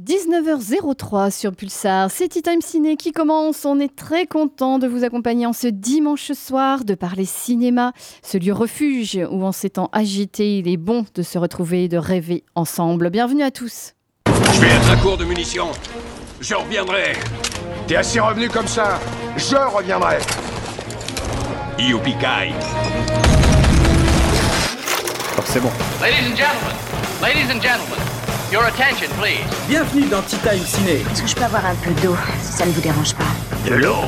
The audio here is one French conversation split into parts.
19h03 sur Pulsar, c'est Tea Time Ciné qui commence. On est très content de vous accompagner en ce dimanche soir, de parler cinéma, ce lieu refuge où en ces temps agités, il est bon de se retrouver et de rêver ensemble. Bienvenue à tous. Je vais être à court de munitions. Je reviendrai. T'es assez revenu comme ça? Je reviendrai. Youpi-kai. C'est bon. Ladies and gentlemen, ladies and gentlemen, your attention, please. Bienvenue dans Tea Time Ciné. Est-ce que je peux avoir un peu d'eau, si ça ne vous dérange pas? De l'eau.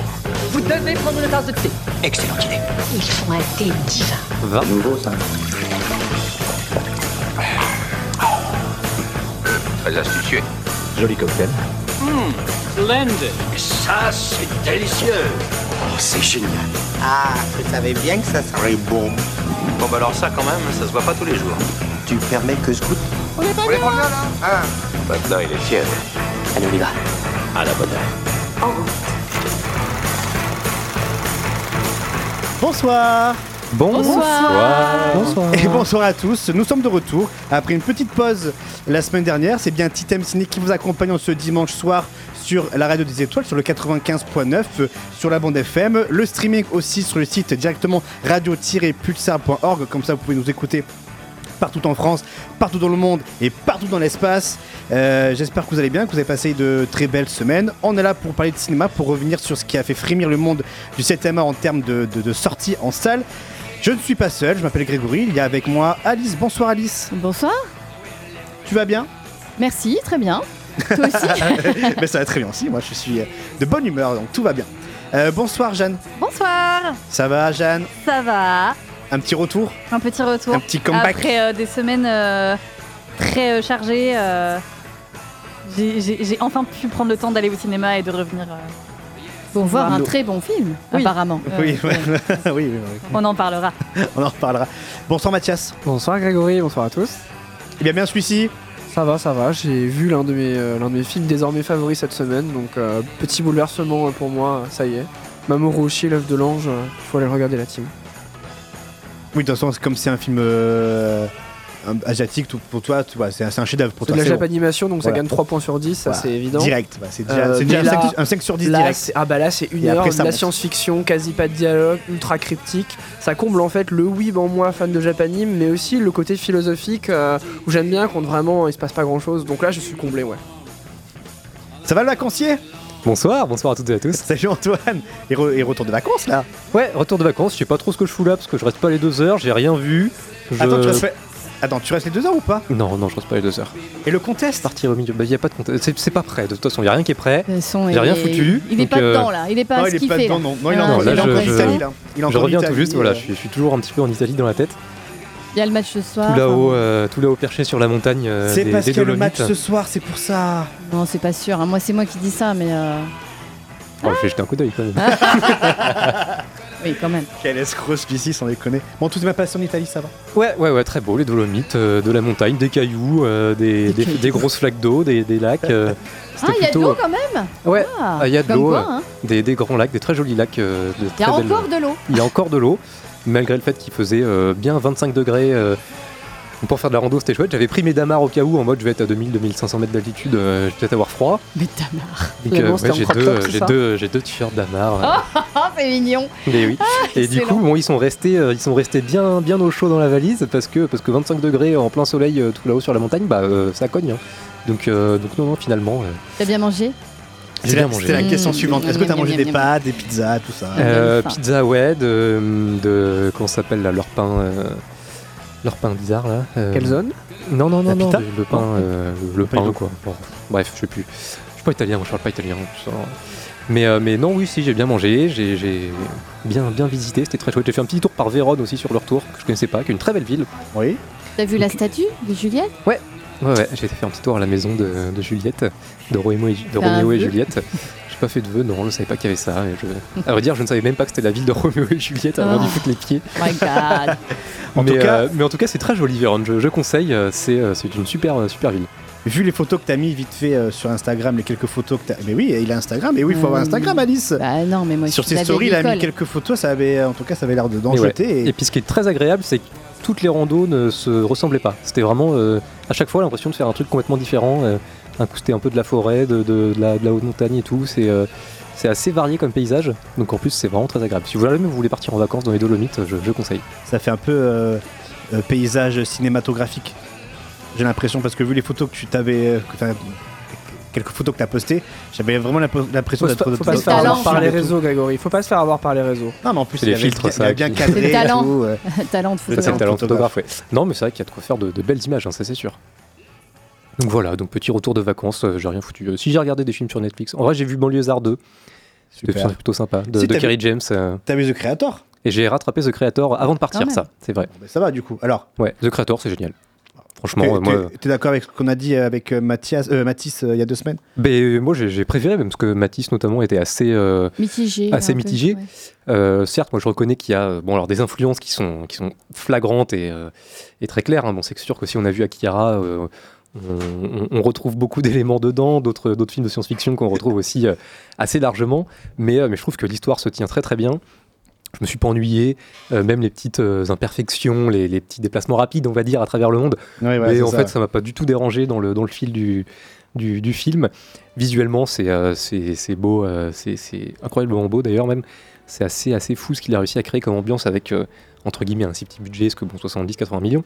Vous devez prendre une tasse de thé. Excellente idée. Il faut un thé divin. Nouveau, ça. Très astucieux. Joli cocktail. Splendid. Ça, c'est délicieux. Oh, c'est génial. Ah, je savais bien que ça serait bon. Bon bah alors ça quand même, ça se voit pas tous les jours. Tu permets que je goûte? On est pas bien là hein Maintenant il est tiède. Allez, on y va. À la bonne heure. En route. Bonsoir. Bonsoir. Bonsoir. Et bonsoir à tous. Nous sommes de retour après une petite pause la semaine dernière. C'est bien Titem Ciné qui vous accompagne en ce dimanche soir sur la radio des étoiles, sur le 95.9, euh, sur la bande FM. Le streaming aussi sur le site directement radio-pulsar.org. Comme ça, vous pouvez nous écouter partout en France, partout dans le monde et partout dans l'espace. Euh, J'espère que vous allez bien, que vous avez passé de très belles semaines. On est là pour parler de cinéma, pour revenir sur ce qui a fait frémir le monde du 7 en termes de, de, de sorties en salle. Je ne suis pas seul, je m'appelle Grégory, il y a avec moi Alice. Bonsoir Alice, Bonsoir. tu vas bien? Merci, très bien. Toi aussi? Mais ça va très bien aussi, moi je suis de bonne humeur, donc tout va bien. Euh, bonsoir Jeanne, Bonsoir, ça va Jeanne? Ça va Un petit retour Un petit retour. Un petit comeback Après euh, des semaines euh, très euh, chargées, euh, j'ai- enfin pu prendre le temps d'aller au cinéma et de revenir. euh, Pour voir un très bon film, Oui. apparemment. Oui, euh, ouais. oui, oui, oui, on en parlera. on en reparlera. Bonsoir Mathias. Bonsoir Grégory, bonsoir à tous. Eh bien bien celui-ci, Ça va, ça va. J'ai vu l'un de mes euh, l'un de mes films désormais favoris cette semaine, donc euh, petit bouleversement euh, pour moi, ça y est. Mamoru Oshii, l'œuf de l'ange, euh, il faut aller le regarder la team. Oui de toute façon c'est comme c'est un film euh, asiatique, tout, pour toi, c'est un, c'est un chef-d'œuvre pour C'est toi. de la c'est japanimation, donc Voilà. ça gagne 3 points sur 10, ça Voilà. c'est évident. Direct, bah, c'est déjà, Euh, c'est déjà un, 5, là- un 5 sur 10 Là, direct. c'est- ah bah là c'est une Et heure de la science-fiction, quasi pas de dialogue, ultra cryptique. Ça comble en fait le weeb en moi fan de Japanime, mais aussi le côté philosophique euh, où j'aime bien quand vraiment il se passe pas grand chose. Donc là je suis comblé ouais. Ça va le vacancier? Bonsoir, bonsoir à toutes et à tous. Salut Antoine et, re- et retour de vacances là Ouais, retour de vacances, je sais pas trop ce que je fous là parce que je reste pas les deux heures, j'ai rien vu. Je- Attends, tu restes, Attends, tu restes les deux heures ou pas Non, non, je reste pas les deux heures. Et le contest Partir au milieu, bah y a pas de contexte, c'est- pas prêt, de toute façon, y a rien qui est prêt. J'ai rien foutu, Il est donc, pas euh, dedans là, il est pas Non, à il ce est pas dedans, là. non. Non, il est Ah, en- là, il est je- encore en je- Italie là. Il Je reviens tout juste, voilà, je suis, je suis toujours un petit peu en Italie dans la tête. Il y a le match ce soir. Tout là-haut, enfin, euh, tout là-haut perché sur la montagne euh, C'est des, parce des qu'il y a le match ce soir, c'est pour ça. Non, c'est pas sûr. hein. Moi, c'est moi qui dis ça, mais euh, Oh, je vais jeter un coup d'œil quand même. oui, quand même. Quel escroc ici, sans déconner. Bon, tout est bien passé en Italie, ça va Ouais, ouais, ouais, très beau, les Dolomites, euh, de la montagne, des cailloux, euh, des, Des des- cailloux. des grosses flaques d'eau, des, des lacs. euh, Ah, c'était il y a de l'eau quand même. Ouais, Ah, Ah, il y a de l'eau, hein. des, des grands lacs, des très jolis lacs. euh, de Il y a encore de l'eau. Il y a encore de l'eau, malgré le fait qu'il faisait euh, bien 25 degrés. Pour faire de la rando, c'était chouette. J'avais pris mes damars au cas où, en mode je vais être à 2000-2500 mètres d'altitude, euh, je vais peut-être avoir froid. Mais ta mère. Donc, euh, en j'ai deux, j'ai deux, j'ai deux t-shirts damars. euh, Oh, c'est mignon. mais oui. Et du coup, bon, ils sont restés, euh, ils sont restés bien, bien au chaud dans la valise parce que, parce que 25 degrés en plein soleil euh, tout là-haut sur la montagne, bah euh, ça cogne. hein. Donc, euh, donc non, non, finalement, euh, T'as bien mangé? J'ai C'est bien la- mangé. C'était la Mmh. question suivante. Est-ce que t'as Miam, mangé miam, des pâtes, des pizzas, tout ça? Euh, pizza, ouais, de, de comment ça s'appelle là, leur pain, euh, leur pain bizarre là. euh, Quelle zone Non, non, non, non, le, le pain, euh, le du pain quoi. Bon, bref, je sais plus. Je suis pas italien, moi, je parle pas italien. Mais, euh, mais non, oui, si, j'ai bien mangé, j'ai j'ai bien, bien visité, c'était très chouette. J'ai fait un petit tour par Vérone aussi sur leur tour, que je connaissais pas, qui est une très belle ville. Oui. T'as vu la statue de Juliette? Ouais, ouais, j'ai été faire un petit tour à la maison de, de Juliette, de Roméo et, de Roméo et Juliette. J'ai pas fait de vœux, non, je savais pas qu'il y avait ça. et je... À vrai dire, je ne savais même pas que c'était la ville de Roméo et Juliette avant Oh. d'y foutre les pieds. My God. En mais, tout cas- euh, mais en tout cas, c'est très joli, Vérone. Je, je conseille. euh, C'est euh, c'est une super, super ville. Vu les photos que t'as mis vite fait euh, sur Instagram, les quelques photos que t'as. Mais oui, il a Instagram. Mais oui, il faut avoir Euh, Instagram, Alice. bah non, mais moi, sur ses stories, il a mis quelques photos. Ça avait, en tout cas, ça avait l'air de d'en Et ouais. jeter. et- Et puis, ce qui est très agréable, c'est que toutes les randos ne se ressemblaient pas. C'était vraiment euh, à chaque fois l'impression de faire un truc complètement différent. Incrusté un peu de la forêt, de, de- de la, de la haute montagne et tout. C'est euh, c'est assez varié comme paysage, donc en plus c'est vraiment très agréable. Si vous jamais vous voulez partir en vacances dans les Dolomites, je, je conseille. Ça fait un peu euh, euh, paysage cinématographique. J'ai l'impression, parce que vu les photos que tu t'avais. quelques photos que tu as postées, j'avais vraiment l'imp- l'impression Faut, d'être. faut pas d'être se faire avoir par les réseaux, Grégory. Faut pas se faire avoir par les réseaux. Non, mais en plus, C'est il avait filtres, bien- ça, bien qui- cadré. Talent. tout. Talent de photographe. le talent de photographe. photographe, ouais. Non, mais c'est vrai qu'il y a de quoi faire de, de belles images, hein, ça c'est sûr. Donc voilà, donc petit retour de vacances, euh, j'ai rien foutu. Euh, si j'ai regardé des films sur Netflix, en vrai j'ai vu Banlieusard 2, c'était plutôt sympa, de, Si, de Kerry James. euh, T'as vu The Creator? Et j'ai rattrapé The Creator avant de partir, ça, c'est vrai. Bon, ben, Ça va du coup. Alors, Ouais, The Creator c'est génial. Franchement, t'es euh, moi, t'es- d'accord avec ce qu'on a dit avec Mathias, euh, Mathis euh, il y a deux semaines? Ben, euh, moi j'ai j'ai préféré, même parce que Matisse notamment était assez, euh, Mitigé. assez peu, mitigé. ouais. Euh, certes, moi je reconnais qu'il y a bon, alors, des influences qui sont, qui sont flagrantes et, euh, et très claires. hein. Bon, c'est sûr que si on a vu Akira, euh, on, on- retrouve beaucoup d'éléments dedans, d'autres films de science-fiction qu'on retrouve aussi euh, assez largement. Mais, euh, mais je trouve que l'histoire se tient très très bien. Je me suis pas ennuyé, euh, même les petites euh, imperfections, les, les petits déplacements rapides, on va dire, à travers le monde. Ouais, mais en fait, ça m'a pas du tout dérangé dans le, dans le fil du, du, du film. Visuellement, c'est euh, beau, euh, c'est incroyablement beau d'ailleurs même. C'est assez, assez fou ce qu'il a réussi à créer comme ambiance avec, euh, entre guillemets, un si petit budget, parce que bon, 70-80 millions.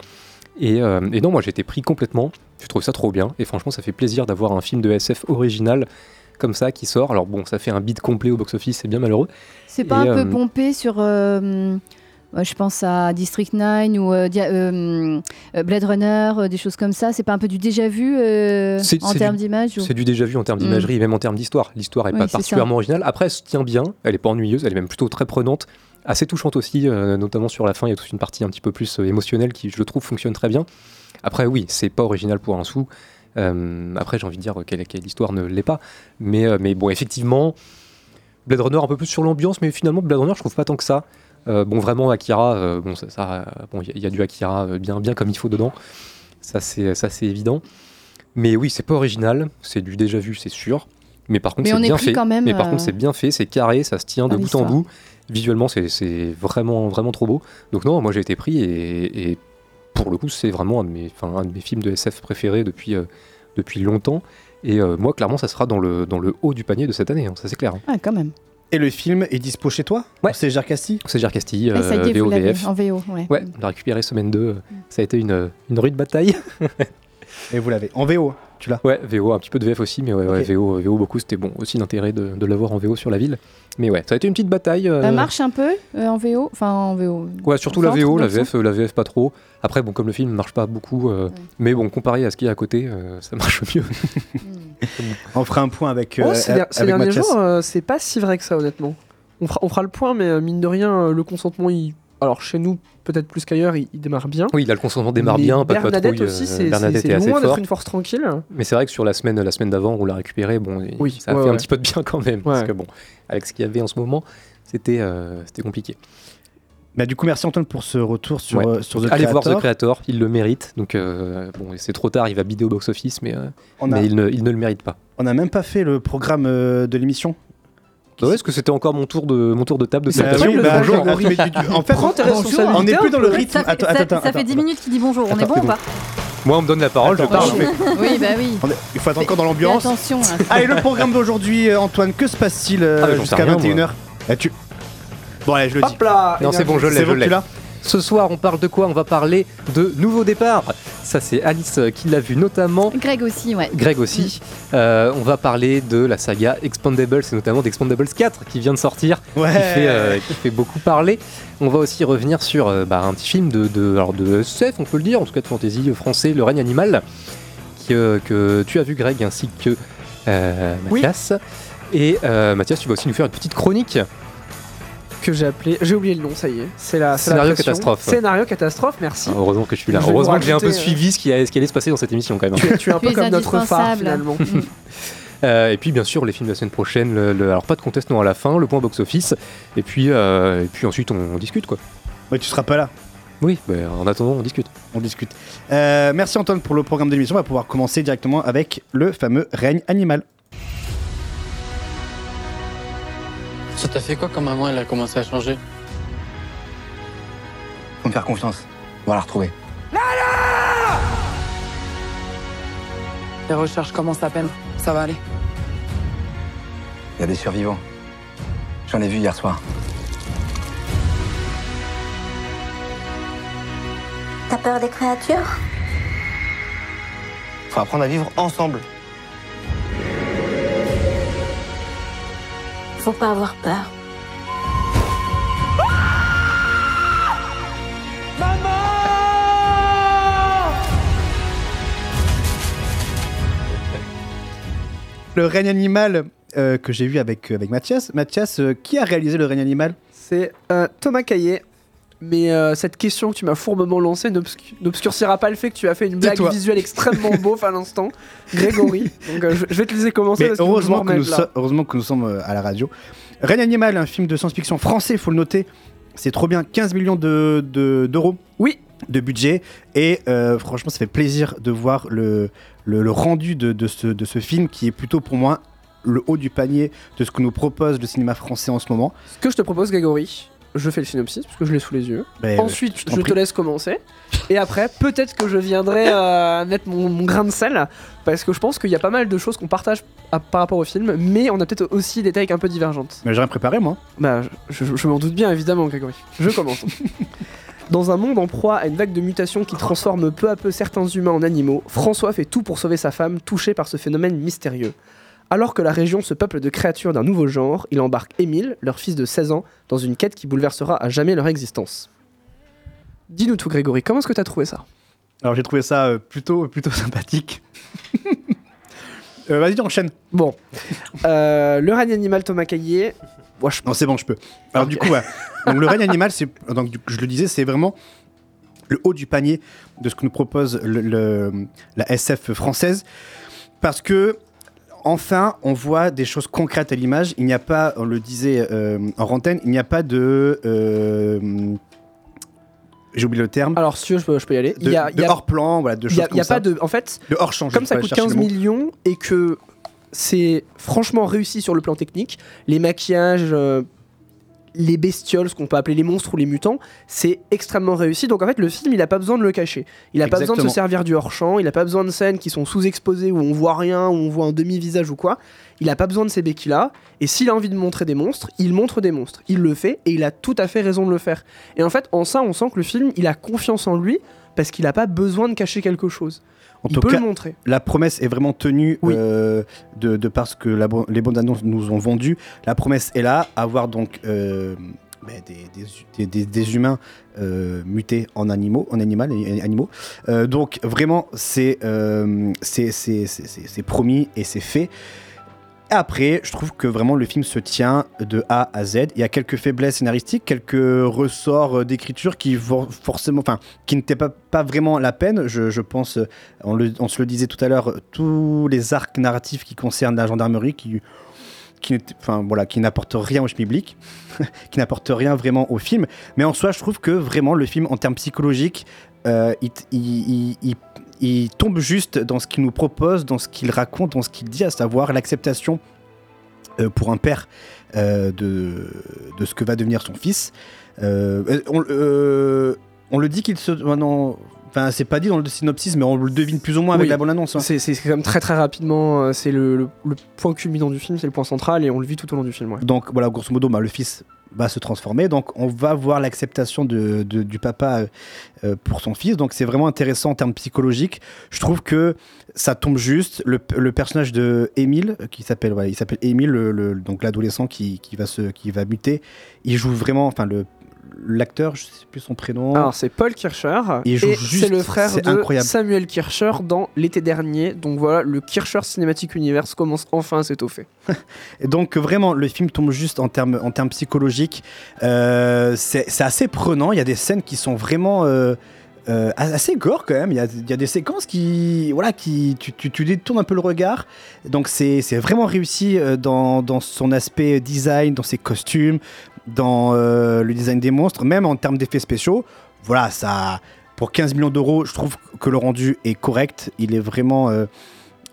Et, euh, et non, moi j'ai été pris complètement. Je trouve ça trop bien. Et franchement, ça fait plaisir d'avoir un film de SF original comme ça qui sort. Alors bon, ça fait un bid complet au box-office, c'est bien malheureux. C'est pas Et, un euh, peu pompé sur. euh, je pense à District 9 ou euh, euh, euh, Blade Runner, euh, des choses comme ça. C'est pas un peu du déjà vu euh, en termes d'image ou- C'est du déjà vu en termes Mm. d'imagerie et même en termes d'histoire. L'histoire est Oui, pas ça. particulièrement originale. Après, elle se tient bien, elle est pas ennuyeuse, elle est même plutôt très prenante, assez touchante aussi, euh, notamment sur la fin. Il y a toute une partie un petit peu plus euh, émotionnelle qui, je trouve, fonctionne très bien. Après, oui, c'est pas original pour un sou. Euh, après, j'ai envie de dire quelle, quelle histoire ne l'est pas. Mais, mais bon, effectivement, Blade Runner un peu plus sur l'ambiance, mais finalement, Blade Runner, je trouve pas tant que ça. Bon, vraiment, Akira, bon, ça, bon, il y, y a du Akira bien, bien comme il faut dedans. Ça, c'est, ça, c'est évident. Mais oui, c'est pas original, c'est du déjà vu, c'est sûr. Mais par contre, c'est bien fait. quand même, Mais par euh, contre, c'est bien fait, c'est carré, ça se tient de bout en bout. Visuellement, c'est, c'est vraiment, vraiment trop beau. Donc non, moi j'ai été pris et, et pour le coup, c'est vraiment un de mes, enfin, un de mes films de SF préférés depuis, euh, depuis longtemps. Et euh, moi, clairement, ça sera dans le, dans le haut du panier de cette année, hein, ça c'est clair. hein. Ah, quand même. Et le film est dispo chez toi Ouais. C'est Castille? C'est Castille, ça y est, euh, VOVF. en VO. Ouais. Ouais, on l'a récupéré semaine 2. Ça a été une, une rude bataille. Et vous l'avez en VO, tu l'as Ouais, VO, un petit peu de VF aussi, mais ouais. VO, VO beaucoup. C'était bon aussi l'intérêt de, de l'avoir en VO sur la ville. Mais ouais, ça a été une petite bataille. euh, Ça marche un peu euh, en VO Enfin, en VO. Ouais, surtout la VO, la VF, la VF pas trop. Après, bon, comme le film marche pas beaucoup, euh, mais bon, comparé à ce qu'il y a à côté, euh, ça marche mieux. On fera un point avec, euh, Oh, ces, avec ces derniers Mathias. jours, euh, c'est pas si vrai que ça, honnêtement. On fera, on fera le point, mais euh, mine de rien, euh, le consentement, il... alors chez nous, peut-être plus qu'ailleurs, il, il démarre bien. Oui, là, le consentement démarre Mais bien, pas de Bernadette aussi, euh, c'est loin fort. d'être une force tranquille. Mais c'est vrai que sur la semaine, la semaine d'avant, où on l'a récupéré, bon, Oui, ça a ouais, fait un petit peu de bien quand même. Parce que bon, avec ce qu'il y avait en ce moment, c'était euh, c'était compliqué. Bah, du coup, merci Antoine pour ce retour sur, Ouais. euh, sur The Allez voir Creator. The Creator, il le mérite. Donc, euh, bon, c'est trop tard, il va bider au box-office, mais, euh, On a- mais il, ne, il ne le mérite pas. On n'a même pas fait le programme euh, de l'émission. Bah ouais, est-ce que c'était encore mon tour de, mon tour de table de Bah salutation oui, bah, Bonjour. attends, mais tu- tu- en fait, Prends on- n'est plus dans le rythme. Ça fait, Attends, ça- attends, ça fait attends, 10 minutes qu'il dit bonjour, on est bon ou pas? Moi, on me donne la parole, je Attends, parle. je Oui, bah oui. est- Il faut être encore dans l'ambiance. attention. hein. Allez, le programme d'aujourd'hui, euh, Antoine, que se passe-t-il euh, Ah, mais j'en sais jusqu'à rien, 21h Eh, tu... Bon, allez, je le dis. Hop là Non, c'est bon, je l'ai, C'est je bon, l'ai. tu l'as? Ce soir, on parle de quoi? On va parler de nouveaux départs. Ça, c'est Alice qui l'a vu notamment. Greg aussi, ouais. Greg aussi. Euh, on va parler de la saga Expandables, et notamment d'Expandables 4 qui vient de sortir, Ouais. qui, fait, euh, qui fait beaucoup parler. On va aussi revenir sur euh, bah, un petit film de, de, alors de SF, on peut le dire, en tout cas de fantasy français, Le règne animal, qui, euh, que tu as vu Greg ainsi que euh, Oui. Mathias. Et euh, Mathias, tu vas aussi nous faire une petite chronique. Que j'ai appelé. J'ai oublié le nom, ça y est. C'est la. c'est la Scénario catastrophe. Scénario catastrophe, merci. Ah, heureusement que je suis là. Je Heureusement que j'ai un peu rajouter, euh, suivi ce qui, a- ce qui allait se passer dans cette émission quand même. Tu es, tu es un peu comme notre phare indispensable. finalement. Mm. Euh, et puis bien sûr les films de la semaine prochaine, le, le- alors pas de contestant à la fin, le point box-office, et puis, euh, et puis ensuite on, on discute quoi. Ouais, tu seras pas là. Oui, ben, en attendant on discute. On discute. Euh, merci Antoine pour le programme de l'émission. On va pouvoir commencer directement avec le fameux règne animal. Ça t'a fait quoi quand maman elle a commencé à changer Faut me faire confiance. On va la retrouver. Les recherches commencent à peine. Ça va aller. Il y a des survivants. J'en ai vu hier soir. T'as peur des créatures? Faut apprendre à vivre ensemble. Faut pas avoir peur. Le règne animal euh, que j'ai vu avec, avec Mathias. Mathias, euh, qui a réalisé le règne animal? C'est euh, Thomas Caillet. Mais euh, cette question que tu m'as fourbement lancée n'obscu- n'obscurcira pas le fait que tu as fait une blague visuelle extrêmement beauf à l'instant. Grégory. Donc euh, je, vais te laisser commencer. Mais parce que heureusement que, nous remette, là. so- heureusement que nous sommes euh, à la radio. Règne animal, un film de science-fiction français, faut le noter. C'est trop bien, 15 millions de- de- d'euros. oui. De budget. Et euh, franchement, ça fait plaisir de voir le, le, le rendu de, de ce, de ce film qui est plutôt pour moi le haut du panier de ce que nous propose le cinéma français en ce moment. Ce que je te propose, Grégory, je fais le synopsis parce que je l'ai sous les yeux. Ben, Ensuite, je te laisse commencer. Et après, peut-être que je viendrai euh, mettre mon, mon grain de sel parce que je pense qu'il y a pas mal de choses qu'on partage à- par rapport au film, mais on a peut-être aussi des takes un peu divergentes. Mais j'ai rien préparé, moi. Bah, je, je- je m'en doute bien, évidemment, Grégory. Je commence. Dans un monde en proie à une vague de mutations qui transforme peu à peu certains humains en animaux, François fait tout pour sauver sa femme, touchée par ce phénomène mystérieux. Alors que la région se peuple de créatures d'un nouveau genre, il embarque Émile, leur fils de 16 ans, dans une quête qui bouleversera à jamais leur existence. Dis-nous tout, Grégory, comment est-ce que t'as trouvé ça? Alors j'ai trouvé ça euh, plutôt, plutôt sympathique. Euh, Vas-y, enchaîne. Bon. Euh, le règne animal Thomas Caillet. Moi, je... Non, c'est bon, je peux. Alors du coup, ouais. donc, le règne animal, c'est donc du- je le disais, c'est vraiment le haut du panier de ce que nous propose le- le- la SF française, parce que enfin, on voit des choses concrètes à l'image. Il n'y a pas, on le disait euh, en rantaine, il n'y a pas de euh, j'ai oublié le terme. Alors, si je peux, je peux y aller. De, Il y a- de il y a- hors-plan, voilà, de choses y a, il comme y a ça. pas de. En fait, de je comme ça coûte chercher 15 le mot. millions et que c'est franchement réussi sur le plan technique, les maquillages, euh, les bestioles, ce qu'on peut appeler les monstres ou les mutants, c'est extrêmement réussi. Donc en fait, le film, il a pas besoin de le cacher. Il a pas besoin de se servir du hors-champ, il a pas besoin de scènes qui sont sous-exposées où on voit rien, où on voit un demi-visage ou quoi. Il a pas besoin de ces béquilles-là. Et s'il a envie de montrer des monstres, il montre des monstres. Il le fait et il a tout à fait raison de le faire. Et en fait, en ça, on sent que le film, il a confiance en lui parce qu'il a pas besoin de cacher quelque chose. En il tout peut cas, le montrer. La promesse est vraiment tenue euh, de, de parce que la les bandes annonces nous ont vendu. La promesse est là, avoir donc euh, ben, des, des- des- des- des humains euh, mutés en animaux, en animal, animaux. Donc vraiment, c'est promis et c'est fait. Après, je trouve que vraiment le film se tient de A à Z. Il y a quelques faiblesses scénaristiques, quelques ressorts euh, d'écriture qui forcément, enfin, qui n'étaient pas, vraiment la peine. Je, pense, euh, on, se le disait tout à l'heure, tous les arcs narratifs qui concernent la gendarmerie, qui, qui, enfin, voilà, qui n'apportent rien au public, qui n'apportent rien vraiment au film. Mais en soi, je trouve que vraiment le film, en termes psychologiques, euh, il- il- il- il tombe juste dans ce qu'il nous propose, dans ce qu'il raconte, dans ce qu'il dit, à savoir l'acceptation euh, pour un père euh, de, ce que va devenir son fils. Euh, on, le dit qu'il se... enfin, c'est pas dit dans le synopsis, mais on le devine plus ou moins avec la bonne annonce. hein. C'est quand même très très rapidement, euh, c'est le, le- le point culminant du film, c'est le point central et on le vit tout au long du film. ouais. Donc voilà, grosso modo, bah, le fils va se transformer. Donc on va voir l'acceptation de, de- du papa euh, euh, pour son fils. Donc c'est vraiment intéressant en termes psychologiques. Je trouve que ça tombe juste. Le, le personnage de Émile, qui s'appelle voilà, il s'appelle Émile, le- le- donc l'adolescent qui, qui va se qui va muter. Il joue vraiment, enfin le l'acteur, je sais plus son prénom. Alors c'est Paul Kircher Il joue et juste, c'est le frère de incroyable. Samuel Kircher dans l'été dernier. Donc voilà, le Kircher Cinematic Universe commence enfin à s'étoffer. Et donc vraiment, le film tombe juste en termes, en termes psychologiques. Euh, c'est assez prenant. Il y a des scènes qui sont vraiment euh, euh, assez gore quand même. Il y a, il y a des séquences qui, voilà, qui tu, tu, tu détournes un peu le regard. Donc c'est c'est vraiment réussi dans, dans son aspect design, dans ses costumes, dans euh, le design des monstres, même en termes d'effets spéciaux. Voilà, ça. Pour 15 millions d'euros, je trouve que le rendu est correct. Il est vraiment. euh,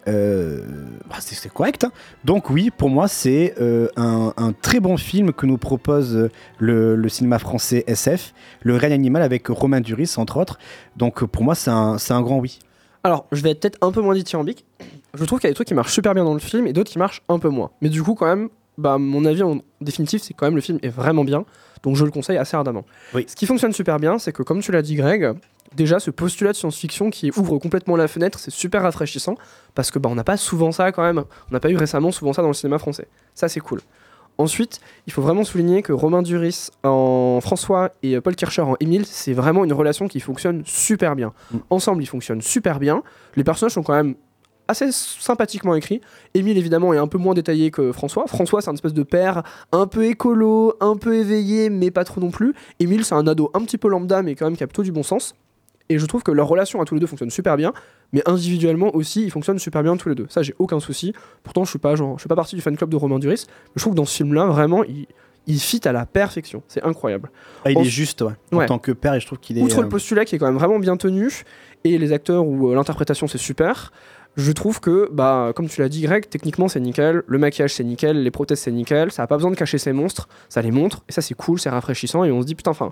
euh, bah, c'est correct. hein. Donc oui, pour moi, c'est un, très bon film que nous propose le, cinéma français SF, Le règne animal avec Romain Duris, entre autres. Donc pour moi, c'est un, un grand oui. Alors je vais être peut-être un peu moins dithyrambique. Je trouve qu'il y a des trucs qui marchent super bien dans le film et d'autres qui marchent un peu moins. Mais du coup, quand même, bah, mon avis en définitif, c'est quand même le film est vraiment bien. Donc je le conseille assez ardemment. Ce qui fonctionne super bien, c'est que comme tu l'as dit, Greg, déjà ce postulat de science-fiction qui ouvre complètement la fenêtre, c'est super rafraîchissant parce que bah, on n'a pas souvent ça quand même. On n'a pas eu récemment souvent ça dans le cinéma français. Ça, c'est cool. Ensuite, il faut vraiment souligner que Romain Duris en François et Paul Kircher en Émile, c'est vraiment une relation qui fonctionne super bien. Ensemble, ils fonctionnent super bien. Les personnages sont quand même assez sympathiquement écrits. Émile, évidemment, est un peu moins détaillé que François. François, c'est un espèce de père un peu écolo, un peu éveillé, mais pas trop non plus. Émile, c'est un ado un petit peu lambda, mais quand même qui a plutôt du bon sens. Et je trouve que leur relation à tous les deux fonctionne super bien, mais individuellement aussi, ils fonctionnent super bien tous les deux. Ça, j'ai aucun souci. Pourtant, je suis pas genre, je suis pas partie du fan club de Romain Duris, mais je trouve que dans ce film-là, vraiment, il, il fit à la perfection. C'est incroyable. Ah, il En- est juste, ouais. En Ouais. tant que père, et je trouve qu'il est. Outre euh, le postulat qui est quand même vraiment bien tenu, et les acteurs ou euh, l'interprétation c'est super, je trouve que, bah, comme tu l'as dit, Greg, techniquement c'est nickel, le maquillage c'est nickel, les prothèses c'est nickel, ça a pas besoin de cacher ses monstres, ça les montre, et ça c'est cool, c'est rafraîchissant, et on se dit putain, enfin,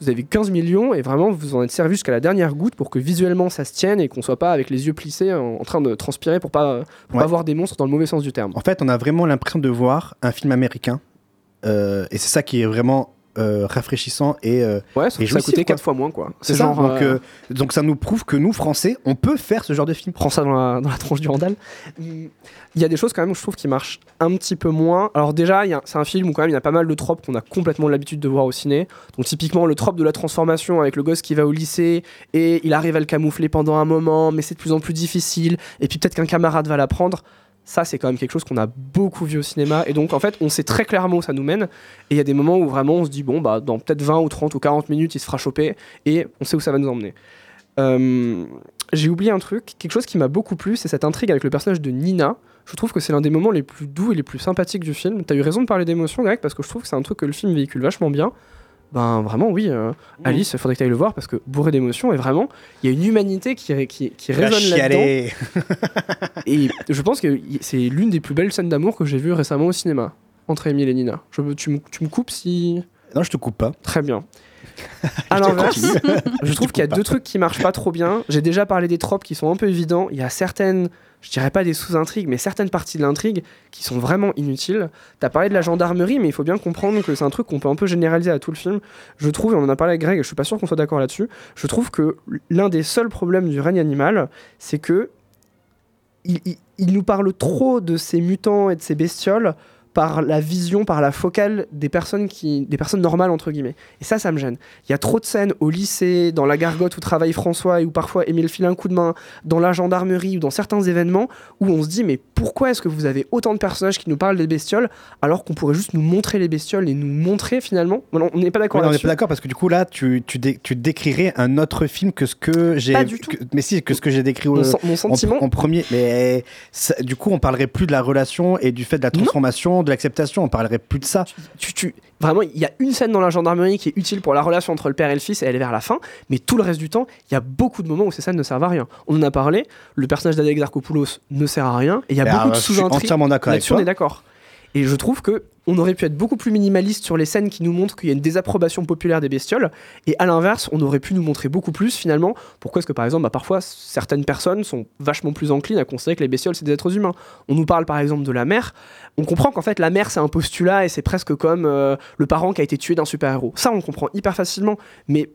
vous avez 15 millions, et vraiment vous en êtes servi jusqu'à la dernière goutte pour que visuellement ça se tienne et qu'on soit pas avec les yeux plissés en, en train de transpirer pour pas, pour Ouais. pas voir des monstres dans le mauvais sens du terme. En fait, on a vraiment l'impression de voir un film américain. euh, et c'est ça qui est vraiment euh, rafraîchissant et. euh, Ouais, et que ça coûtait. 4 fois moins, quoi. C'est ça. genre, donc, euh, euh, donc ça nous prouve que nous, Français, on peut faire ce genre de film. prends ça dans la, dans la tronche du Randall. Il y a des choses quand même, je trouve, qui marchent un petit peu moins. Alors déjà, il y a- c'est un film où quand même il y a pas mal de tropes qu'on a complètement l'habitude de voir au ciné. Donc typiquement le trope de la transformation avec le gosse qui va au lycée et il arrive à le camoufler pendant un moment, mais c'est de plus en plus difficile. Et puis peut-être qu'un camarade va l'apprendre. Ça, c'est quand même quelque chose qu'on a beaucoup vu au cinéma. Et donc, en fait, on sait très clairement où ça nous mène. Et il y a des moments où vraiment on se dit, bon, bah, dans peut-être 20 ou 30 ou 40 minutes, il se fera choper. Et on sait où ça va nous emmener. Euh, j'ai oublié un truc, quelque chose qui m'a beaucoup plu, c'est cette intrigue avec le personnage de Nina. Je trouve que c'est l'un des moments les plus doux et les plus sympathiques du film. T'as eu raison de parler d'émotion, Greg, parce que je trouve que c'est un truc que le film véhicule vachement bien. Ben vraiment, oui, euh, Alice, il faudrait que tu ailles le voir parce que bourré d'émotions et vraiment, il y a une humanité qui, qui, qui résonne là-dedans. Et je pense que c'est l'une des plus belles scènes d'amour que j'ai vues récemment au cinéma, entre Emile et Nina. Je, veux- tu, me, tu me coupes si. Non, je te coupe pas. Très bien. À l'inverse, je trouve qu'il y a deux trucs qui marchent pas trop bien. J'ai déjà parlé des tropes qui sont un peu évidents. Il y a certaines, je dirais pas des sous-intrigues, mais certaines parties de l'intrigue qui sont vraiment inutiles. T'as parlé de la gendarmerie, mais il faut bien comprendre que c'est un truc qu'on peut un peu généraliser à tout le film. Je trouve, et on en a parlé avec Greg, et je suis pas sûr qu'on soit d'accord là-dessus, je trouve que l'un des seuls problèmes du règne animal, c'est que il, il- il nous parle trop de ces mutants et de ces bestioles par la vision, par la focale des personnes qui, des personnes normales entre guillemets. Et ça, ça me gêne. Il y a trop de scènes au lycée, dans la gargote où travaille François et où parfois Émile file un coup de main, dans la gendarmerie ou dans certains événements où on se dit mais pourquoi est-ce que vous avez autant de personnages qui nous parlent des bestioles alors qu'on pourrait juste nous montrer les bestioles et nous montrer finalement? On n'est pas d'accord non, on n'est pas d'accord parce que du coup là tu, tu, dé- tu décrirais un autre film que ce que j'ai Pas du tout. que- mais si que ce que j'ai décrit Mon sen- mon en- sentiment- en, premier mais ça- du coup on parlerait plus de la relation et du fait de la transformation de l'acceptation on parlerait plus de ça tu, tu- Vraiment, il y a une scène dans la gendarmerie qui est utile pour la relation entre le père et le fils, et elle est vers la fin, mais tout le reste du temps, il y a beaucoup de moments où ces scènes ne servent à rien. On en a parlé, le personnage d'Adèle Exarchopoulos ne sert à rien, et il y a Mais beaucoup de je suis sous-intrigues. entièrement d'accord avec Là-dessus, on toi. est d'accord. Et je trouve que on aurait pu être beaucoup plus minimaliste sur les scènes qui nous montrent qu'il y a une désapprobation populaire des bestioles, et à l'inverse, on aurait pu nous montrer beaucoup plus finalement pourquoi est-ce que par exemple, bah, parfois certaines personnes sont vachement plus enclines à considérer que les bestioles c'est des êtres humains. On nous parle par exemple de la mère, on comprend qu'en fait la mère c'est un postulat et c'est presque comme euh, le parent qui a été tué d'un super-héros. Ça on comprend hyper facilement, mais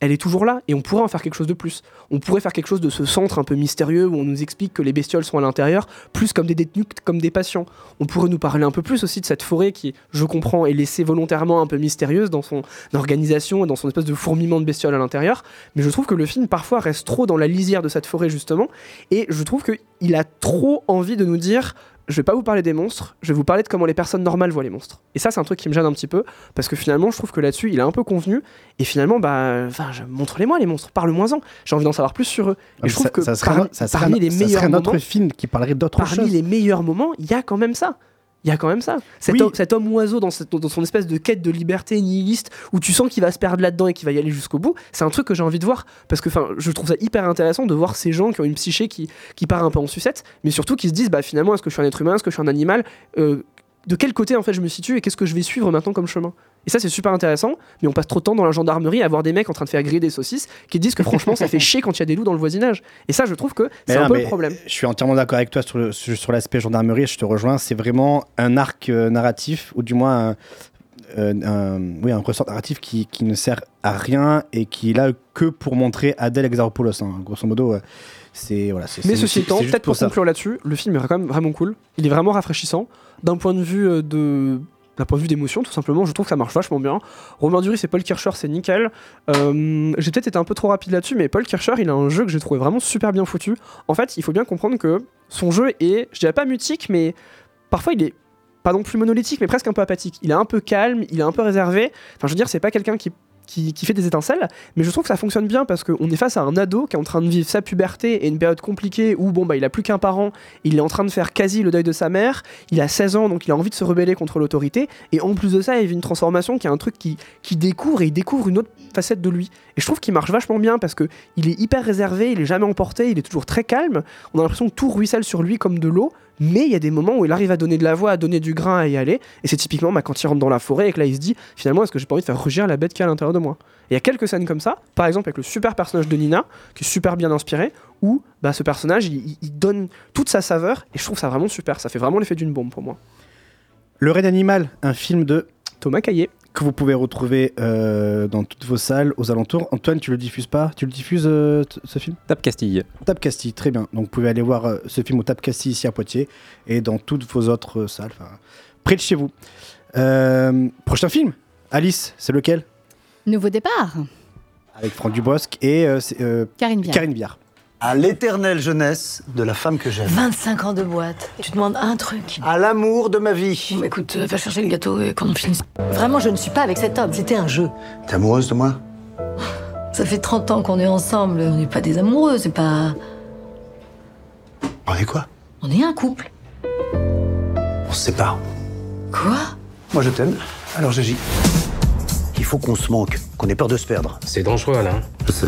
elle est toujours là et on pourrait en faire quelque chose de plus. On pourrait faire quelque chose de ce centre un peu mystérieux où on nous explique que les bestioles sont à l'intérieur, plus comme des détenus que comme des patients. On pourrait nous parler un peu plus aussi de cette forêt qui, je comprends, est laissée volontairement un peu mystérieuse dans son organisation et dans son espèce de fourmillement de bestioles à l'intérieur. Mais je trouve que le film parfois reste trop dans la lisière de cette forêt justement et je trouve qu'il a trop envie de nous dire je vais pas vous parler des monstres, je vais vous parler de comment les personnes normales voient les monstres. Et ça, c'est un truc qui me gêne un petit peu, parce que finalement, je trouve que là-dessus, il est un peu convenu, et finalement, bah, enfin, montre-les-moi les monstres, parle-moi-en, j'ai envie d'en savoir plus sur eux. Et je trouve ça, que ça serait, parmi, ça serait parmi les ça serait meilleurs autre moments, film qui parlerait d'autre parmi chose les meilleurs moments, il y a quand même ça. Il y a quand même ça. Cet, Oui. homme, cet homme oiseau dans, cette- dans son espèce de quête de liberté nihiliste où tu sens qu'il va se perdre là-dedans et qu'il va y aller jusqu'au bout, c'est un truc que j'ai envie de voir. Parce que je trouve ça hyper intéressant de voir ces gens qui ont une psyché qui, qui part un peu en sucette, mais surtout qui se disent bah, finalement, est-ce que je suis un être humain, est-ce que je suis un animal? Euh, de quel côté en fait je me situe et qu'est-ce que je vais suivre maintenant comme chemin. Et ça c'est super intéressant, mais on passe trop de temps dans la gendarmerie à voir des mecs en train de faire griller des saucisses qui disent que franchement ça fait chier quand il y a des loups dans le voisinage. Et ça je trouve que c'est un peu le problème. Je suis entièrement d'accord avec toi sur, l'aspect gendarmerie, je te rejoins. C'est vraiment un arc euh, narratif, ou du moins un, euh, un- oui, un ressort narratif qui, qui ne sert à rien et qui est là que pour montrer Adèle Exarchopoulos. hein. Grosso modo, euh, c'est. Voilà, c'est- Mais ceci étant, peut-être pour ça. conclure là-dessus, le film est quand même vraiment cool. Il est vraiment rafraîchissant. D'un point de vue euh, de. D'un point de vue d'émotion, tout simplement, je trouve que ça marche vachement bien. Romain Duris et Paul Kircher, c'est nickel. Euh, j'ai peut-être été un peu trop rapide là-dessus, mais Paul Kircher, il a un jeu que j'ai trouvé vraiment super bien foutu. En fait, il faut bien comprendre que son jeu est, je dirais pas mutique, mais parfois il est pas non plus monolithique, mais presque un peu apathique. Il est un peu calme, il est un peu réservé. Enfin, je veux dire, c'est pas quelqu'un qui, qui, fait des étincelles, mais je trouve que ça fonctionne bien parce qu'on est face à un ado qui est en train de vivre sa puberté et une période compliquée où, bon, bah, il a plus qu'un parent, il est en train de faire quasi le deuil de sa mère, il a 16 ans, donc il a envie de se rebeller contre l'autorité, et en plus de ça, il vit une transformation qui est un truc qui, qui découvre et il découvre une autre facette de lui. Et je trouve qu'il marche vachement bien parce que il est hyper réservé, il est jamais emporté, il est toujours très calme. On a l'impression que tout ruisselle sur lui comme de l'eau, mais il y a des moments où il arrive à donner de la voix, à donner du grain, à y aller. Et c'est typiquement bah, quand il rentre dans la forêt et que là il se dit finalement est-ce que j'ai pas envie de faire rugir la bête qui est à l'intérieur de moi? Et il y a quelques scènes comme ça, par exemple avec le super personnage de Nina, qui est super bien inspiré, où bah, ce personnage il, donne toute sa saveur et je trouve ça vraiment super. Ça fait vraiment l'effet d'une bombe pour moi. Le Raid Animal, un film de Thomas Caillé. Que vous pouvez retrouver euh, dans toutes vos salles aux alentours. Antoine, tu le diffuses pas? Tu le diffuses euh, ce film? Tap Castille. Tap Castille, très bien. Donc vous pouvez aller voir euh, ce film au Tap Castille ici à Poitiers et dans toutes vos autres euh, salles, près de chez vous. Euh, prochain film Alice, c'est lequel? Nouveau départ. Avec Franck Dubosc et euh, euh, Karine Viard. Karine Viard. À l'éternelle jeunesse de la femme que j'aime. 25 ans de boîte. Tu demandes un truc. À l'amour de ma vie. Écoute, euh, va chercher le gâteau et qu'on en finisse. Vraiment, je ne suis pas avec cet homme. C'était un jeu. T'es amoureuse de moi? Ça fait 30 ans qu'on est ensemble. On n'est pas des amoureux, c'est pas. On est quoi? On est un couple. On se sépare. Quoi? Moi je t'aime, alors j'agis. Il faut qu'on se manque, qu'on ait peur de se perdre. C'est dangereux, Alain. Je sais.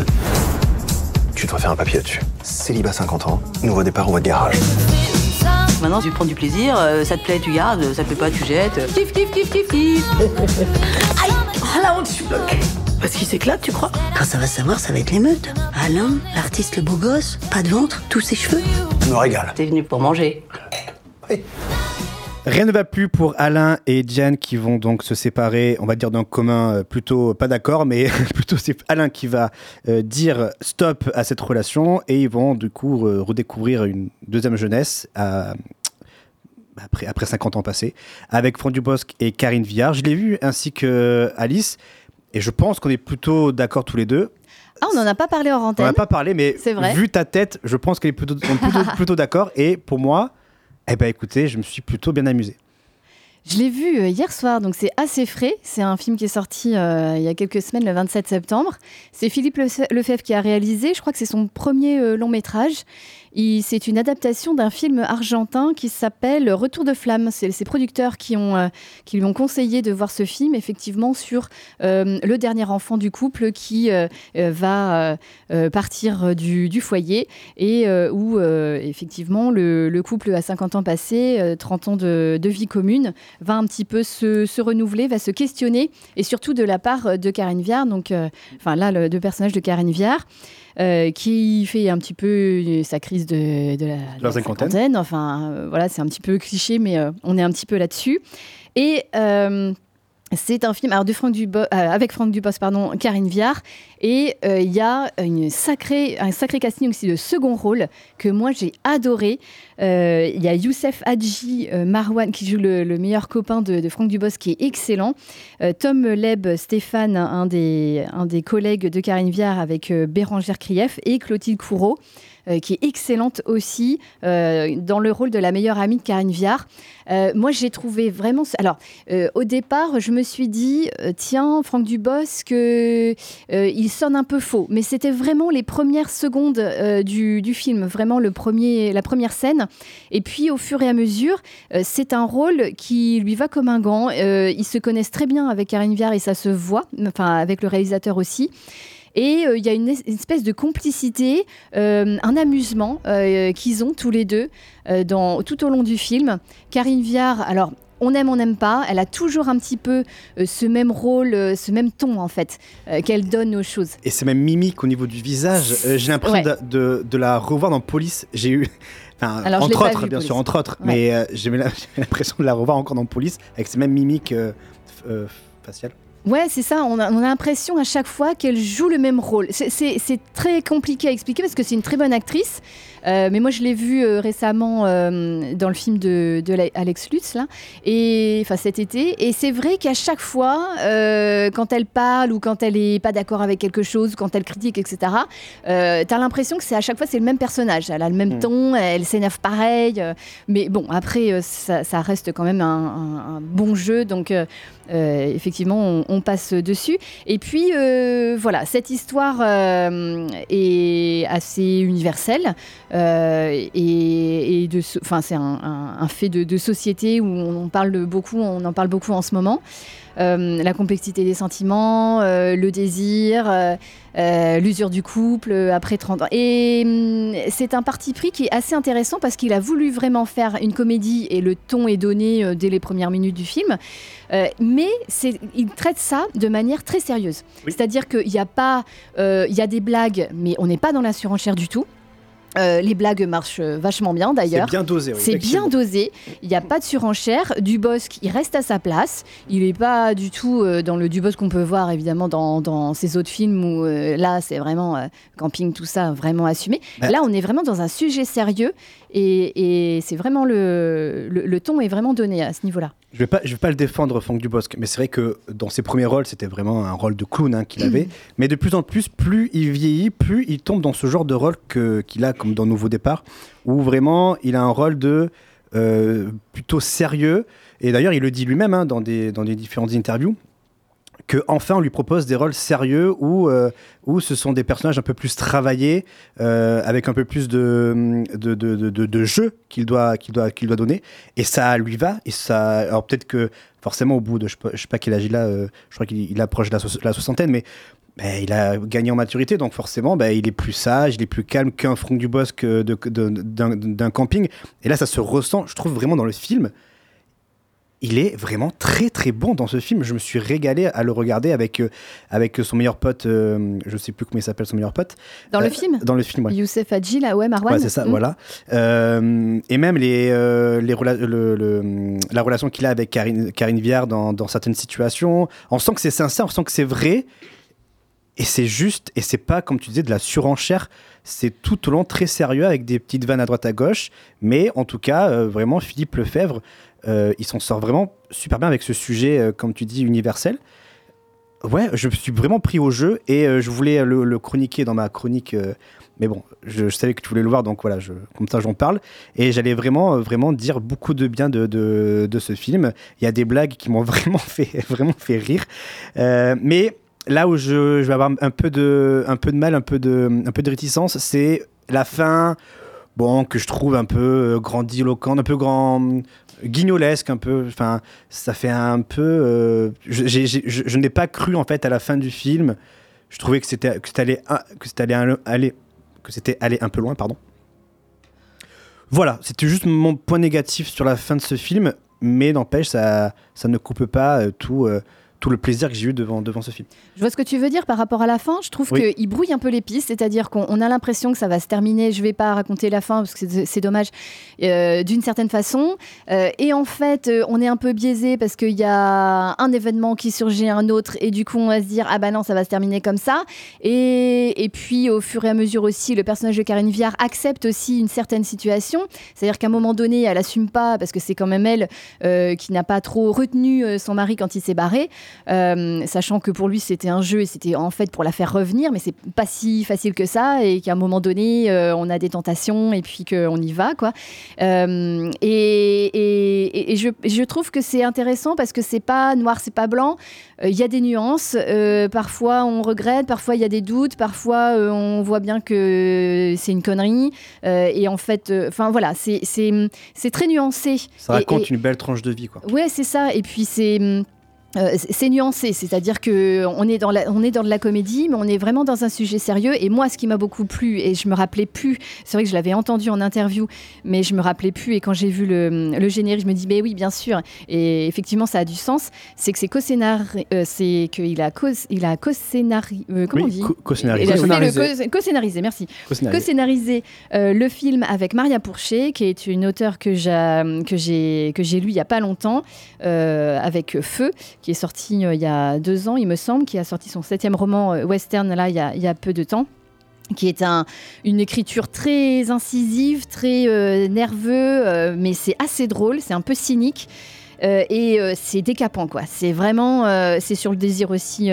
Tu devrais faire un papier là-dessus. Célibat 50 ans, nouveau départ au voie de garage. Maintenant, tu prends du plaisir, euh, ça te plaît, tu gardes, ça te plaît pas, tu jettes. Kiff, kiff, kiff, kiff, kiff. Aïe Ah la honte, je suis bloquée. Parce qu'il s'éclate, tu crois? Quand ça va savoir, ça va être l'émeute. Alain, l'artiste le beau gosse, pas de ventre, tous ses cheveux. Je me régale. T'es venu pour manger. Rien ne va plus pour Alain et Diane qui vont donc se séparer, on va dire d'un commun euh, plutôt pas d'accord, mais plutôt c'est Alain qui va euh, dire stop à cette relation et ils vont du coup euh, redécouvrir une deuxième jeunesse à- après, après 50 ans passés avec Franck Dubosc et Karine Viard. Je l'ai vu ainsi que Alice et je pense qu'on est plutôt d'accord tous les deux. Ah, on n'en a pas parlé hors On antenne. n'a pas parlé, mais vrai. vu ta tête, je pense qu'elle est plutôt d'accord. Et pour moi, eh ben écoutez, je me suis plutôt bien amusé. Je l'ai vu euh, hier soir, donc c'est assez frais. C'est un film qui est sorti euh, il y a quelques semaines, le 27 septembre. C'est Philippe Lefe- Lefebvre qui a réalisé. Je crois que c'est son premier euh, long métrage. C'est une adaptation d'un film argentin qui s'appelle Retour de flamme. C'est ses producteurs euh, qui lui ont conseillé de voir ce film, effectivement, sur euh, le dernier enfant du couple qui euh, va partir du, foyer et où, effectivement, le, le couple a 50 ans passés, euh, 30 ans de, vie commune, va un petit peu se, renouveler, va se questionner, et surtout de la part de Karine Viard, donc, enfin là, le personnage de Karine Viard, euh, qui fait un petit peu euh, sa crise de, de la, de la cinquantaine. Enfin, euh, voilà, c'est un petit peu cliché, mais on est un petit peu là-dessus. Et c'est un film euh, avec Franck Dubos, pardon, Karine Viard. Et euh, il y a un sacré casting aussi de second rôle que moi j'ai adoré. Euh, Il y a Youssef Hadji Marwan qui joue le, le meilleur copain de, Franck Dubos qui est excellent. Tom Leb Stéphane, un des, collègues de Karine Viard avec Bérangère Krief et Clotilde Courreau. Euh, qui est excellente aussi euh, dans le rôle de la meilleure amie de Karine Viard. Euh, moi, j'ai trouvé vraiment. Alors, au départ, je me suis dit, tiens, Franck Dubosc, il sonne un peu faux. Mais c'était vraiment les premières secondes du, film, vraiment le premier, la première scène. Et puis, au fur et à mesure, c'est un rôle qui lui va comme un gant. Ils se connaissent très bien avec Karine Viard et ça se voit, enfin, avec le réalisateur aussi. Et euh, il y a une, es- une espèce de complicité, euh, un amusement euh, qu'ils ont tous les deux dans, tout au long du film. Karine Viard, alors on aime, on n'aime pas. Elle a toujours un petit peu euh, ce même rôle, euh, ce même ton en fait euh, qu'elle donne aux choses. Et c'est même mimique au niveau du visage. J'ai l'impression Ouais. de, de- de la revoir dans Police. J'ai eu. enfin, Alors, entre autres, vu, bien Police. sûr, entre autres. Ouais. Mais j'ai l'impression de la revoir encore dans Police avec ces mêmes mimiques faciales. Ouais, c'est ça. On a, on a l'impression à chaque fois qu'elle joue le même rôle. C'est- très compliqué à expliquer parce que c'est une très bonne actrice. Euh, mais moi, je l'ai vue euh, récemment euh, dans le film de, Alex Lutz, là, et enfin cet été. Et c'est vrai qu'à chaque fois, quand elle parle ou quand elle est pas d'accord avec quelque chose, quand elle critique, etc., t'as l'impression que c'est à chaque fois c'est le même personnage. Elle a le même Mm. ton, elle s'énerve pareil. mais bon, après, ça, ça reste quand même un, un- un bon jeu. Donc, effectivement, on, on passe dessus. Et puis, voilà, cette histoire est assez universelle. Euh, et, et de, enfin, c'est un, un- un fait de, de société où on en parle beaucoup, on en parle beaucoup en ce moment. Euh, la complexité des sentiments, euh, le désir, l'usure du couple après 30 ans. Et hum, c'est un parti pris qui est assez intéressant parce qu'il a voulu vraiment faire une comédie et le ton est donné dès les premières minutes du film. Euh, mais il traite ça de manière très sérieuse. C'est-à-dire qu'il n'y a pas, euh, il y a des blagues, mais on n'est pas dans la surenchère du tout. Euh, les blagues marchent euh, vachement bien d'ailleurs. C'est bien dosé, oui, C'est bien dosé. Il n'y a pas de surenchère. Dubosc, il reste à sa place. Il n'est pas du tout euh, dans le Dubosc qu'on peut voir évidemment dans, dans ses autres films où euh, là c'est vraiment euh, camping, tout ça, vraiment assumé. Bah. Là, on est vraiment dans un sujet sérieux et, et c'est vraiment le, le, le ton est vraiment donné à ce niveau-là. Je vais pas, je vais pas le défendre, Franck Dubosc, mais c'est vrai que dans ses premiers rôles, c'était vraiment un rôle de clown hein, qu'il avait. Mais de plus en plus, plus il vieillit, plus il tombe dans ce genre de rôle que- qu'il a comme dans Nouveau Départ, où vraiment il a un rôle de euh, plutôt sérieux. Et d'ailleurs, il le dit lui-même hein, dans, des, dans des différentes interviews que enfin on lui propose des rôles sérieux où, euh, où ce sont des personnages un peu plus travaillés, euh, avec un peu plus de, de, de, jeu qu'il doit, doit, doit donner. Et ça lui va. Et ça, alors peut-être que forcément au bout de, je ne sais pas quel âge il a, euh, je crois qu'il il approche la, la soixantaine, mais ben, il a gagné en maturité, donc forcément, ben, il est plus sage, il est plus calme qu'un de- de- d'un d'un camping. Et là, ça se ressent, je trouve, vraiment dans le film il est vraiment très très bon dans ce film. Je me suis régalé à le regarder avec, euh, avec son meilleur pote, euh, je sais plus comment il s'appelle son meilleur pote. Dans le Euh, film Dans le film, ouais. Youssef Hadji, là, ouais, Marwan. Ouais, c'est ça, Mm. voilà. Euh, et même les, les rela- le- le- la relation qu'il a avec Karine, Karine Viard dans, dans certaines situations, on sent que c'est sincère, on sent que c'est vrai. Et c'est juste, et c'est pas, comme tu disais, de la surenchère. C'est tout au long très sérieux avec des petites vannes à droite à gauche. Mais en tout cas, euh, vraiment, Philippe Lefebvre, il s'en sort vraiment super bien avec ce sujet, euh, comme tu dis, universel. Ouais, je me suis vraiment pris au jeu et euh, je voulais le, chroniquer dans ma chronique. euh, mais bon, je, savais que tu voulais le voir, donc voilà, je, comme ça j'en parle. Et j'allais vraiment, euh, vraiment dire beaucoup de bien de, de, ce film. Il y a des blagues qui m'ont vraiment fait, vraiment fait rire. Euh, mais là où je, je vais avoir un peu de, un peu de mal, un peu de, un peu de réticence, c'est la fin, bon, que je trouve un peu euh, grandiloquente, un peu grand, guignolesque, un peu. Enfin, ça fait un peu. euh, je, je- je n'ai pas cru en fait à la fin du film. Je trouvais que c'était que allé, que c'était allé, que c'était allé un peu loin, pardon. Voilà, c'était juste mon point négatif sur la fin de ce film, mais n'empêche, ça, ça ne coupe pas euh, tout, euh, tout le plaisir que j'ai eu devant, devant ce film. Je vois ce que tu veux dire par rapport à la fin. Je trouve Oui. qu'il brouille un peu les pistes, c'est-à-dire qu'on on a l'impression que ça va se terminer. Je vais pas raconter la fin parce que c'est- dommage euh, d'une certaine façon. Euh, et en fait, euh, on est un peu biaisé parce qu'il y a un événement qui surgit un autre et du coup on va se dire ah bah non ça va se terminer comme ça. Et, et puis au fur et à mesure aussi, le personnage de Karine Viard accepte aussi une certaine situation. C'est-à-dire qu'à un moment donné, elle assume pas parce que c'est quand même elle euh, qui n'a pas trop retenu son mari quand il s'est barré. Euh, sachant que pour lui c'était un jeu et c'était en fait pour la faire revenir, mais c'est pas si facile que ça et qu'à un moment donné euh, on a des tentations et puis qu'on y va quoi. Euh, et, et- et je, je trouve que c'est intéressant parce que c'est pas noir, c'est pas blanc. Il y a des nuances. Parfois on regrette, parfois il y a des doutes, parfois on voit bien que c'est une connerie. Et en fait, enfin voilà, c'est très nuancé. Ça raconte et- une belle tranche de vie, quoi. Ouais, c'est ça. Et puis c'est euh, c'est nuancé, c'est-à-dire que on est dans la, on est dans de la comédie, mais on est vraiment dans un sujet sérieux. Et moi, ce qui m'a beaucoup plu, et je me rappelais plus, c'est vrai que je l'avais entendu en interview, mais je me rappelais plus. Et quand j'ai vu le, le générique, je me dis, ben oui, bien sûr. Et effectivement, ça a du sens. C'est que c'est co-scénarisé, euh, c'est qu'il a co, il a co-scénarisé, euh, comment Oui, on dit co- co-scénarisé. Co- merci. Co-scénarisé. Euh, le film avec Maria Pourchet, qui est une auteure que j'ai que j'ai que j'ai lu il y a pas longtemps, euh, avec Feu, qui est sorti euh, il y a deux ans, il me semble, qui a sorti son septième roman euh, western là il y a, peu de temps qui est un, une écriture très incisive, très euh, nerveux, euh, mais c'est assez drôle, c'est un peu cynique. Euh, et euh, c'est décapant quoi. C'est vraiment, euh, c'est sur le désir aussi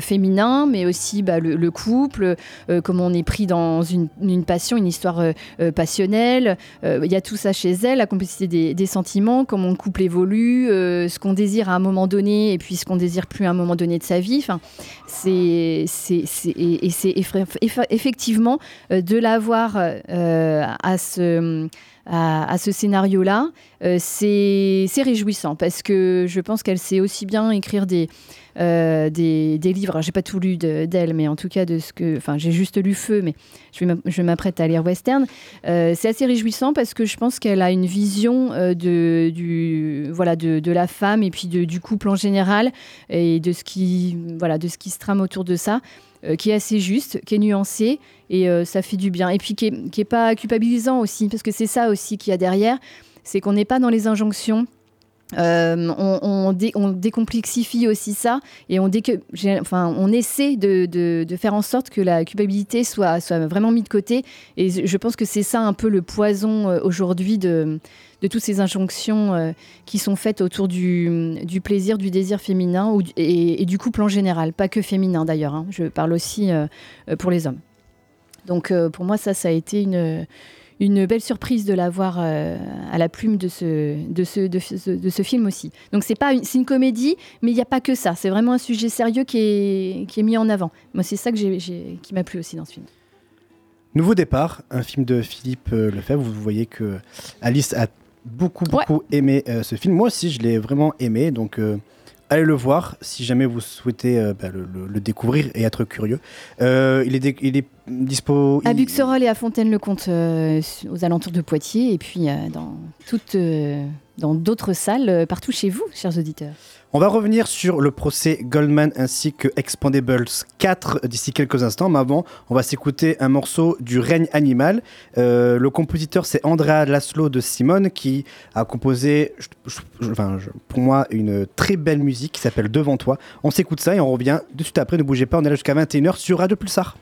féminin, mais aussi bah, le, le couple, comment on est pris dans une, passion, une histoire passionnelle. Il y a tout ça chez elle, la complicité des, sentiments, comment le couple évolue, ce qu'on désire à un moment donné et puis ce qu'on désire plus à un moment donné de sa vie. Enfin, c'est, c'est, c'est- et, et c'est effectivement de l'avoir à ce à, ce scénario-là, euh, c'est réjouissant parce que je pense qu'elle sait aussi bien écrire des, euh, des, des livres. J'ai pas tout lu de- d'elle, mais en tout cas de ce que, enfin, j'ai juste lu Feu, mais je m'apprête à lire Western. Euh, c'est assez réjouissant parce que je pense qu'elle a une vision euh, de, du, voilà, de, de la femme et puis de- du couple en général et de ce qui, voilà, de ce qui se trame autour de ça, euh, qui est assez juste, qui est nuancé et euh, ça fait du bien. Et puis qui est, qui est pas culpabilisant aussi, parce que c'est ça aussi qu'il y a derrière, c'est qu'on n'est pas dans les injonctions. Euh, on, on dé- on décomplexifie aussi ça et on, essaie de, faire en sorte que la culpabilité soit, vraiment mise de côté. Et je pense que c'est ça un peu le poison euh, aujourd'hui de, toutes ces injonctions euh, qui sont faites autour du, plaisir, du désir féminin et, du couple en général, pas que féminin d'ailleurs. hein. Je parle aussi pour les hommes. Donc pour moi, ça, ça a été une, une belle surprise de l'avoir euh, à la plume de ce, de ce, de ce, de ce film aussi. Donc c'est pas une, une comédie, mais il n'y a pas que ça. C'est vraiment un sujet sérieux qui est, qui est mis en avant. Moi, c'est ça que j'ai- qui m'a plu aussi dans ce film. Nouveau départ, un film de Philippe euh, Lefebvre. Vous voyez que Alice a beaucoup, beaucoup aimé euh, ce film. Moi aussi, je l'ai vraiment aimé. Donc, euh, allez le voir si jamais vous souhaitez euh, bah, le, le- le découvrir et être curieux. Euh, il, est dé- il est dispo. À Buxerolles et à Fontaine-le-Comte, euh, aux alentours de Poitiers, et puis dans toutes, euh, dans d'autres salles euh, partout chez vous, chers auditeurs. On va revenir sur le procès Goldman ainsi que Expandables 4 d'ici quelques instants. Mais avant, on va s'écouter un morceau du règne animal. Euh, le compositeur, c'est Andrea Laszlo de Simone qui a composé, enfin, pour moi, une très belle musique qui s'appelle Devant toi. On s'écoute ça et on revient de suite après. Ne bougez pas, on est là jusqu'à 21h sur Radio Pulsar.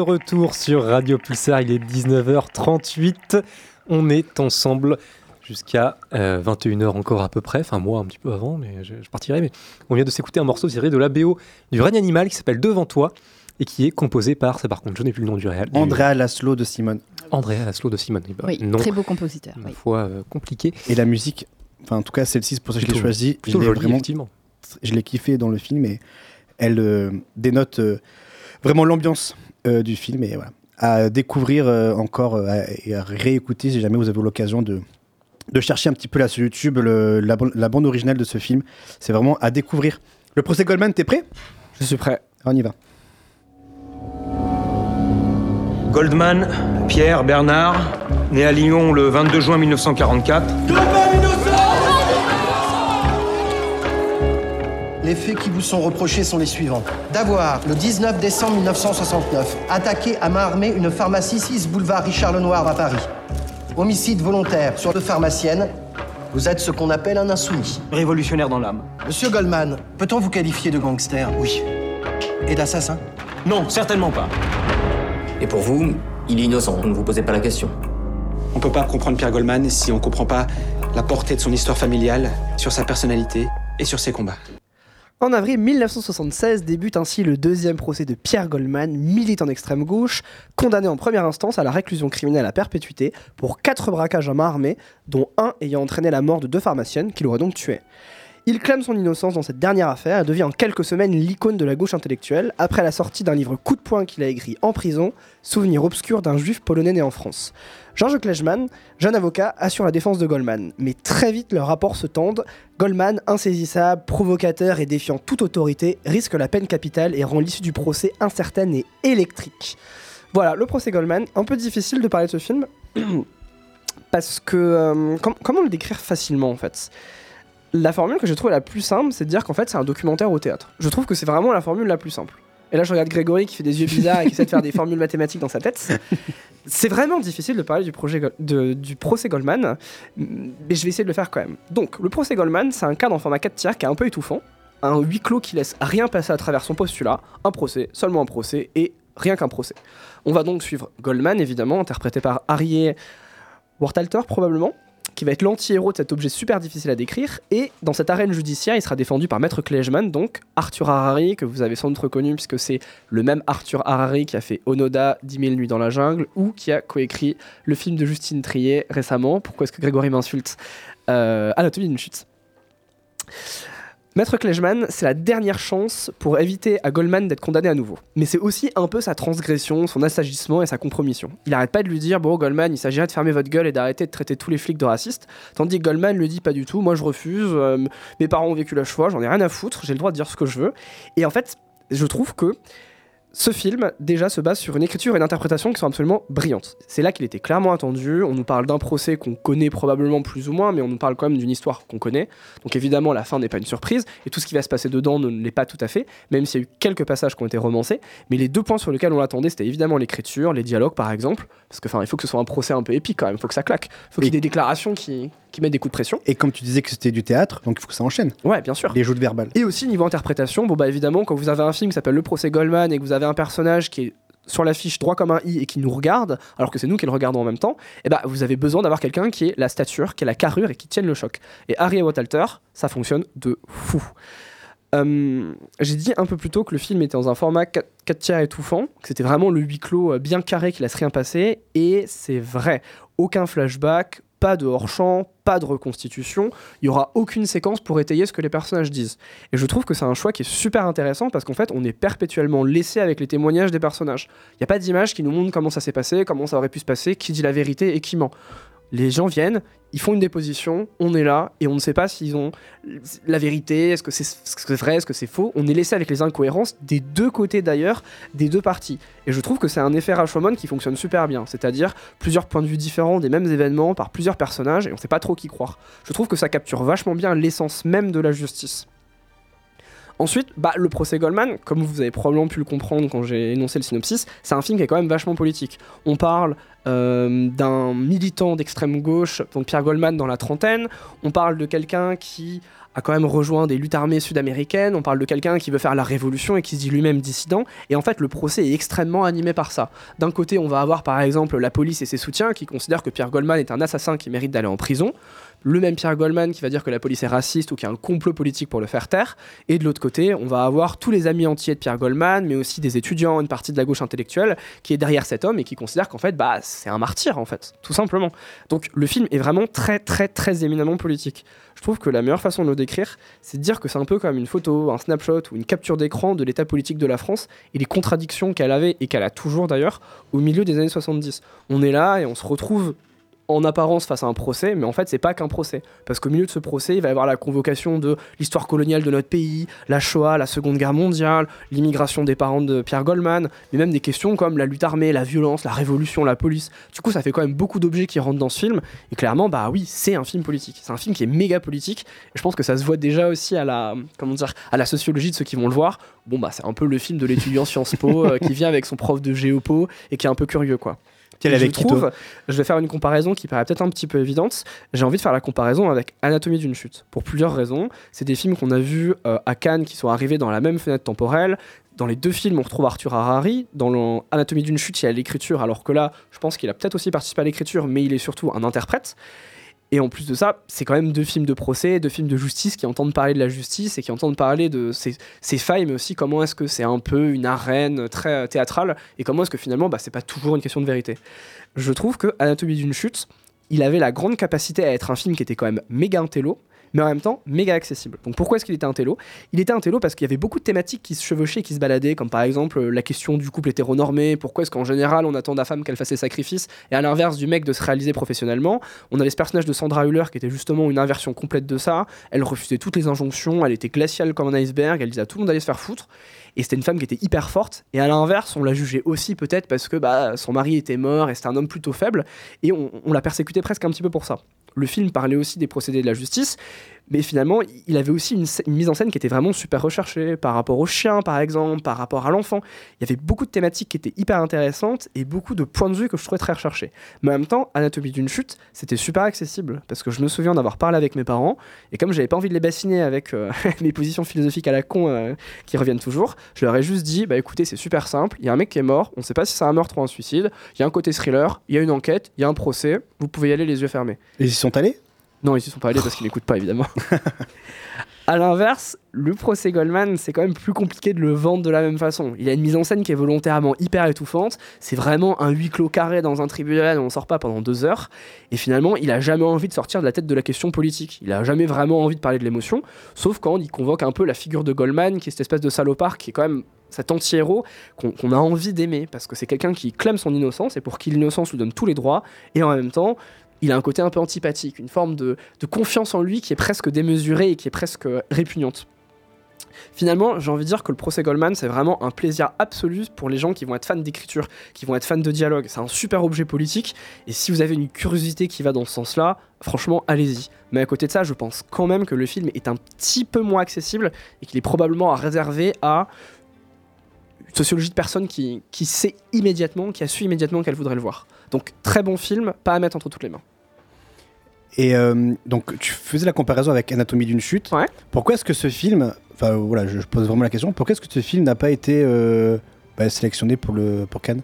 Retour sur Radio Pulsar, il est 19h38. On est ensemble jusqu'à 21h encore à peu près, enfin moi un petit peu avant, mais je, je partirai. Mais on vient de s'écouter un morceau tiré de la BO du règne animal qui s'appelle Devant toi et qui est composé par, ça par contre je n'ai plus le nom du réel. du- Andrea Laszlo de Simone. Andrea Laszlo de Simone. Eh ben, Oui, nom, très beau compositeur. ma oui. foi euh, compliqué. Et la musique, enfin en tout cas celle-ci, c'est pour ça que je l'ai choisie. Je plutôt l'ai vraiment, effectivement. je l'ai kiffé dans le film et elle euh, dénote euh, vraiment l'ambiance euh, du film et voilà. À découvrir euh, encore euh, à- et à réécouter si jamais vous avez l'occasion de, de chercher un petit peu là sur YouTube le- la, la bande originale de ce film. C'est vraiment à découvrir. Le procès Goldman, t'es prêt? Je suis prêt. On y va. Goldman, Pierre Bernard, né à Lyon le 22 juin 1944. Les faits qui vous sont reprochés sont les suivants. D'avoir, le 19 décembre 1969, attaqué à main armée une pharmacie 6 boulevard Richard Lenoir à Paris. Homicide volontaire sur deux pharmaciennes. Vous êtes ce qu'on appelle un insoumis. Révolutionnaire dans l'âme. Monsieur Goldman, peut-on vous qualifier de gangster? Oui. Et d'assassin? Non, certainement pas. Et pour vous, il est innocent, ne vous posez pas la question. On peut pas comprendre Pierre Goldman si on comprend pas la portée de son histoire familiale, sur sa personnalité et sur ses combats. En avril 1976 débute ainsi le deuxième procès de Pierre Goldman, militant d'extrême gauche, condamné en première instance à la réclusion criminelle à perpétuité pour quatre braquages à main armée, dont un ayant entraîné la mort de deux pharmaciennes qu'il aurait donc tuées. Il clame son innocence dans cette dernière affaire et devient en quelques semaines l'icône de la gauche intellectuelle après la sortie d'un livre coup de poing qu'il a écrit en prison, Souvenir obscur d'un juif polonais né en France. Georges Klejman, jeune avocat, assure la défense de Goldman, mais très vite leurs rapports se tendent. Goldman, insaisissable, provocateur et défiant toute autorité, risque la peine capitale et rend l'issue du procès incertaine et électrique. Voilà, le procès Goldman, un peu difficile de parler de ce film, parce que... euh, com- comment le décrire facilement en fait? La formule que j'ai trouvée la plus simple, c'est de dire qu'en fait c'est un documentaire au théâtre. Je trouve que c'est vraiment la formule la plus simple. Et là je regarde Grégory qui fait des yeux bizarres et qui essaie de faire des formules mathématiques dans sa tête. C'est vraiment difficile de parler du, projet de- du procès Goldman, mais je vais essayer de le faire quand même. Donc le procès Goldman, c'est un cadre en format 4 tiers qui est un peu étouffant, un huis clos qui laisse rien passer à travers son postulat, un procès, seulement un procès et rien qu'un procès. On va donc suivre Goldman évidemment, interprété par Harry Wartalter probablement, qui va être l'anti-héros de cet objet super difficile à décrire. Et dans cette arène judiciaire, il sera défendu par Maître Klejman, donc Arthur Harari, que vous avez sans doute reconnu, puisque c'est le même Arthur Harari qui a fait Onoda, 10 000 nuits dans la jungle, ou qui a coécrit le film de Justine Trier récemment. Pourquoi est-ce que Grégory m'insulte? Euh, Anatomie d'une chute. Maître Klejman, c'est la dernière chance pour éviter à Goldman d'être condamné à nouveau. Mais c'est aussi un peu sa transgression, son assagissement et sa compromission. Il arrête pas de lui dire Bon, Goldman, il s'agirait de fermer votre gueule et d'arrêter de traiter tous les flics de racistes. Tandis que Goldman lui dit Pas du tout, moi je refuse, euh, mes parents ont vécu la choix, j'en ai rien à foutre, j'ai le droit de dire ce que je veux. Et en fait, je trouve que ce film, déjà, se base sur une écriture et une interprétation qui sont absolument brillantes. C'est là qu'il était clairement attendu. On nous parle d'un procès qu'on connaît probablement plus ou moins, mais on nous parle quand même d'une histoire qu'on connaît. Donc évidemment, la fin n'est pas une surprise, et tout ce qui va se passer dedans ne l'est pas tout à fait, même s'il y a eu quelques passages qui ont été romancés. Mais les deux points sur lesquels on l'attendait, c'était évidemment l'écriture, les dialogues par exemple, parce que il faut que ce soit un procès un peu épique quand même, il faut que ça claque. Il faut qu'il y ait des déclarations qui, qui mettent des coups de pression. Et comme tu disais que c'était du théâtre, donc il faut que ça enchaîne. Ouais, bien sûr. Les joutes verbales. Et aussi niveau interprétation, bon bah évidemment quand vous avez un film qui s'appelle Le procès Goldman et que vous avez un personnage qui est sur l'affiche droit comme un i et qui nous regarde, alors que c'est nous qui le regardons en même temps, et bah vous avez besoin d'avoir quelqu'un qui ait la stature, qui ait la carrure et qui tienne le choc. Et Harry Wattalter, ça fonctionne de fou. Euh, J'ai dit un peu plus tôt que le film était dans un format 4, tiers étouffant, que c'était vraiment le huis clos euh, bien carré qui laisse rien passer, et c'est vrai. Aucun flashback, pas de hors-champ, pas de reconstitution, il y aura aucune séquence pour étayer ce que les personnages disent. Et je trouve que c'est un choix qui est super intéressant parce qu'en fait, on est perpétuellement laissé avec les témoignages des personnages. Il n'y a pas d'image qui nous montre comment ça s'est passé, comment ça aurait pu se passer, qui dit la vérité et qui ment. Les gens viennent, ils font une déposition, on est là et on ne sait pas s'ils ont la vérité, est-ce que c'est est -ce vrai, est-ce que c'est faux. On est laissé avec les incohérences des deux côtés d'ailleurs, des deux parties. Et je trouve que c'est un effet Rashomon qui fonctionne super bien, c'est-à-dire plusieurs points de vue différents des mêmes événements par plusieurs personnages et on ne sait pas trop qui croire. Je trouve que ça capture vachement bien l'essence même de la justice. Ensuite, bah, le procès Goldman, comme vous avez probablement pu le comprendre quand j'ai énoncé le synopsis, c'est un film qui est quand même vachement politique. On parle euh, d'un militant d'extrême gauche, donc Pierre Goldman dans la trentaine, on parle de quelqu'un qui a quand même rejoint des luttes armées sud-américaines. On parle de quelqu'un qui veut faire la révolution et qui se dit lui-même dissident. Et en fait, le procès est extrêmement animé par ça. D'un côté, on va avoir par exemple la police et ses soutiens qui considèrent que Pierre Goldman est un assassin qui mérite d'aller en prison le même Pierre Goldman qui va dire que la police est raciste ou qu'il y a un complot politique pour le faire taire. Et de l'autre côté, on va avoir tous les amis entiers de Pierre Goldman, mais aussi des étudiants, une partie de la gauche intellectuelle qui est derrière cet homme et qui considère qu'en fait, bah, c'est un martyr en fait, tout simplement. Donc le film est vraiment très, très, très éminemment politique. Je trouve que la meilleure façon de le décrire, c'est de dire que c'est un peu comme une photo, un snapshot ou une capture d'écran de l'état politique de la France et les contradictions qu'elle avait et qu'elle a toujours d'ailleurs au milieu des années 70. On est là et on se retrouve en apparence face à un procès, mais en fait, c'est pas qu'un procès. Parce qu'au milieu de ce procès, il va y avoir la convocation de l'histoire coloniale de notre pays, la Shoah, la Seconde Guerre mondiale, l'immigration des parents de Pierre Goldman, mais même des questions comme la lutte armée, la violence, la révolution, la police. Du coup, ça fait quand même beaucoup d'objets qui rentrent dans ce film. Et clairement, bah oui, c'est un film politique. C'est un film qui est méga politique. Et je pense que ça se voit déjà aussi à la, comment dire, à la sociologie de ceux qui vont le voir. Bon, bah, c'est un peu le film de l'étudiant Sciences Po euh, qui vient avec son prof de géopo et qui est un peu curieux, quoi. Quel Et avec je trouve, je vais faire une comparaison qui paraît peut-être un petit peu évidente. J'ai envie de faire la comparaison avec Anatomie d'une chute, pour plusieurs raisons. C'est des films qu'on a vus euh, à Cannes qui sont arrivés dans la même fenêtre temporelle. Dans les deux films, on retrouve Arthur Harari. Dans Anatomie d'une chute, il y a l'écriture, alors que là, je pense qu'il a peut-être aussi participé à l'écriture, mais il est surtout un interprète. Et en plus de ça, c'est quand même deux films de procès, deux films de justice qui entendent parler de la justice et qui entendent parler de ses failles, mais aussi comment est-ce que c'est un peu une arène très euh, théâtrale et comment est-ce que finalement, bah, c'est pas toujours une question de vérité. Je trouve que Anatomie d'une chute, il avait la grande capacité à être un film qui était quand même méga intello, mais en même temps méga accessible. Donc pourquoi est-ce qu'il était un télo Il était un télo parce qu'il y avait beaucoup de thématiques qui se chevauchaient, qui se baladaient, comme par exemple euh, la question du couple hétéronormé, pourquoi est-ce qu'en général on attend de la femme qu'elle fasse ses sacrifices, et à l'inverse du mec de se réaliser professionnellement. On avait ce personnage de Sandra Hüller qui était justement une inversion complète de ça, elle refusait toutes les injonctions, elle était glaciale comme un iceberg, elle disait à tout le monde d'aller se faire foutre, et c'était une femme qui était hyper forte, et à l'inverse on l'a jugée aussi peut-être parce que bah, son mari était mort et c'était un homme plutôt faible, et on, on l'a persécuté presque un petit peu pour ça. Le film parlait aussi des procédés de la justice, mais finalement, il avait aussi une, mise en scène qui était vraiment super recherchée par rapport au chien, par exemple, par rapport à l'enfant. Il y avait beaucoup de thématiques qui étaient hyper intéressantes et beaucoup de points de vue que je trouvais très recherchés. Mais en même temps, Anatomie d'une chute, c'était super accessible parce que je me souviens d'avoir parlé avec mes parents et comme j'avais pas envie de les bassiner avec euh, mes positions philosophiques à la con euh, qui reviennent toujours, je leur ai juste dit bah écoutez, c'est super simple, il y a un mec qui est mort, on sait pas si c'est un meurtre ou un suicide, il y a un côté thriller, il y a une enquête, il y a un procès, vous pouvez y aller les yeux fermés. Et ils y sont allés? Non, ils y sont pas allés parce qu'ils n'écoutent pas évidemment. À l'inverse, le procès Goldman, c'est quand même plus compliqué de le vendre de la même façon. Il a une mise en scène qui est volontairement hyper étouffante. C'est vraiment un huis clos carré dans un tribunal où on sort pas pendant deux heures. Et finalement, il a jamais envie de sortir de la tête de la question politique. Il a jamais vraiment envie de parler de l'émotion, sauf quand il convoque un peu la figure de Goldman, qui est cette espèce de salopard qui est quand même cet anti-héros qu'on a envie d'aimer, parce que c'est quelqu'un qui clame son innocence et pour qui l'innocence lui donne tous les droits, et en même temps, il a un côté un peu antipathique, une forme de, confiance en lui qui est presque démesurée et qui est presque euh, répugnante. Finalement, j'ai envie de dire que le procès Goldman, c'est vraiment un plaisir absolu pour les gens qui vont être fans d'écriture, qui vont être fans de dialogue. C'est un super objet politique, et si vous avez une curiosité qui va dans ce sens-là, franchement, allez-y. Mais à côté de ça, je pense quand même que le film est un petit peu moins accessible, et qu'il est probablement à réserver à une sociologie de personnes qui sait immédiatement, qui a su immédiatement qu'elle voudrait le voir. Donc, très bon film, pas à mettre entre toutes les mains. Et euh, donc, tu faisais la comparaison avec Anatomie d'une chute. Pourquoi est-ce que ce film, enfin voilà, je, je pose vraiment la question, pourquoi est-ce que ce film n'a pas été euh, bah, sélectionné pour, le, pour Cannes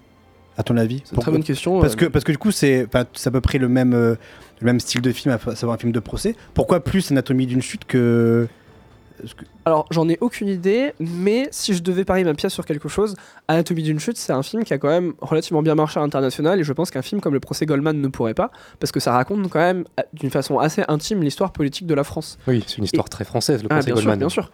À ton avis? C'est une très bonne question, Parce, euh. que, parce que du coup, c'est à peu près le même, euh, le même style de film, à savoir un film de procès. Pourquoi plus Anatomie d'une chute que. Alors, j'en ai aucune idée, mais si je devais parier ma pièce sur quelque chose, Anatomie d'une chute, c'est un film qui a quand même relativement bien marché à l'international, et je pense qu'un film comme Le procès Goldman ne pourrait pas, parce que ça raconte quand même euh, d'une façon assez intime l'histoire politique de la France. Oui, c'est une histoire très française, le Ah, procès bien Goldman. Sûr, bien sûr.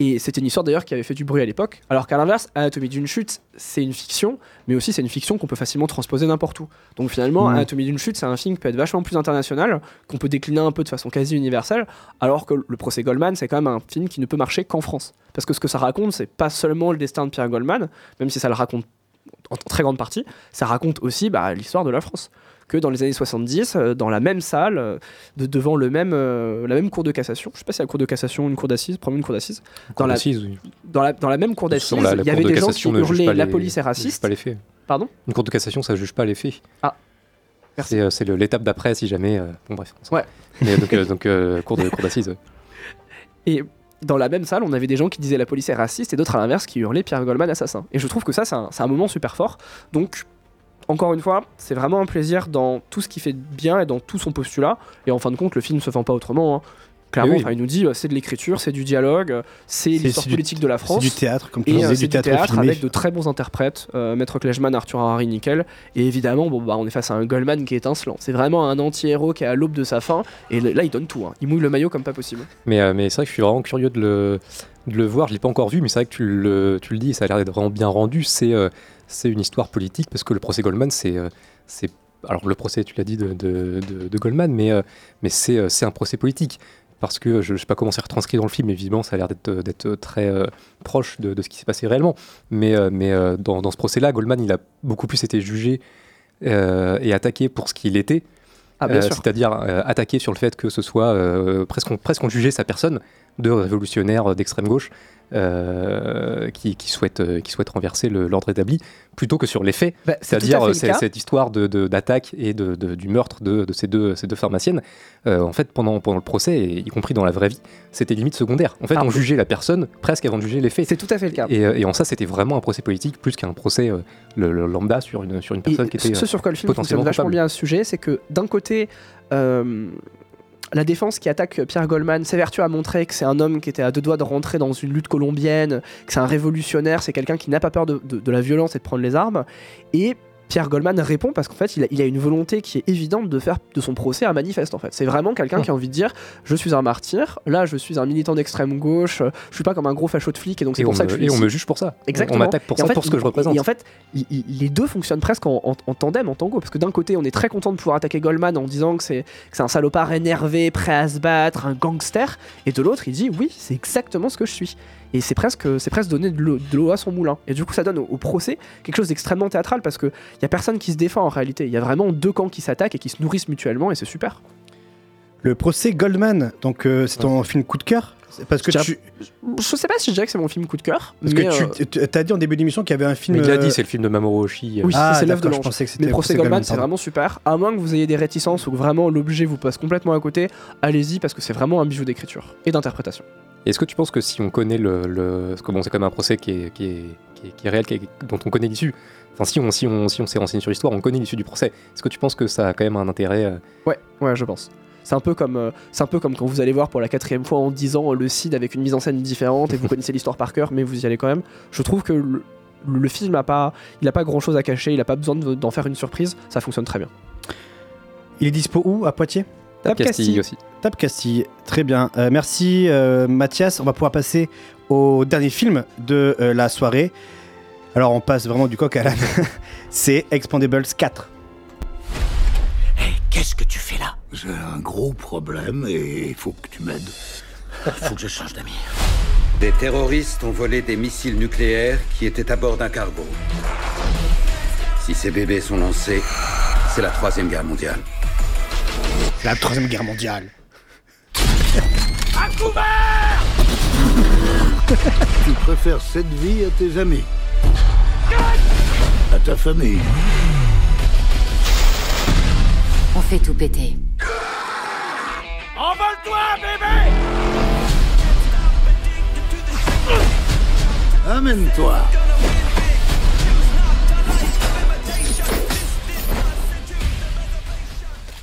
Et c'était une histoire d'ailleurs qui avait fait du bruit à l'époque, alors qu'à l'inverse, Anatomie d'une chute, c'est une fiction, mais aussi c'est une fiction qu'on peut facilement transposer n'importe où. Donc finalement, Mhm. Anatomie d'une chute, c'est un film qui peut être vachement plus international, qu'on peut décliner un peu de façon quasi universelle, alors que le procès Goldman, c'est quand même un film qui ne peut marcher qu'en France. Parce que ce que ça raconte, c'est pas seulement le destin de Pierre Goldman, même si ça le raconte en très grande partie, ça raconte aussi bah, l'histoire de la France. Que dans les années 70, euh, dans la même salle, euh, de, devant le même, euh, la même cour de cassation, je sais pas si la cour de cassation ou une cour d'assises, probablement une cour d'assises, dans, la- oui. dans, la, dans la même cour d'assises, il y avait de des gens qui ne hurlaient la les- police est ne raciste. pas les faits. Pardon? Une cour de cassation, ça juge pas les faits. Ah. C'est l'étape d'après si jamais. euh, bon, bref. Ouais. Mais donc, euh, donc euh, d'assises. Et dans la même salle, on avait des gens qui disaient la police est raciste et d'autres à l'inverse qui hurlaient Pierre Goldman assassin. Et je trouve que ça, c'est un, c'est un moment super fort. Donc, encore une fois, c'est vraiment un plaisir dans tout ce qu'il fait de bien et dans tout son postulat. Et en fin de compte, le film se vend pas autrement. hein. Clairement, oui. enfin, il nous dit euh, c'est de l'écriture, c'est du dialogue, euh, c'est l'histoire du- politique de la France. c'est du théâtre, comme tu disais, euh, du théâtre théâtre filmé. avec de très bons interprètes, euh, Maître Klejman, Arthur Harari, Nickel. Et évidemment, bon, bah, on est face à un Goldman qui est étincelant. C'est vraiment un anti-héros qui est à l'aube de sa fin. Et là, il donne tout. hein. Il mouille le maillot comme pas possible. Mais, euh, mais c'est vrai que je suis vraiment curieux de le, de le voir. Je l'ai pas encore vu, mais c'est vrai que tu le, tu le dis, ça a l'air d'être vraiment bien rendu. C'est euh, c'est une histoire politique parce que le procès Goldman, c'est euh, alors le procès, tu l'as dit, de, de, de- de Goldman, mais, euh, mais c'est euh, c'est un procès politique. Parce que je ne sais pas comment c'est retranscrit dans le film, mais évidemment, ça a l'air d'être très euh, proche de, ce qui s'est passé réellement. Mais, mais dans, dans ce procès-là, Goldman, il a beaucoup plus été jugé et attaqué pour ce qu'il était. Ah, bien sûr. C'est-à-dire attaqué sur le fait que ce soit presque, on, presque on jugeait sa personne de révolutionnaire d'extrême gauche euh, qui, qui souhaite, euh, qui souhaite renverser l'ordre établi, plutôt que sur les faits. Bah, c'est C'est-à-dire cette histoire de- de- d'attaque et de, de- du meurtre de, de ces, deux, ces deux pharmaciennes. euh, en fait, pendant, pendant le procès, et y compris dans la vraie vie, c'était limite secondaire. En fait, Ah, on jugeait la personne presque avant de juger les faits. C'est tout à fait le cas. Et, et en ça, c'était vraiment un procès politique plus qu'un procès euh, le, le lambda sur une, sur une personne Et qui était ce sur quoi le film fonctionne potentiellement vachement bien à ce sujet, c'est que d'un côté, euh, la défense qui attaque Pierre Goldman s'évertue à montrer que c'est un homme qui était à deux doigts de rentrer dans une lutte colombienne, que c'est un révolutionnaire, c'est quelqu'un qui n'a pas peur de, de- de la violence et de prendre les armes. Et Pierre Goldman répond parce qu'en fait, il a, il a une volonté qui est évidente de faire de son procès un manifeste. En fait, c'est vraiment quelqu'un qui a envie de dire je suis un martyr. Là, je suis un militant d'extrême gauche. Je suis pas comme un gros facho de flic et donc c'est pour ça me- que je suis et on me juge pour ça. Exactement. On m'attaque pour Et en ça, fait, pour ce que je représente. Et en fait, il- il- les deux fonctionnent presque en, en- en tandem, en tango, parce que d'un côté, on est très content de pouvoir attaquer Goldman en disant que c'est un salopard énervé, prêt à se battre, un gangster, et de l'autre, il dit oui, c'est exactement ce que je suis. Et c'est presque, c'est presque donner de l'eau à son moulin. Et du coup, ça donne au, au procès quelque chose d'extrêmement théâtral parce qu'il y a personne qui se défend en réalité. Il y a vraiment deux camps qui s'attaquent et qui se nourrissent mutuellement, et c'est super. Le procès Goldman, donc euh, c'est ton film coup de cœur? Parce que Je tu, Je sais pas si je dirais que c'est mon film coup de cœur. parce mais, que euh, tu tu- t'as dit en début d'émission qu'il y avait un film. Mais il l'a euh, dit, c'est le film de Mamoru Oshii. Oui, Ah, c'est l'œuvre de l'ange. pensais que c'était Mais Procès Procès Goldman, c'est vraiment super. À moins que vous ayez des réticences ou que vraiment l'objet vous passe complètement à côté, allez-y parce que c'est vraiment un bijou d'écriture et d'interprétation. Est-ce que tu penses que si on connaît le. le- parce que bon, c'est quand même un procès qui est, qui est, qui est, qui est réel, qui est- dont on connaît l'issue. Enfin, si on, si on, si on s'est renseigné sur l'histoire, on connaît l'issue du procès. Est-ce que tu penses que ça a quand même un intérêt euh, Ouais, ouais, je pense. C'est un peu comme, euh, c'est un peu comme quand vous allez voir pour la quatrième fois en 10 ans le Cid avec une mise en scène différente et vous connaissez l'histoire par cœur, mais vous y allez quand même. Je trouve que le, le film a pas, il a pas grand chose à cacher, il a pas besoin de- d'en faire une surprise, ça fonctionne très bien. Il est dispo où? À Poitiers? Tap Castille. aussi. Tap Castille, très bien. Euh, merci euh, Mathias. On va pouvoir passer au dernier film de euh, la soirée. Alors on passe vraiment du coq à l'âne. C'est Expandables 4. Qu'est-ce que tu fais là? J'ai un gros problème et il faut que tu m'aides. Faut que je change d'amis. Des terroristes ont volé des missiles nucléaires qui étaient à bord d'un cargo. Si ces bébés sont lancés, c'est la troisième guerre mondiale. La troisième guerre mondiale. À couvert Tu préfères cette vie à tes amis À ta famille On fait tout péter. Envole-toi, bébé Amène-toi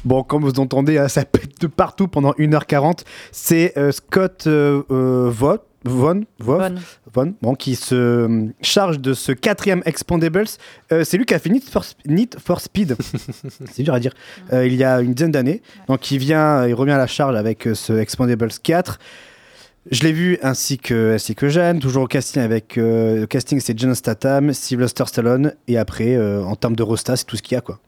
Bon, comme vous entendez, hein, ça pète de partout pendant 1h40. C'est euh, Scott euh, euh, Vaughn, Vaughn, Vaughn, Vaughn, bon, qui se charge de ce quatrième Expandables. Euh, c'est lui qui a fait Need for, Need for Speed. c'est dur à dire. Euh, il y a une dizaine d'années. Donc il vient, il revient à la charge avec euh, ce Expandables 4. Je l'ai vu ainsi que, ainsi que Jeanne, toujours au casting avec euh, le casting c'est John Statham, Sylvester Stallone et après euh, en termes de rosta c'est tout ce qu'il y a quoi.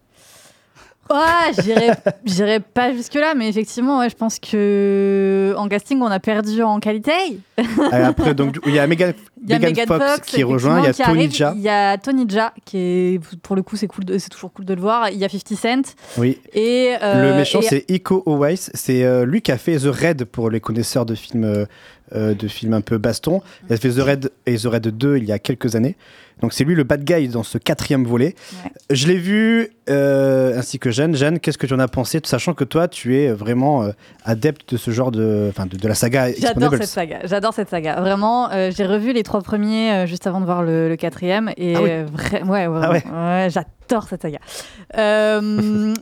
Ouais, j'irai j'irai pas jusque-là, mais effectivement, ouais, je pense que en casting, on a perdu en qualité. Et après, donc, il y a Megan, Il y a Megan Megan Fox qui rejoint, il y a Tony arrive. Il y a Tony Jaa qui est pour le coup c'est cool, de- c'est toujours cool de le voir. Il y a 50 Cent. Oui. Et euh, le méchant, et- c'est Iko Uwais. C'est euh, lui qui a fait The Raid pour les connaisseurs de films, euh, euh, de films un peu baston. Il a fait The Raid et The Raid 2 il y a quelques années. Donc c'est lui le bad guy dans ce quatrième volet. Je l'ai vu, euh, ainsi que Jeanne. Jeanne, qu'est-ce que tu en as pensé, sachant que toi, tu es vraiment euh, adepte de ce genre de, enfin, de, de la saga J'adore cette saga. J'adore cette saga. Vraiment, euh, j'ai revu les trois premiers juste avant de voir le, le quatrième et Ah oui. vra- ouais, ouais, Ah ouais. ouais, j'adore cette saga.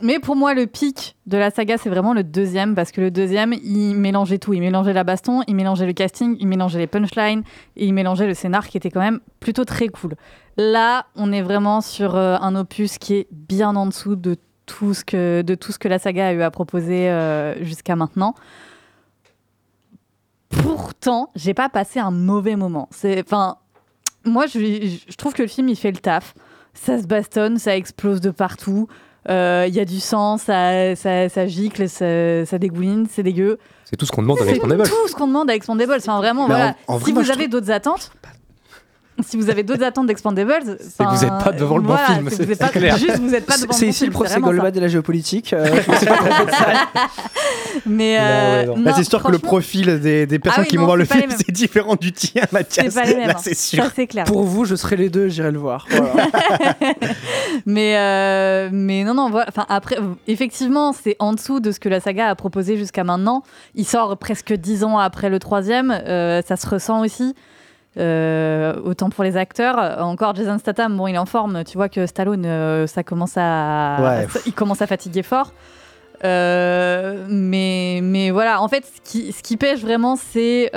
Mais pour moi, le pic de la saga, c'est vraiment le deuxième parce que le deuxième, il mélangeait tout. Il mélangeait la baston, il mélangeait le casting, il mélangeait les punchlines et il mélangeait le scénar qui était quand même plutôt très cool. Là, on est vraiment sur euh, un opus qui est bien en dessous de tout ce que de tout ce que la saga a eu à proposer euh, jusqu'à maintenant. Pourtant, j'ai pas passé un mauvais moment. C'est, enfin, moi, je, je trouve que le film il fait le taf. Ça se bastonne, ça explose de partout. Euh, Il y a du sang, ça, ça, ça gicle, ça, ça dégouline, c'est dégueu. C'est tout ce qu'on demande avec C'est Expendables. tout ce qu'on demande à Expandables. Enfin, vraiment, en- voilà. en vrai, si moi, vous avez d'autres attentes. Si vous avez d'autres attentes d'Expandables, que vous enfin, êtes pas devant le bon voilà, film, c'est- c'est- vous êtes c'est pas- clair. Juste, vous n'êtes pas devant le C'est bon ici le film, procès. Goldman de la géopolitique. euh. Mais Là, euh, Là, c'est sûr que le profil des, des personnes oui, qui vont voir le c'est film, c'est différent du tien, Mathias. C'est pas les mêmes. Là, hein. c'est sûr. Ça, c'est clair. Pour vous, je serai les deux, j'irai le voir. Voilà. mais, euh, mais non, non, voilà. Enfin, après, effectivement, c'est en dessous de ce que la saga a proposé jusqu'à maintenant. Il sort presque dix ans après le troisième. euh, ça se ressent aussi. Euh, autant pour les acteurs. Encore Jason Statham, bon, il est en forme. Tu vois que Stallone, euh, ça commence à, Ouais. ça- il commence à fatiguer fort. Euh, mais, mais voilà, en fait, ce qui, ce qui pêche vraiment, c'est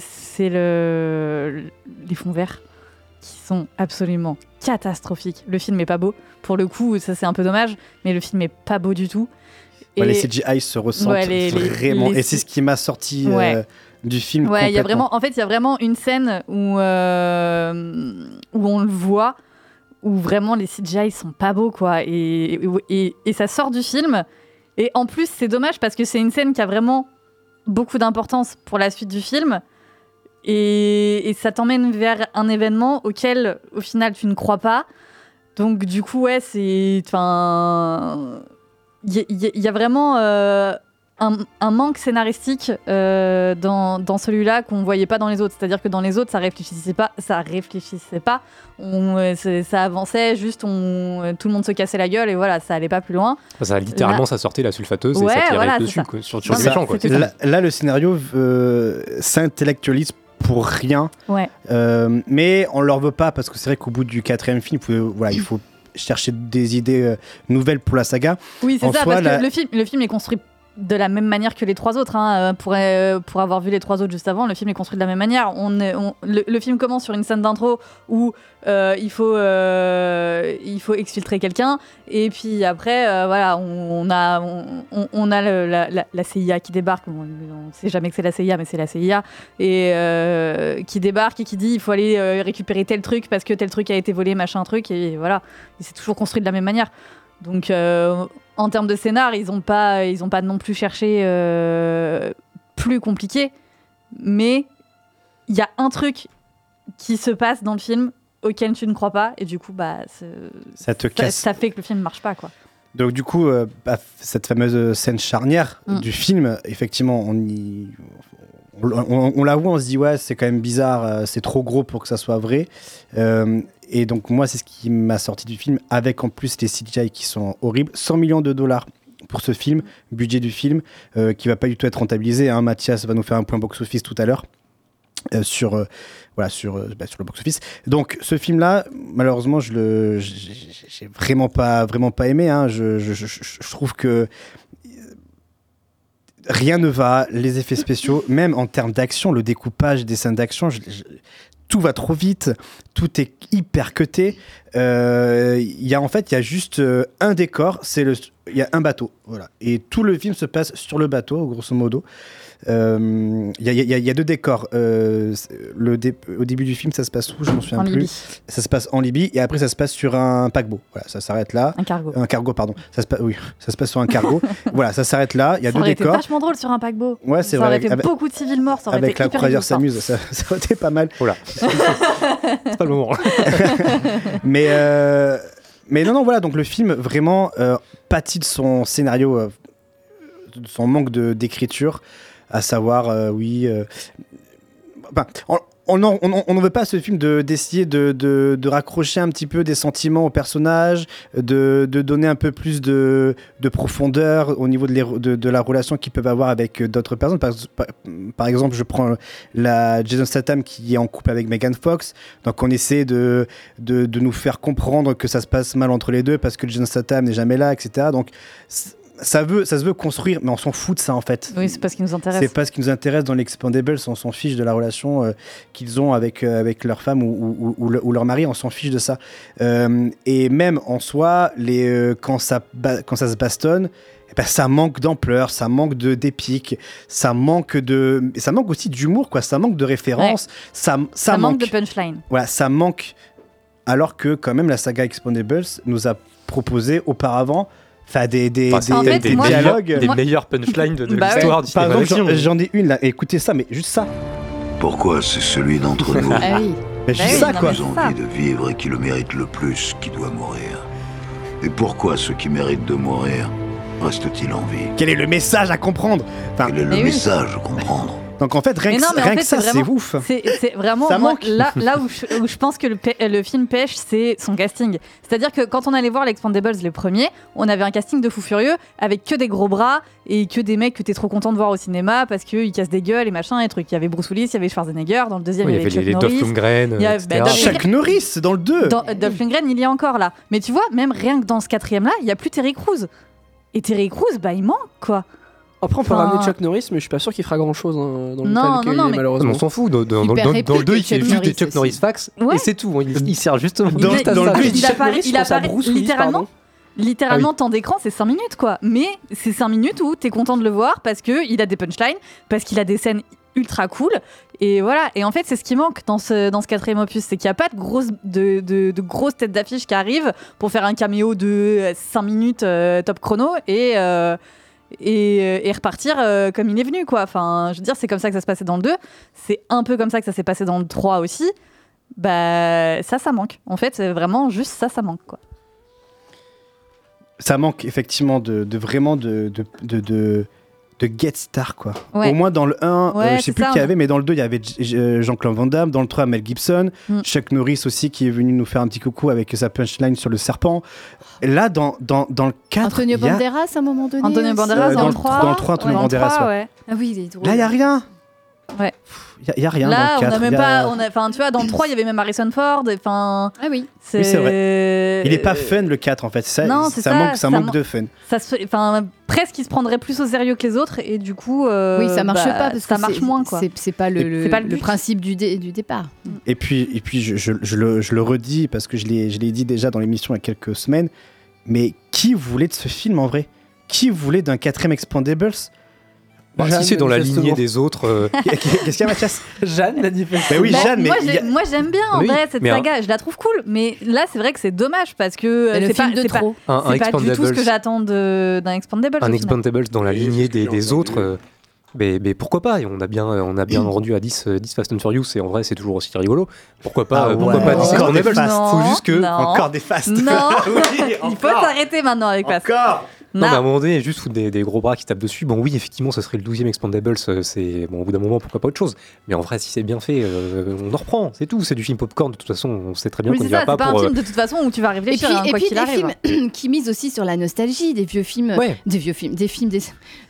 c'est le, les fonds verts qui sont absolument catastrophiques. Le film est pas beau. Pour le coup, ça c'est un peu dommage, mais le film est pas beau du tout. Ouais, Et- les CGI se ressentent Ouais, les- les- vraiment. les- Et c'est ce qui m'a sorti Ouais. euh, du film. Ouais, il y a vraiment, en fait, il y a vraiment une scène où, euh, où on le voit, où vraiment les CGI sont pas beaux, quoi. Et, et, et ça sort du film. Et en plus, c'est dommage parce que c'est une scène qui a vraiment beaucoup d'importance pour la suite du film. Et, et ça t'emmène vers un événement auquel, au final, tu ne crois pas. Donc, du coup, ouais, c'est. Enfin. Y, y il y a vraiment euh, un, un manque scénaristique euh, dans, dans celui-là qu'on voyait pas dans les autres. C'est-à-dire que dans les autres, ça réfléchissait pas, ça réfléchissait pas. On, euh, ça avançait, juste on, euh, tout le monde se cassait la gueule et voilà, ça allait pas plus loin. Ça, littéralement, Là- ça sortait la sulfateuse et Ouais, ça tirait voilà, dessus ça. quoi, sur, sur Non, les méchants. Quoi. Là, là, le scénario euh, s'intellectualise pour rien. Ouais. Euh, mais on leur veut pas parce que c'est vrai qu'au bout du quatrième film, il faut, voilà, il faut chercher des idées euh, nouvelles pour la saga. Oui, c'est ça, soi, parce la- que le film, le film est construit de la même manière que les trois autres. hein. Euh, Pour, euh, pour avoir vu les trois autres juste avant, le film est construit de la même manière. On, le, film commence sur une scène d'intro où euh, il, faut, il faut exfiltrer quelqu'un. Et puis après, voilà, on, a, on, a la, CIA qui débarque. On ne sait jamais que c'est la CIA, mais c'est la CIA. Et qui débarque et qui dit il faut aller récupérer tel truc parce que tel truc a été volé, machin truc. Et voilà, Et c'est toujours construit de la même manière. Donc, en termes de scénar, ils n'ont pas, ils ont pas non plus cherché euh, plus compliqué. Mais il y a un truc qui se passe dans le film auquel tu ne crois pas, et du coup, bah, Ça te casse. ça fait que le film marche pas, quoi. Donc du coup, euh, bah, cette fameuse scène charnière Mm. du film, effectivement, on, y- on, on- on la voit, on se dit ouais, c'est quand même bizarre, euh, c'est trop gros pour que ça soit vrai. Euh, et donc moi, c'est ce qui m'a sorti du film, avec en plus les CGI qui sont horribles. 100 millions de dollars pour ce film, budget du film, euh, qui va pas du tout être rentabilisé. Hein. Mathias va nous faire un point box-office tout à l'heure. euh, sur euh, voilà sur euh, bah, sur le box office donc ce film là malheureusement je le j'ai vraiment pas vraiment pas aimé hein. je, je, trouve que rien ne va les effets spéciaux même en termes d'action le découpage des scènes d'action tout va trop vite tout est hyper cuté il y a en fait il y a juste euh, un décor c'est le il y a un bateau, voilà. Et tout le film se passe sur le bateau, grosso modo. Euh, Il y, a- y y deux décors. Euh, le dé- au début du film, ça se passe où? Je m'en souviens En plus. Libye. Ça se passe en Libye et après ça se passe sur un paquebot. Voilà, ça s'arrête là. Un cargo. Un cargo, pardon. Ça se passe, oui, ça se passe sur un cargo. voilà, ça s'arrête là. Il y a Ça deux aurait été décors. vachement drôle sur un paquebot. Ouais, c'est ça vrai, aurait avec- beaucoup de civils morts. Ça aurait Avec été la croisière s'amuse, ça, ça aurait été pas mal. Voilà. c'est pas le moment. mais, euh, mais non, non, voilà, donc le film vraiment euh, pâtit de son scénario, euh, de son manque d'écriture, à savoir, oui. On- n'en veut pas ce film de- d'essayer de, de, de raccrocher un petit peu des sentiments au personnage, de, de donner un peu plus de, de profondeur au niveau de, de, de la relation qu'ils peuvent avoir avec euh, d'autres personnes. Par, exemple, je prends la Jason Statham qui est en couple avec Megan Fox. Donc on essaie de, de, de nous faire comprendre que ça se passe mal entre les deux parce que Jason Statham n'est jamais là, etc. Donc ça, veut, ça se veut construire, mais on s'en fout de ça en fait. Oui, c'est pas ce qui nous intéresse. C'est pas ce qui nous intéresse dans l'Expandables, on s'en fiche de la relation euh, qu'ils ont avec, euh, avec leur femme ou, ou- ou- ou le- ou leur mari, on s'en fiche de ça. Euh, et même en soi, les, quand, ça, quand ça se bastonne, eh ben, ça manque d'ampleur, ça manque de d'épique, ça manque de, ça manque aussi d'humour, quoi. Ça manque de références, ça, ça, Ça manque de punchline. Voilà, ça manque. Alors que quand même la saga Expandables nous a proposé auparavant, enfin des des, Enfin, des, c'est En fait, des moi- dialogues, des meilleures punchlines de, de Bah l'histoire oui. du Par cinéma exemple, j'en- ai une là. Écoutez ça, mais juste ça. Pourquoi c'est celui d'entre nous Ah oui. Mais juste ça, quoi. qui a envie de vivre et qui le mérite le plus qui doit mourir Et pourquoi ceux qui méritent de mourir restent-ils en vie? Quel est le message à comprendre? Enfin, Quel est le oui. message à comprendre? Donc en fait, rien Mais que, non, mais en rien fait, que ça, c'est ouf. C'est vraiment Ça moi, manque. là, là où, je, où je pense que le, film pêche, c'est son casting. C'est-à-dire que quand on allait voir l'Expandables les premiers, on avait un casting de fou furieux avec que des gros bras et que des mecs que t'es trop content de voir au cinéma parce qu'ils cassent des gueules et machin et trucs. Il y avait Bruce Willis, il y avait Schwarzenegger, dans le deuxième Oui, il y avait, les, Chuck les Norris. Dolph Lundgren, Il y a- etc. bah, Chuck Norris dans le 2. Dans, euh, Dolph Lundgren, il y est encore là. Mais tu vois, même rien que dans ce quatrième là, il y a plus Terry Crews. Et Terry Crews, bah il manque quoi. Après, on peut Enfin- ramener Chuck Norris, mais je suis pas sûr qu'il fera grand chose dans le Non, qu'il non, non, est, mais- malheureusement. On s'en fout. Dans, dans- dans- dans le réplique 2, il fait Chuck juste des Norris Chuck Norris fax Ouais. et c'est tout. Il, il sert justement Il à dans le ça. deux, il Chuck apparaît, il apparaît littéralement. Littéralement, Ah oui. temps d'écran, c'est 5 minutes quoi. Mais c'est 5 minutes où t'es content de le voir parce que il a des punchlines, parce qu'il a des scènes ultra cool. Et voilà. Et en fait, c'est ce qui manque dans ce, dans ce quatrième opus, c'est qu'il n'y a pas de grosses, de, de, de grosses têtes d'affiche qui arrivent pour faire un caméo de 5 minutes euh, top chrono et, euh, et, et repartir euh, comme il est venu quoi. Enfin, je veux dire, c'est comme ça que ça se passait dans le 2. C'est un peu comme ça que ça s'est passé dans le 3 aussi. Bah, ça, ça manque. En fait, c'est vraiment juste ça, ça manque quoi. Ça manque effectivement de, vraiment de, de, de, get star quoi. Ouais. Au moins dans le 1, Ouais, euh, je c'est sais plus ça, qui y avait, mais dans le 2, il y avait euh, Jean-Claude Van Damme. Dans le 3, Mel Gibson. Mm. Chuck Norris aussi qui est venu nous faire un petit coucou avec sa punchline sur le serpent. Là, dans, dans, dans le 4, Antonio y a- Banderas à un moment donné. Antonio. Banderas Euh, dans, dans le le- 3. dans le 3, Antonio dans le Banderas, 3, ouais. ouais. Ah oui, il est drôle. Là, il n'y a rien. Ouais. Il n'y a, rien Là, dans le 4. on a même il y a- pas. on a- Enfin, tu vois, dans le 3, il y avait même Harrison Ford. Enfin. Ah oui. C'est Oui, vrai. Il est pas Euh, fun le 4 en fait. Ça, Non, c'est ça, manque, ça ça manque man- de fun. Ça se fait- enfin, presque, il se prendrait plus au sérieux que les autres et du coup. euh, Oui, ça marche bah, pas parce ça que marche moins quoi. c'est- C'est pas le, le, c'est pas le principe du, dé- du départ. Et puis, et puis je, je- je le, je le redis parce que je l'ai je l'ai dit déjà dans l'émission il y a quelques semaines, mais qui voulait de ce film en vrai? Qui voulait d'un quatrième Expandables Bah, Jeanne, si c'est dans la lignée des autres, euh, Qu'est-ce qu'il y a Mathias Jeanne, manifestement. Bah oui, Bah, Jeanne, mais moi, il y j'ai- a- moi, j'aime bien en Oui, vrai cette mais un- saga, je la trouve cool, mais là c'est vrai que c'est dommage parce que euh, C'est le c'est pas, film de c'est pas, trop. un, un c'est pas du tout ce que Expandables, j'attends de- d'un Expandable. un final. Expandables dans la lignée des, j'ai des entendu. autres. euh, mais, mais pourquoi pas Et on a bien, on a bien rendu à 10, euh, 10 Fast and Furious et en vrai c'est toujours aussi rigolo. Pourquoi pas, Ah euh, pourquoi ouais. pas 10 Encore des Expandables? Fast. Faut juste que Non. Encore des fasts. Non, Oui, il faut encore. s'arrêter maintenant avec Fast. Encore Non, Non. mais à un moment donné, juste foutre des, des gros bras qui tapent dessus. Bon, oui, effectivement, ce serait le 12e Expandables. euh, C'est bon, au bout d'un moment, pourquoi pas autre chose. Mais en vrai, si c'est bien fait, euh, on en reprend. C'est tout. C'est du film popcorn. De toute façon, on sait très bien Oui, qu'on n'y va pas c'est pas pour. un euh, film de toute façon où tu vas Et puis, réfléchir, hein, et quoi puis qu'il des arrive. films qui misent aussi sur la nostalgie, des vieux films, Ouais. des vieux films, des films, des.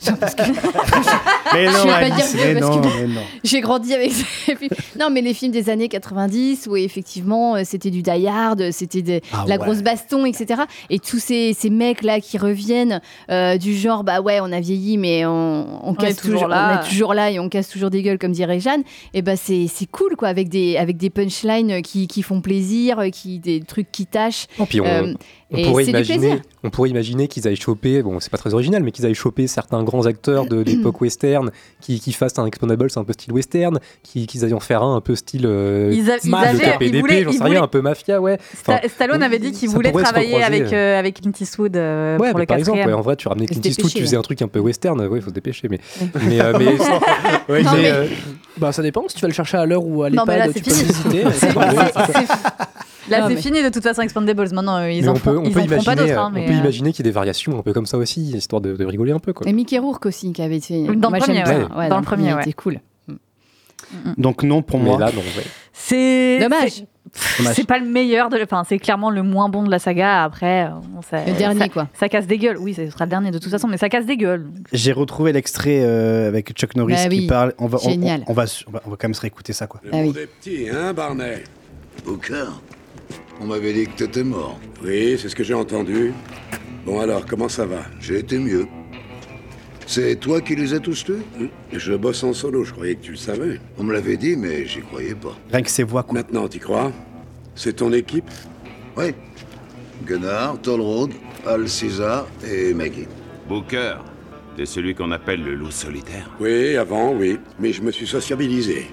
Non, parce que Mais Je non, vais pas Alice, dire vieux mais parce non, que- mais non. j'ai grandi avec ces films. Non, mais les films des années 90 où effectivement c'était du Die Hard, c'était de Ah la ouais. grosse baston, etc. Et tous ces, ces mecs là qui reviennent euh, du genre bah ouais on a vieilli mais on, on casse est toujours toujours, là. on est toujours là et on casse toujours des gueules comme dirait Jeanne. Et bah c'est c'est cool quoi avec des avec des punchlines qui, qui font plaisir, qui des trucs qui tâchent. Non, puis on, Euh, on et pourrait c'est du imaginer, plaisir. On pourrait imaginer qu'ils aillent choper, bon, c'est pas très original, mais qu'ils aillent choper certains grands acteurs de l'époque western qui, qui fassent un Expendables un peu style western, qui- qu'ils aillent en faire un un peu style euh, Ils a- ils avaient- ils voulaient- j'en ils sais rien, voulaient- un peu mafia, ouais. Enfin, Sta- Stallone avait dit qu'il voulait travailler avec, euh, avec Clint Eastwood euh, Ouais, pour mais le par exemple, quatrième. ouais, en vrai, tu ramenais Clint Eastwood, tu faisais un truc un peu western, ouais, il faut se dépêcher, mais. mais, euh, mais- Ouais, Non, mais, mais- euh, bah ça dépend. Si tu vas le chercher à l'heure ou à mais l'EHPAD, c'est tu peux le visiter. Là, c'est mais- fini de toute façon, Expandables. Maintenant, euh, ils mais en font, pas d'autres. Peut euh, imaginer qu'il y ait des variations un peu comme ça aussi, histoire de, de rigoler un peu. Quoi. Et Mickey Rourke aussi qui avait fait. Dans le premier, ouais. Dans le premier, ouais. était cool. Donc non pour Mais moi. là, non, ouais. C'est Dommage. c'est- pas le meilleur de. Enfin, c'est clairement le moins bon de la saga. Après, on sait- Le dernier, ça- quoi. Ça casse des gueules. Oui, ce sera le dernier de toute façon, mais ça casse des gueules. J'ai retrouvé l'extrait euh, avec Chuck Norris Bah qui oui, parle. On va, on- génial. On, on va, on va, on va quand même se réécouter ça quoi. Le Ah oui. monde est petit, hein, Barney? Booker On m'avait dit que t'étais mort. Oui, c'est ce que j'ai entendu. Bon alors, comment ça va? J'ai été mieux. C'est toi qui les as tous tués? Je bosse en solo, je croyais que tu le savais. On me l'avait dit, mais j'y croyais pas. Rien que ses voix quoi. Maintenant, t'y crois? C'est ton équipe? Oui. Gunnar, Tollroad, Al César et Maggie. Booker, t'es celui qu'on appelle le loup solitaire. Oui, avant, oui. Mais je me suis sociabilisé.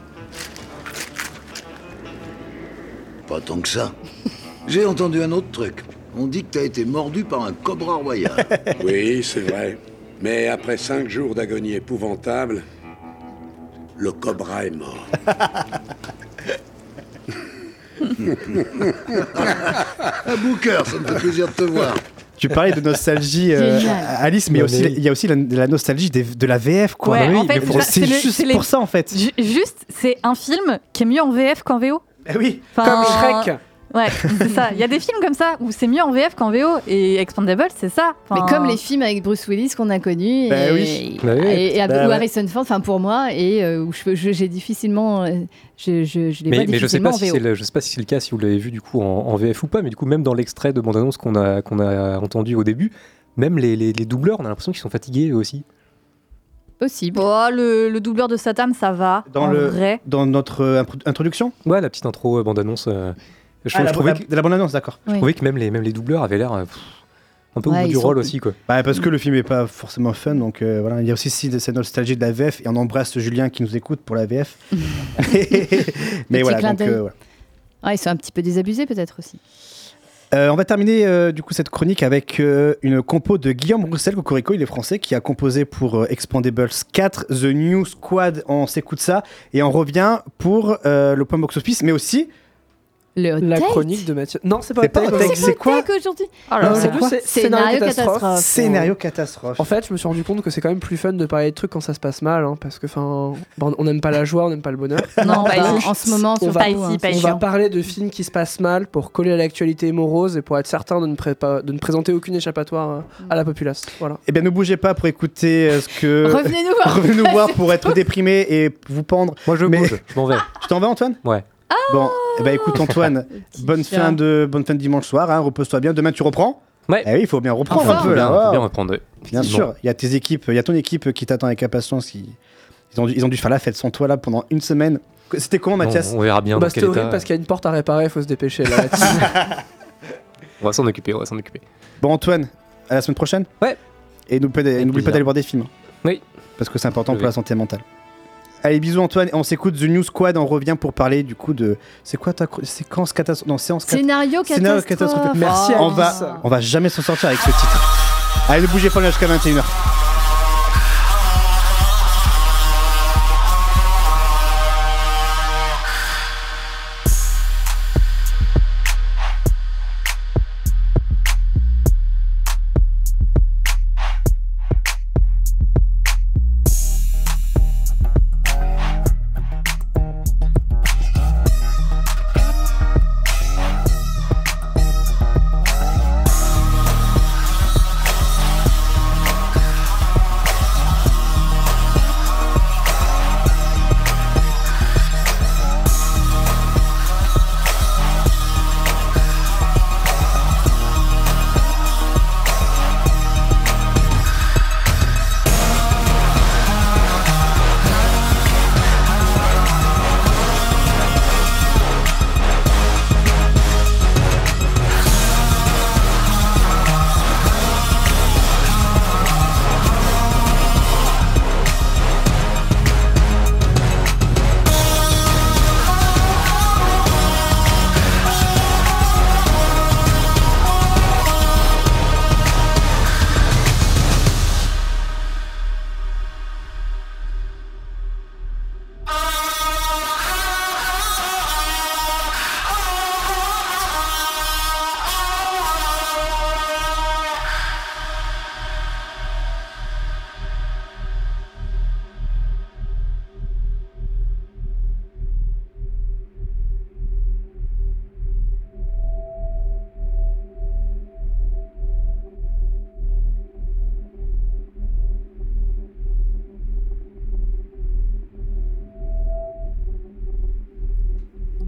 Pas tant que ça. J'ai entendu un autre truc. On dit que t'as été mordu par un cobra royal. Oui, c'est vrai. Mais après cinq jours d'agonie épouvantable, le cobra est mort. Ah, Booker, ça me fait plaisir de te voir. Tu parlais de nostalgie, euh. Alice, mais il y a Non, aussi, mais- il y a aussi la, la nostalgie des- de la VF quoi. Ouais, Bah en oui, fait, pour- c'est- juste c'est les- pour ça en fait. Ju- juste, c'est un film qui est mieux en VF qu'en VO. Eh oui. Enfin, Comme Shrek. Ouais, c'est ça. Il y a des films comme ça où c'est mieux en VF qu'en VO et Expandables, c'est ça. Mais comme les films avec Bruce Willis qu'on a connus. Bah et, oui. Bah oui. et, et Bah. Harrison Ford, enfin pour moi, et euh, où je- je- j'ai difficilement. euh, je, je, je les vois Mais, mais je sais difficilement pas si le, je sais pas si c'est le cas si vous l'avez vu du coup en, en VF ou pas, mais du coup même dans l'extrait de bande annonce qu'on a qu'on a entendu au début, même les, les, les doubleurs, on a l'impression qu'ils sont fatigués eux aussi. Possible. Oh, le, le doubleur de Satan, ça va. Dans, en le, vrai. dans notre euh, introduction? Ouais, la petite intro euh, bande annonce. euh, je, Ah, je la, trouvais la- que, de la bande annonce, d'accord. je Oui. trouvais que même les même les doubleurs avaient l'air euh, un peu au bout du rôle aussi quoi. Bah, parce que le film est pas forcément fun, donc euh, voilà. Il y a aussi si- cette nostalgie de la VF et on embrasse Julien qui nous écoute pour la VF. mais Petit voilà, clin donc euh. Ah, ils sont un petit peu désabusés peut-être aussi. Euh, on va terminer euh, du coup cette chronique avec euh, une compo de Guillaume Roussel, Cocorico, il est français, qui a composé pour euh, Expandables 4, The New Squad, on s'écoute ça, et on revient pour euh, le point box office, mais aussi... Le La chronique de Mathieu. Non, c'est pas pas c'est quoi aujourd'hui. Là. c'est quoi C'est Scénario catastrophe. Scénario catastrophe. En fait, je me suis rendu compte que c'est quand même plus fun de parler de trucs quand ça se passe mal, hein, parce que enfin, bon, on n'aime pas la joie, on n'aime pas le bonheur. Non, Bah, pas ici. en ce moment, on va, Pas ici, pas on va parler de films qui se passent mal pour coller à l'actualité morose et pour être certain de ne, prépa- de ne présenter aucune échappatoire euh, à la populace. Voilà. Eh bien, ne bougez pas pour écouter euh, ce que... Revenez-nous voir. Revenez nous voir pour être déprimé et vous pendre. Moi je bouge, je m'en vais. Tu t'en vas, Antoine? Ouais. Bon, eh ben écoute, Antoine, bonne fin, de, bonne fin de dimanche soir, hein, repose-toi bien. Demain, tu reprends Ouais. Eh oui, il faut bien reprendre Enfin. un peu bien, là. bien wow. reprendre. Bien sûr, il y a tes équipes, il y a ton équipe qui t'attend avec impatience. Ils, ils, ont dû, ils ont dû faire la fête sans toi là pendant une semaine. C'était comment, Bon, Mathias on verra bien Bah, dans C'était quel horrible état. parce qu'il y a une porte à réparer, il faut se dépêcher là. On va s'en occuper, on va s'en occuper. Bon, Antoine, à la semaine prochaine Ouais. Et n'oublie pas, d'aller voir des films. Oui. Parce que c'est important Oui, pour la santé mentale. Allez, bisous Antoine. On s'écoute The New Squad. On revient pour parler du coup de. C'est quoi ta séquence catastrophe Non, séance cat- Scénario Scénario catastrophe. catastrophe. Merci, on Alice. va, on va jamais s'en sortir avec ce titre. Allez, ne bougez pas on est jusqu'à 21h.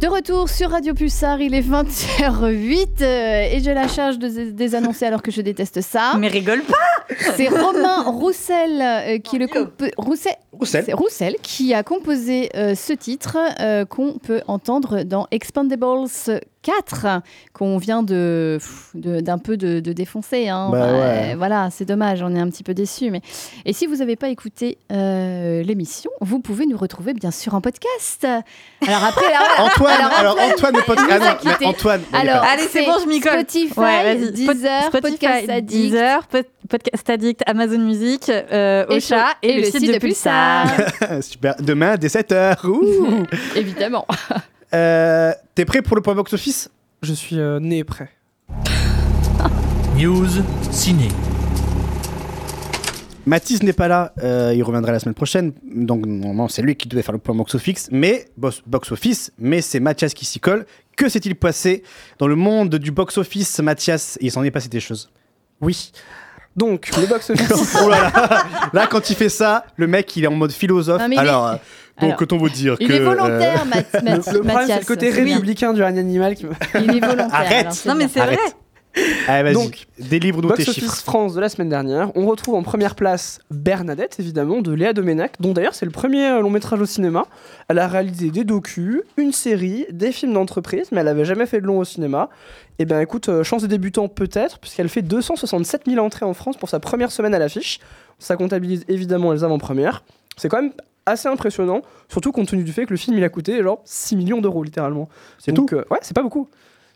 De retour sur Radio Pulsar, il est 20h08 euh, et j'ai la charge de désannoncer alors que je déteste ça. Mais rigole pas C'est Romain Roussel euh, qui est le Roussel, Roussel. qui a composé euh, ce titre euh, qu'on peut entendre dans Expandables 4 qu'on vient de de- d'un peu de, de défoncer. hein. Bah Enfin, ouais. euh, voilà, c'est dommage, on est un petit peu déçus. Mais et si vous n'avez pas écouté euh, l'émission, vous pouvez nous retrouver bien sûr en podcast. Alors après, alors- Antoine, alors, Antoine, Antoine, le podcast. Ah non, mais. Antoine, Alors, Allez, c'est bon, je m'y colle. Spotify, Ouais. Deezer, Spotify, Podcast Addict. Deezer, Pod- Podcast Addict, Amazon Music, euh, Et Ocha sur- et, le, site, de Pulsar. Super. Demain, dès 7h. Évidemment. Euh, T'es prêt pour le point box-office Je suis euh, né prêt. News ciné. Mathis n'est pas là, euh, il reviendra la semaine prochaine, donc normalement c'est lui qui devait faire le point box-office, mais box- box-office, mais c'est Mathias qui s'y colle. Que s'est-il passé dans le monde du box-office, Mathias? Il s'en est passé des choses. Oui. Donc, le box-office. oh là là, là quand il fait ça, le mec il est en mode philosophe. Non, mais Alors, euh, donc autant vous dire il que est volontaire, euh, Math- Math- Le problème, c'est le côté Oui. républicain du règne animal qui me. Il est volontaire. Arrête. alors Non, mais c'est Arrête. vrai. Allez, vas-y, Donc, délivre-nous tes Box Office chiffres. France de la semaine dernière, on retrouve en première place Bernadette, évidemment, de Léa Domenac, dont d'ailleurs c'est le premier euh, long métrage au cinéma. Elle a réalisé des docus, une série, des films d'entreprise, mais elle avait jamais fait de long au cinéma. Et bien écoute, euh, chance de débutant peut-être, puisqu'elle fait 267 000 entrées en France pour sa première semaine à l'affiche. Ça comptabilise évidemment les avant-premières. C'est quand même assez impressionnant, surtout compte tenu du fait que le film il a coûté genre 6 millions d'euros littéralement. C'est Donc, tout euh, Ouais, c'est pas beaucoup.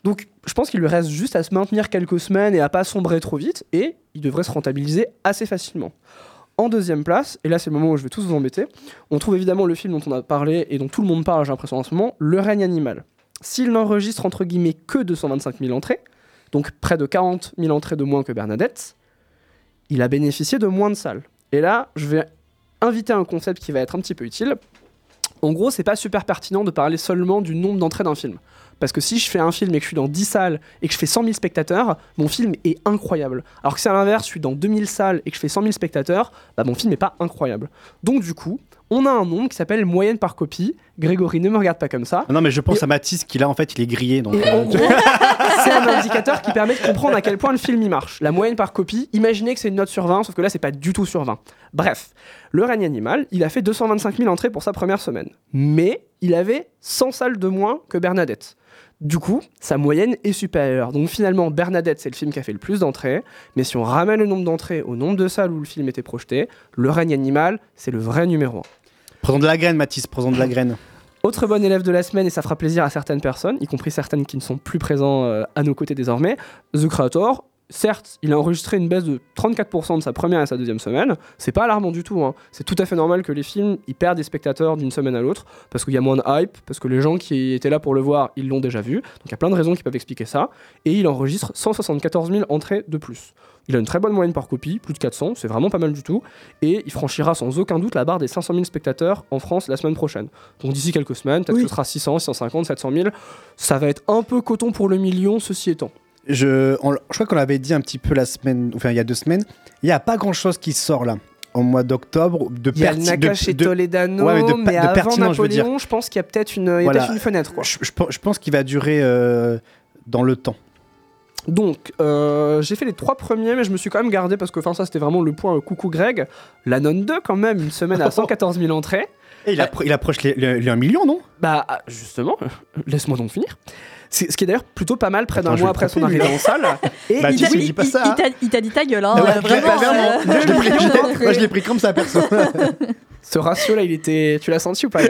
Donc je pense qu'il lui reste juste à se maintenir quelques semaines et à pas sombrer trop vite, et il devrait se rentabiliser assez facilement. En deuxième place, et là c'est le moment où je vais tous vous embêter, on trouve évidemment le film dont on a parlé et dont tout le monde parle, j'ai l'impression en ce moment, Le règne animal. S'il n'enregistre entre guillemets que 225 000 entrées, donc près de 40 000 entrées de moins que Bernadette, il a bénéficié de moins de salles. Et là, je vais inviter un concept qui va être un petit peu utile. En gros, c'est pas super pertinent de parler seulement du nombre d'entrées d'un film. Parce que si je fais un film et que je suis dans 10 salles et que je fais 100 000 spectateurs, mon film est incroyable. Alors que c'est à l'inverse, je suis dans 2000 salles et que je fais 100 000 spectateurs, bah mon film n'est pas incroyable. Donc du coup, on a un nombre qui s'appelle moyenne par copie. Grégory, ne me regarde pas comme ça. Non mais je pense à Mathis qui là en fait il est grillé donc. Euh, c'est un indicateur qui permet de comprendre à quel point le film il marche. La moyenne par copie, imaginez que c'est une note sur 20, sauf que là c'est pas du tout sur 20. Bref, le règne animal, il a fait 225 000 entrées pour sa première semaine. Mais il avait 100 salles de moins que Bernadette. Du coup, sa moyenne est supérieure. Donc finalement, Bernadette, c'est le film qui a fait le plus d'entrées. Mais si on ramène le nombre d'entrées au nombre de salles où le film était projeté, le règne animal, c'est le vrai numéro 1. Prenons de la graine Mathis, prenons de la graine. Autre bon élève de la semaine, et ça fera plaisir à certaines personnes, y compris certaines qui ne sont plus présents euh, à nos côtés désormais, The Creator. Certes, il a enregistré une baisse de 34% de sa première et sa deuxième semaine. C'est pas alarmant du tout. hein. C'est tout à fait normal que les films ils perdent des spectateurs d'une semaine à l'autre parce qu'il y a moins de hype, parce que les gens qui étaient là pour le voir, ils l'ont déjà vu. Donc il y a plein de raisons qui peuvent expliquer ça. Et il enregistre 174 000 entrées de plus. Il a une très bonne moyenne par copie, plus de 400, c'est vraiment pas mal du tout. Et il franchira sans aucun doute la barre des 500 000 spectateurs en France la semaine prochaine. Donc d'ici quelques semaines, peut-être que ce sera 600, 650, 700 000. Ça va être un peu coton pour le million, ceci étant. Je, on- je crois qu'on l'avait dit un petit peu la semaine, enfin il y a deux semaines. Il n'y a pas grand chose qui sort là au mois d'octobre de Il y a Nakash et de- Toledano, Ouais, mais de, mais de avant pertinent, je veux. Napoléon, je, pense qu'il y a peut-être une, Voilà. une fenêtre. Quoi. Je, je pense- je pense qu'il va durer euh, dans le temps. Donc, euh, j'ai fait les trois premiers, mais je me suis quand même gardé parce que ça c'était vraiment le point euh, coucou Greg. La non 2, quand même, une semaine à 114 000 entrées. Et il, appro- il approche les, les- les 1 million, non? Bah, ah, justement, laisse-moi donc finir. Ce qui est d'ailleurs plutôt pas mal près d'un je mois après son arrivée en salle. Et Bah, il sais, il- dis pas il- ça. Il t'a- t'a dit ta gueule, hein, ouais, euh, vraiment. bah, vraiment. euh, Moi, je l'ai pris- je moi, je l'ai comme ça, perso. Ce ratio-là, il était. Tu l'as senti ou pas Je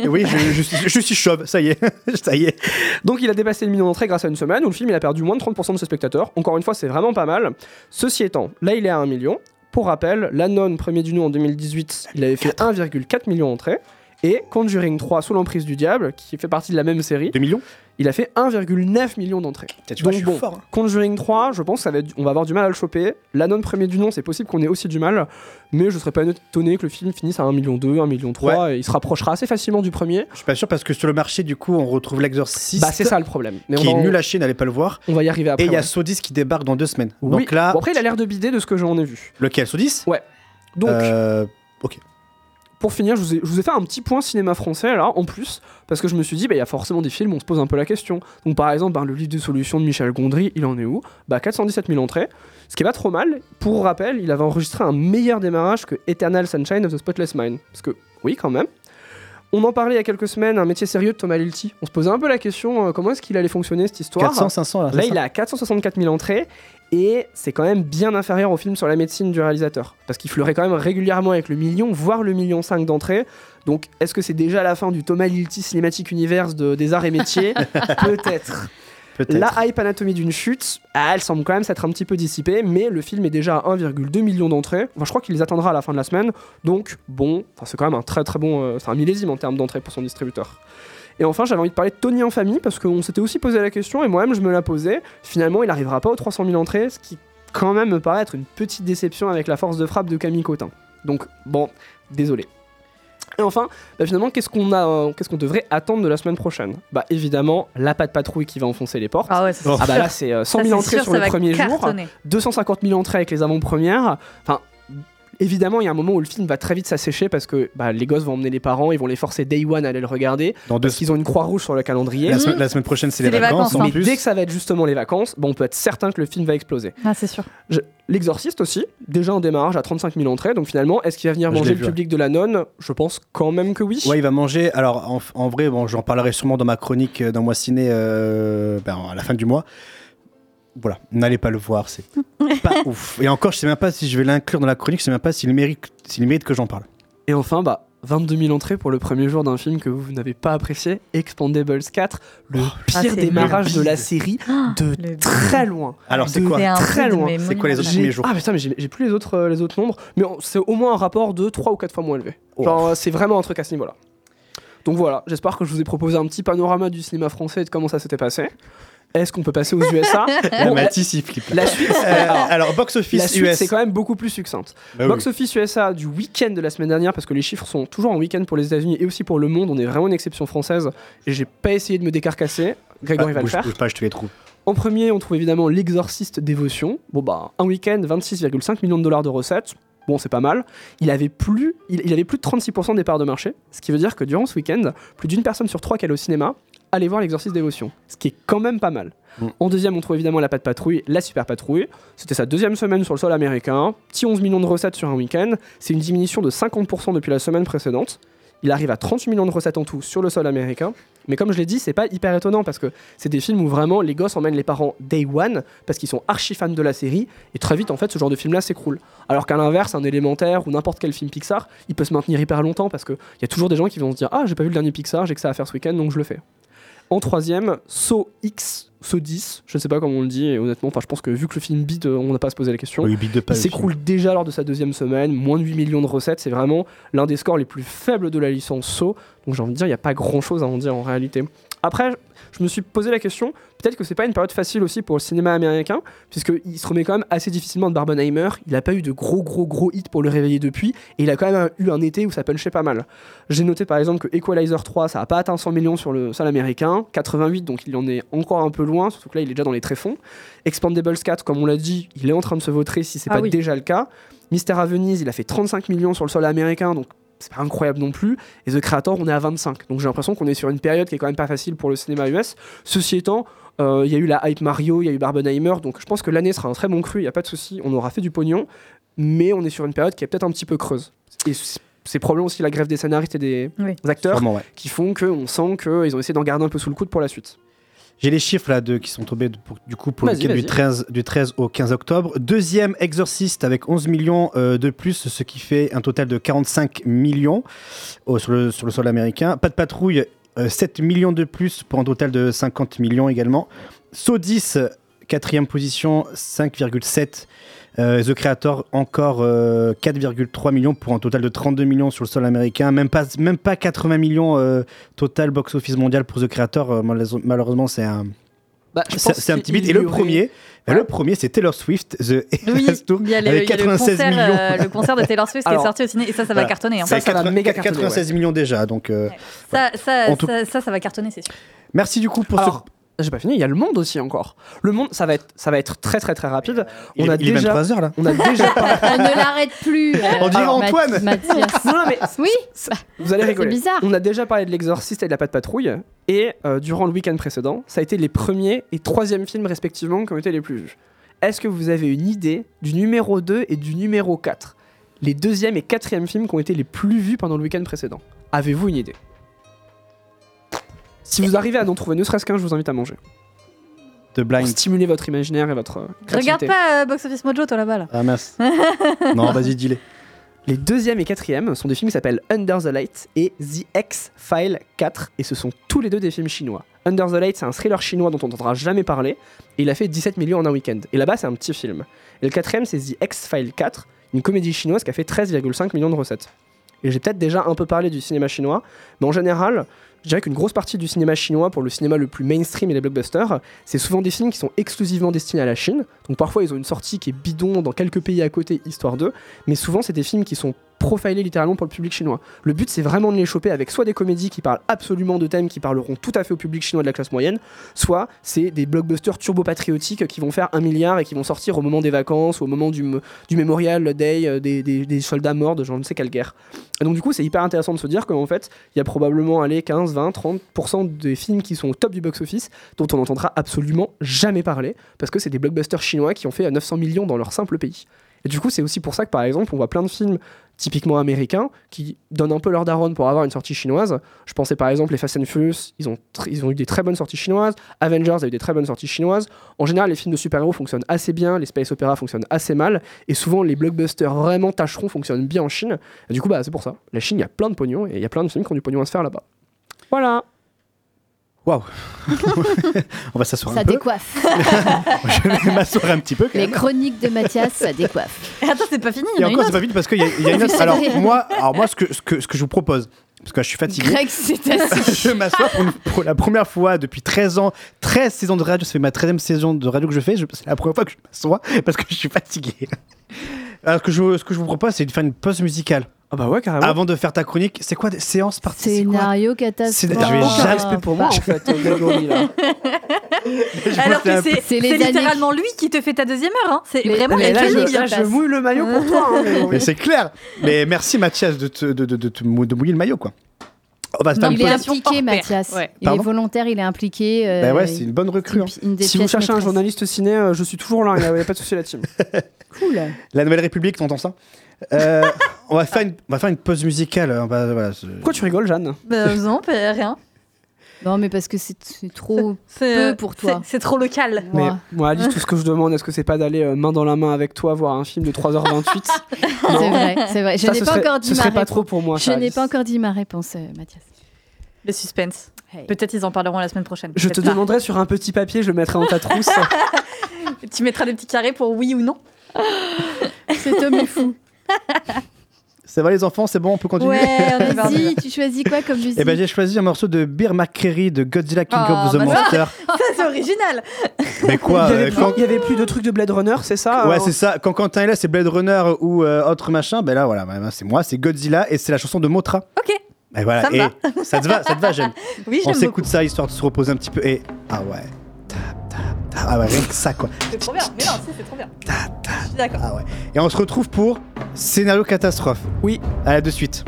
l'ai- oui, je, je suis- je suis chauve, ça y est. ça y est. Donc il a dépassé le million d'entrées grâce à une semaine où le film il a perdu moins de 30% de ses spectateurs. Encore une fois, c'est vraiment pas mal. Ceci étant, là il est à 1 million. Pour rappel, La Nonne, premier du nom en 2018, il avait fait 1,4 million d'entrées. Et Conjuring 3, sous l'emprise du diable, qui fait partie de la même série, 2 millions? Il a fait 1,9 million d'entrées. Tu vois, Donc je suis bon, fort, hein. Conjuring 3, je pense qu'on va avoir du mal à le choper. La Nonne, premier du nom, c'est possible qu'on ait aussi du mal. Mais je serais pas étonné que le film finisse à 1 million 2, 1 million 3, et il se rapprochera assez facilement du premier. Je suis pas sûr parce que sur le marché, du coup, on retrouve l'Exorcist. Bah c'est ça le problème. Mais qui on est va nul à chier, n'allez pas le voir. On va y arriver après. Et il y a ouais. Sodis qui débarque dans deux semaines. Oui. Donc là, Bon, après, il a l'air de bider de ce que j'en ai vu. lequel Sodis? Ouais. Donc, Euh, ok. Pour finir, je vous, ai, je vous ai fait un petit point cinéma français là, en plus, parce que je me suis dit, bah, il y a forcément des films où on se pose un peu la question. Donc par exemple, ben, le livre de solutions de Michel Gondry, il en est où? Bah 417 000 entrées, ce qui est pas trop mal. Pour rappel, il avait enregistré un meilleur démarrage que Eternal Sunshine of the Spotless Mind. Parce que, oui, quand même. On en parlait il y a quelques semaines, un métier sérieux de Thomas Lilty. On se posait un peu la question, euh, comment est-ce qu'il allait fonctionner cette histoire? 400, 500 là. Là, il à 464 000 entrées et c'est quand même bien inférieur au film sur la médecine du réalisateur. Parce qu'il fleurait quand même régulièrement avec le million, voire le million 5 d'entrées. Donc, est-ce que c'est déjà la fin du Thomas Lilty Cinematic Universe de- des arts et métiers Peut-être. La hype anatomie d'une chute, ah, elle semble quand même s'être un petit peu dissipée, mais le film est déjà à 1,2 million d'entrées. Enfin, je crois qu'il les atteindra à la fin de la semaine. Donc, bon, c'est quand même un très très bon. euh, c'est un millésime en termes d'entrées pour son distributeur. Et enfin, j'avais envie de parler de Tony en famille parce qu'on s'était aussi posé la question et moi-même je me la posais. Finalement, il n'arrivera pas aux 300 000 entrées, ce qui quand même me paraît être une petite déception avec la force de frappe de Camille Cotin. Donc, bon, désolé. Et enfin, bah, finalement, qu'est-ce qu'on a, euh, qu'est-ce qu'on devrait attendre de la semaine prochaine? Bah évidemment, la patte patrouille qui va enfoncer les portes. Ah ouais, c'est Ah bah là, c'est euh, 100 Ça, 000 c'est entrées sur le premier jour, cartonner. 250 000 entrées avec les avant-premières. Enfin, évidemment, il y a un moment où le film va très vite s'assécher parce que bah, les gosses vont emmener les parents, ils vont les forcer day one à aller le regarder Dans deux parce qu'ils ont une croix rouge sur le calendrier. La, semaine- la semaine prochaine, c'est les, vacances, en Mais plus. dès que ça va être justement les vacances, bon, on peut être certain que le film va exploser. Ah, c'est sûr. Je- L'exorciste aussi, déjà en démarrage à 35 000 entrées, donc finalement, est-ce qu'il va venir manger le vu, ouais. public de la nonne? Je pense quand même que oui. Ouais, il va manger. Alors, en, en vrai, bon, j'en parlerai sûrement dans ma chronique euh, dans Mois Ciné euh, ben, à la fin du mois. Voilà, n'allez pas le voir, c'est pas ouf. Et encore, je sais même pas si je vais l'inclure dans la chronique, je sais même pas s'il mérite, s'il mérite que j'en parle. Et enfin, bah, 22 000 entrées pour le premier jour d'un film que vous n'avez pas apprécié, Expandables 4, le Ah, pire démarrage de la série de très loin. Alors, c'est De quoi Très loin. C'est quoi les autres premiers jours Ah, mais ça, mais j'ai plus les autres, euh, les autres nombres, mais on- c'est au moins un rapport de 3 ou 4 fois moins élevé. Oh. Genre, euh, c'est vraiment un truc à ce niveau-là. Donc voilà, j'espère que je vous ai proposé un petit panorama du cinéma français et de comment ça s'était passé. Est-ce qu'on peut passer aux USA La Mathis, il flippe. la suite, Euh, alors, alors, box-office la suite, US. c'est quand même beaucoup plus succincte. Bah oui. Box Office USA du week-end de la semaine dernière, parce que les chiffres sont toujours en week-end pour les États-Unis et aussi pour le monde. On est vraiment une exception française et j'ai pas essayé de me décarcasser. Grégory Ah, va le bouge, faire. bouge pas, je te les trouve. En premier, on trouve évidemment L'Exorciste Dévotion. Bon bah, un week-end, 26,5 millions de dollars de recettes. Bon, c'est pas mal. Il avait plus, il, il avait plus de 36% des parts de marché, ce qui veut dire que durant ce week-end, plus d'une personne sur trois qui allait au cinéma allait voir L'Exorciste Dévotion, ce qui est quand même pas mal. Mm. En deuxième, on trouve évidemment La Patte Patrouille, La Super Patrouille. C'était sa deuxième semaine sur le sol américain. Petit 11 millions de recettes sur un week-end. C'est une diminution de 50% depuis la semaine précédente. Il arrive à 38 millions de recettes en tout sur le sol américain. Mais comme je l'ai dit, c'est pas hyper étonnant parce que c'est des films où vraiment les gosses emmènent les parents day one parce qu'ils sont archi fans de la série et très vite en fait ce genre de film là s'écroule. Alors qu'à l'inverse, un élémentaire ou n'importe quel film Pixar, il peut se maintenir hyper longtemps parce qu'il y a toujours des gens qui vont se dire Ah, j'ai pas vu le dernier Pixar, j'ai que ça à faire ce week-end donc je le fais. En troisième, Saw X, Saw 10, je ne sais pas comment on le dit, et honnêtement, je pense que vu que le film bide, on n'a pas à se poser la question. Oui, il bide pas il le s'écroule déjà lors de sa deuxième semaine, moins de 8 millions de recettes, c'est vraiment l'un des scores les plus faibles de la licence Saw, donc j'ai envie de dire, il n'y a pas grand chose à en dire en réalité. Après, je me suis posé la question, peut-être que c'est pas une période facile aussi pour le cinéma américain, puisqu'il se remet quand même assez difficilement de Barbenheimer, il n'a pas eu de gros gros gros hits pour le réveiller depuis, et il a quand même eu un été où ça punchait pas mal. J'ai noté par exemple que Equalizer 3, ça a pas atteint 100 millions sur le sol américain, 88, donc il en est encore un peu loin, surtout que là il est déjà dans les tréfonds. Expandables 4, comme on l'a dit, il est en train de se vautrer si c'est Ah pas oui. déjà le cas. Mystère à Venise, il a fait 35 millions sur le sol américain, donc c'est pas incroyable non plus. Et The Creator, on est à 25. Donc j'ai l'impression qu'on est sur une période qui est quand même pas facile pour le cinéma US. Ceci étant, euh, il y a eu la hype Mario, il y a eu Barbenheimer, donc je pense que l'année sera un très bon cru, il n'y a pas de souci, on aura fait du pognon, mais on est sur une période qui est peut-être un petit peu creuse. Et c'est probablement aussi la grève des scénaristes et des Oui. acteurs Sûrement, ouais. qui font qu'on sent qu'ils ont essayé d'en garder un peu sous le coude pour la suite. J'ai les chiffres là de, qui sont tombés de- pour- du coup pour le week-end du vas-y. 13, du 13 au 15 octobre. Deuxième Exorciste avec 11 millions euh, de plus, ce qui fait un total de 45 millions au- sur, le, sur le sol américain. Pas de patrouille, euh, 7 millions de plus pour un total de 50 millions également. 10, quatrième position, 5,7. Euh, The Creator encore euh, 4,3 millions pour un total de 32 millions sur le sol américain. Même pas, même pas 80 millions euh, total box-office mondial pour The Creator. Euh, malheureusement- c'est un, Bah, c'est un petit bit. Et le aurait- premier, bah, Ouais. le premier, c'est Taylor Swift, The Oui, Eras Tour, il y a, le, avec il y a le 96 concert, millions. euh, le concert de Taylor Swift qui est sorti au ciné et ça, ça va cartonner. hein. Ça, ça va méga cartonner, 96 millions déjà. Donc, euh, Ça, ça, En tout- ça, ça, ça va cartonner, c'est sûr. merci du coup pour Alors, J'ai pas fini, il y a le monde aussi encore. Le monde, ça va être, ça va être très très très rapide. Il on est- a il est déjà, 23 heures, là. On a déjà parlé- On ne l'arrête plus. On dirait euh, Antoine. Non, non, mais Oui. Vous allez C'est rigoler. bizarre. On a déjà parlé de l'exorciste et de la patte patrouille. Et euh, durant le week-end précédent, ça a été les premiers et troisième films respectivement qui ont été les plus vus. Est-ce que vous avez une idée du numéro 2 et du numéro 4 Les deuxième et quatrième films qui ont été les plus vus pendant le week-end précédent. Avez-vous une idée? Si vous arrivez à en trouver ne serait-ce qu'un, je vous invite à manger. De Pour blind. stimuler votre imaginaire et votre euh, Regarde créativité. pas euh, Box Office Mojo, toi là-bas. Là. Ah mince. non, vas-y, dis-les. Les deuxième et quatrième sont des films qui s'appellent Under the Light et The X-File 4, et ce sont tous les deux des films chinois. Under the Light, c'est un thriller chinois dont on n'entendra jamais parler, et il a fait 17 millions en un week-end. Et là-bas, c'est un petit film. Et le quatrième, c'est The X-File 4, une comédie chinoise qui a fait 13,5 millions de recettes. Et j'ai peut-être déjà un peu parlé du cinéma chinois, mais en général, je dirais qu'une grosse partie du cinéma chinois, pour le cinéma le plus mainstream et les blockbusters, c'est souvent des films qui sont exclusivement destinés à la Chine. Donc parfois, ils ont une sortie qui est bidon dans quelques pays à côté, histoire d'eux, mais souvent, c'est des films qui sont profilés littéralement pour le public chinois. Le but, c'est vraiment de les choper avec soit des comédies qui parlent absolument de thèmes qui parleront tout à fait au public chinois de la classe moyenne, soit c'est des blockbusters turbo-patriotiques qui vont faire un milliard et qui vont sortir au moment des vacances, au moment du, du Memorial Day euh, des, des- soldats morts de je ne sais quelle guerre. Et donc du coup, c'est hyper intéressant de se dire qu'en fait, il y a probablement allez, 15, 20, 30% des films qui sont au top du box-office dont on n'entendra absolument jamais parler, parce que c'est des blockbusters chinois qui ont fait euh, 900 millions dans leur simple pays. Et du coup, c'est aussi pour ça que par exemple, on voit plein de films typiquement américains qui donnent un peu leur daronne pour avoir une sortie chinoise. Je pensais par exemple les Fast and Furious, ils ont, ils ont eu des très bonnes sorties chinoises. Avengers a eu des très bonnes sorties chinoises. En général, les films de super-héros fonctionnent assez bien, les space opéras fonctionnent assez mal, et souvent les blockbusters vraiment tâcherons fonctionnent bien en Chine. Du coup, bah, c'est pour ça. La Chine, il y a plein de pognon, et il y a plein de films qui ont du pognon à se faire là-bas. Voilà. Waouh. On va s'asseoir Ça un peu. décoiffe. Je vais m'asseoir un petit peu. Quand Les même. chroniques de Mathias, ça décoiffe. Attends, c'est pas fini, il Et y en a une encore, c'est autre. pas vite parce qu'il y, a- il y a une autre. Alors moi, alors moi, ce que, ce que, ce que je vous propose, parce que je suis fatigué. Greg s'est assis. je m'assois pour, une- pour la première fois depuis 13 ans, 13 saisons de radio, ça fait ma 13e saison de radio que je fais, je- c'est la première fois que je m'assois parce que je suis fatigué. Alors, ce, que je, ce que je vous propose, c'est de faire une pause musicale. Ah bah ouais, carrément. Avant de faire ta chronique, c'est quoi des séances par c'est quoi Scénario catastrophe. Vais Aucun jamais- respect pour moi, en fait. Alors que c'est littéralement lui qui te fait ta deuxième heure. Hein. C'est vraiment mais il là, te je, là, la je mouille le maillot pour toi. hein. Mais c'est clair. Mais merci Mathias de, te- de, de, de, te mou- de mouiller le maillot, quoi. On va se faire Il une est impliqué. Mathias. Ouais. Il Pardon est volontaire, il est impliqué. euh, Bah ouais, c'est une bonne recrue. hein. une Si vous cherchez un journaliste ciné, euh, je suis toujours là, il n'y a, pas de souci là-dessus. Cool. La Nouvelle République, t'entends ça? Euh, on, va faire une, on va faire une pause musicale. On va, voilà, c'est- Pourquoi tu rigoles, Jeanne? Bah, non, pas- rien. Non, mais parce que c'est c'est trop C'est peu pour toi. c'est- C'est trop local. Mais Ouais. moi, Alice, tout ce que je demande, est-ce que c'est pas d'aller euh, main dans la main avec toi voir un film de 3h28 C'est vrai, c'est vrai. Je Ça, n'ai ce pas serait- encore dit ce ma serait pas réponse. trop pour moi. Je ça, n'ai Alice. pas encore dit ma réponse, euh, Mathias. Le suspense. Hey. Peut-être ils en parleront la semaine prochaine. Je te peut-être pas. demanderai sur un petit papier, je le mettrai dans ta trousse. Tu mettras des petits carrés pour oui ou non? Cet homme est fou. Ça va les enfants, c'est bon, on peut continuer Ouais. Vas-y, tu choisis quoi comme musique Eh ben j'ai choisi un morceau de Beer McCreary de Godzilla King Oh, of the bah ça- Monster. Ça, c'est original. Mais quoi il, y avait euh, plus, quand- il y avait plus de trucs de Blade Runner, c'est ça Ouais, euh, c'est ça. Quand Quentin est là, c'est Blade Runner ou euh, autre machin. Ben là, voilà, ben, ben, c'est moi, c'est Godzilla et c'est la chanson de Motra. Ok. Et voilà. Ça me et va. ça te va, ça te va, j'aime. Oui, On s'écoute ça histoire de se reposer un petit peu. Et ah ouais. Ah ouais, rien que ça quoi. C'est trop bien. Mais non, si, c'est trop bien. Je suis d'accord. Ah ouais. Et on se retrouve pour scénario catastrophe. Oui. À la de suite.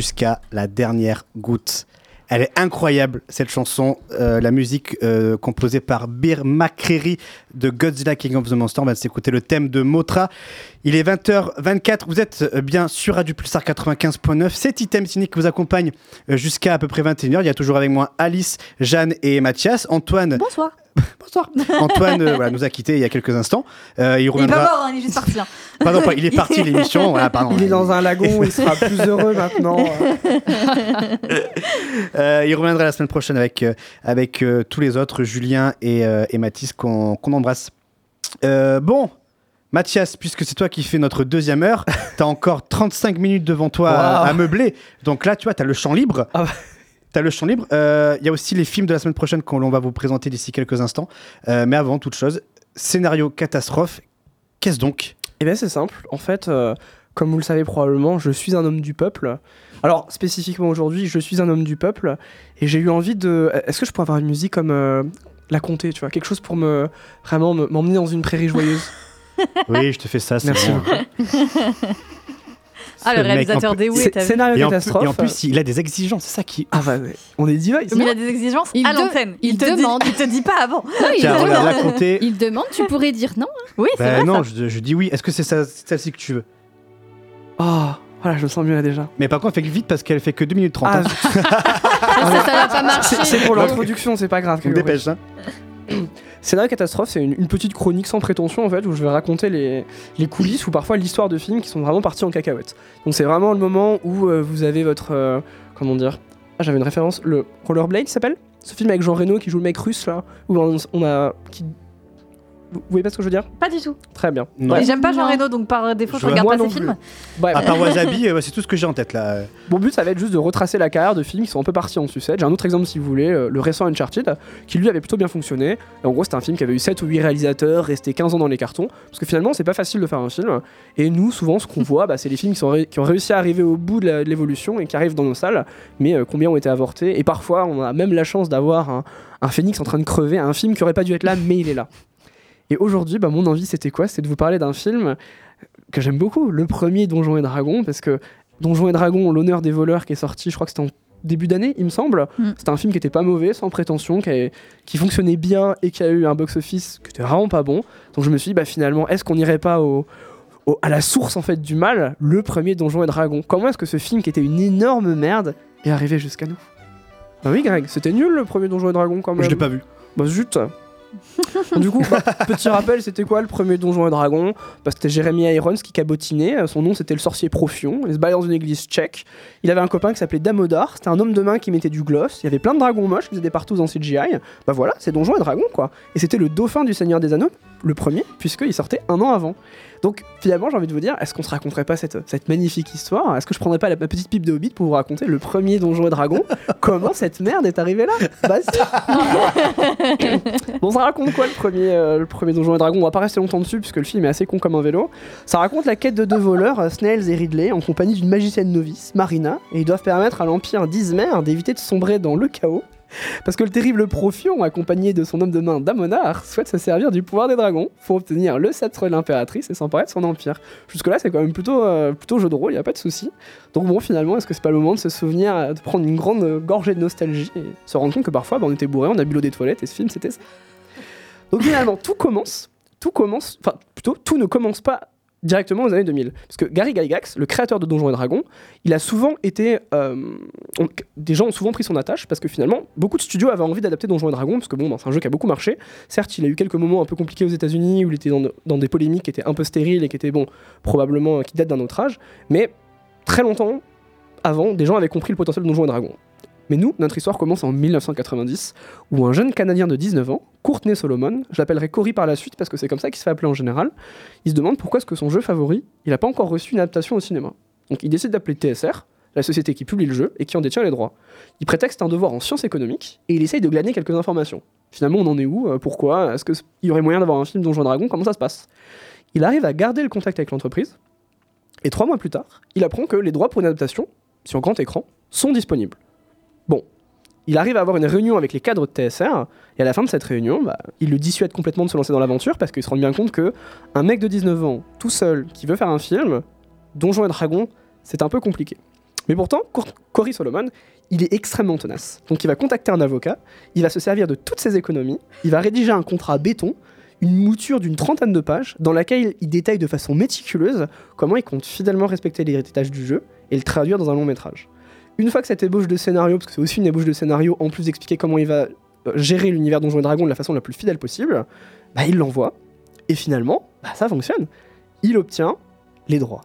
Jusqu'à la dernière goutte. Elle est incroyable cette chanson, Euh, la musique euh, composée par Bir McCreary de Godzilla King of the Monster. On va s'écouter le thème de Motra. Il est 20h24, vous êtes euh, bien sur Radio Pulsar 95.9. C'est Item Ciné qui vous accompagne jusqu'à à peu près 21h. Il y a toujours avec moi Alice, Jeanne et Mathias. Antoine, Bonsoir. Antoine euh, voilà, nous a quittés il y a quelques instants. Il Il est reviendra. pas mort, hein, il est juste parti. hein. Pardon, pas- il est parti l'émission. Voilà, pardon. Il est dans un lagon, il sera plus heureux maintenant. Euh, il reviendra la semaine prochaine avec, euh, avec euh, tous les autres, Julien et, euh, et Mathis, qu'on qu'on embrasse. Bon, Mathias, puisque c'est toi qui fais notre deuxième heure, tu as encore 35 minutes devant toi à, Wow. à meubler. Donc là, tu vois, tu as le champ libre. Tu as le champ libre. Euh, Il y a aussi les films de la semaine prochaine qu'on va vous présenter d'ici quelques instants. Euh, mais avant toute chose, scénario catastrophe. Qu'est-ce donc? Eh bien, c'est simple. En fait, euh, comme vous le savez probablement, je suis un homme du peuple. Alors, spécifiquement aujourd'hui, je suis un homme du peuple. Et j'ai eu envie de. Est-ce que je pourrais avoir une musique comme euh, La Comté, tu vois Quelque chose pour me vraiment me- m'emmener dans une prairie joyeuse? Oui, je te fais ça. c'est Merci bon. beaucoup. Ah, le réalisateur des Oui, Scénario Et en, plus, catastrophe. et en plus, il a des exigences, c'est ça qui. Ah bah, ouais. on est diva ici. Mais il a des exigences Il à de- l'antenne. il te demande. Dit, il te dit pas avant. Non, il, Tiens, regarde, demande. il demande, tu pourrais dire non. hein. Oui, c'est Bah vrai. non, ça. je, je dis oui. Est-ce que c'est celle-ci que tu veux? Ah, voilà, je me sens mieux là déjà. Mais par contre, fais vite parce qu'elle fait que 2 minutes 30. Ah, hein. Ça, ça va pas marcher. C'est pour l'introduction, c'est pas grave. Dépêche. Hein. Scénario catastrophe, c'est une, petite chronique sans prétention en fait, où je vais raconter les, coulisses ou parfois l'histoire de films qui sont vraiment partis en cacahuète. Donc c'est vraiment le moment où euh, vous avez votre. euh, comment dire Ah, j'avais une référence, le Rollerblade s'appelle? Ce film avec Jean Reno qui joue le mec russe là, où on, on a. Vous voyez pas ce que je veux dire? Pas du tout. Très bien. Non. Et J'aime pas Jean. Reno, donc par défaut, je Je- regarde pas ses films. À part Wasabi, euh, c'est tout ce que j'ai en tête là. Mon but, ça va être juste de retracer la carrière de films qui sont un peu partis en sucette. J'ai un autre exemple, si vous voulez, euh, le récent Uncharted, qui lui avait plutôt bien fonctionné. Et en gros, c'était un film qui avait eu 7 ou 8 réalisateurs, resté 15 ans dans les cartons. Parce que finalement, c'est pas facile de faire un film. Et nous, souvent, ce qu'on voit, bah, c'est les films qui, sont ré- qui ont réussi à arriver au bout de l'évolution et qui arrivent dans nos salles, mais euh, combien ont été avortés? Et parfois, on a même la chance d'avoir un, un phénix en train de crever, un film qui aurait pas dû être là, mais il est là. Et aujourd'hui, bah, mon envie, c'était quoi? C'était de vous parler d'un film que j'aime beaucoup, le premier Donjons et Dragons, parce que Donjons et Dragons, l'honneur des voleurs, qui est sorti, je crois que c'était en début d'année, il me semble. Mm. C'était un film qui était pas mauvais, sans prétention, qui, avait- qui fonctionnait bien et qui a eu un box-office qui était vraiment pas bon. Donc je me suis dit, bah, finalement, est-ce qu'on n'irait pas au, au- à la source en fait du mal, le premier Donjons et Dragons? Comment est-ce que ce film, qui était une énorme merde, est arrivé jusqu'à nous? Bah oui, Greg, c'était nul le premier Donjons et Dragons quand même. Je l'ai pas vu. Bah zut Du coup, petit rappel, c'était quoi le premier Donjon et Dragon bah, C'était Jeremy Irons qui cabotinait. Son nom, c'était le sorcier Profion. Il se baladait dans une église tchèque. Il avait un copain qui s'appelait Damodar. C'était un homme de main qui mettait du gloss. Il y avait plein de dragons moches qui faisaient partout en CGI. Bah voilà, c'est Donjon et Dragon, quoi. Et c'était le dauphin du Seigneur des Anneaux, le premier, puisqu'il sortait un an avant. Donc finalement, j'ai envie de vous dire, est-ce qu'on se raconterait pas cette, cette magnifique histoire? Est-ce que je prendrais pas la, ma petite pipe de Hobbit pour vous raconter le premier Donjon et Dragon Comment cette merde est arrivée là? Vas-y Bon, ça raconte quoi le premier, euh, le premier Donjon et Dragon On va pas rester longtemps dessus puisque le film est assez con comme un vélo. Ça raconte la quête de deux voleurs, euh, Snails et Ridley, en compagnie d'une magicienne novice, Marina, et ils doivent permettre à l'Empire d'Izmir d'éviter de sombrer dans le chaos. Parce que le terrible Profion, accompagné de son homme de main Damonar, souhaite se servir du pouvoir des dragons pour obtenir le sceptre de l'impératrice et s'emparer de son empire. Jusque-là, c'est quand même plutôt, euh, plutôt jeu de rôle, y a pas de souci. Donc bon, finalement, est-ce que c'est pas le moment de se souvenir, euh, de prendre une grande gorgée de nostalgie et se rendre compte que parfois, bah, on était bourré, on a bu des toilettes et ce film, c'était ça. Donc finalement, tout commence, tout commence, enfin plutôt, tout ne commence pas directement aux années 2000. Parce que Gary Gygax, le créateur de Donjons et Dragons, il a souvent été... euh, des gens ont souvent pris son attache parce que finalement, beaucoup de studios avaient envie d'adapter Donjons et Dragons parce que bon, ben, c'est un jeu qui a beaucoup marché. Certes, il a eu quelques moments un peu compliqués aux États-Unis où il était dans, dans des polémiques qui étaient un peu stériles et qui étaient, bon, probablement euh, qui datent d'un autre âge. Mais très longtemps avant, des gens avaient compris le potentiel de Donjons et Dragons. Mais nous, notre histoire commence en 1990, où un jeune Canadien de 19 ans, Courtney Solomon, je l'appellerai Cory par la suite parce que c'est comme ça qu'il se fait appeler en général, il se demande pourquoi est-ce que son jeu favori, il n'a pas encore reçu une adaptation au cinéma. Donc il décide d'appeler TSR, la société qui publie le jeu et qui en détient les droits. Il prétexte un devoir en sciences économiques et il essaye de glaner quelques informations. Finalement, on en est où? Euh, Pourquoi? Est-ce qu'il y aurait moyen d'avoir un film Donjons et Dragons Comment ça se passe? Il arrive à garder le contact avec l'entreprise et trois mois plus tard, il apprend que les droits pour une adaptation, sur grand écran, sont disponibles. Bon, il arrive à avoir une réunion avec les cadres de TSR, et à la fin de cette réunion, bah, il le dissuade complètement de se lancer dans l'aventure parce qu'il se rend bien compte que un mec de 19 ans, tout seul, qui veut faire un film, Donjons et Dragons, c'est un peu compliqué. Mais pourtant, Cor- Cory Solomon, il est extrêmement tenace. Donc il va contacter un avocat, il va se servir de toutes ses économies, il va rédiger un contrat béton, une mouture d'une trentaine de pages, dans laquelle il détaille de façon méticuleuse comment il compte fidèlement respecter l'héritage du jeu et le traduire dans un long métrage. Une fois que cette ébauche de scénario, parce que c'est aussi une ébauche de scénario, en plus d'expliquer comment il va euh, gérer l'univers Donjons et Dragons de la façon la plus fidèle possible, bah, il l'envoie, et finalement, bah, ça fonctionne. Il obtient les droits.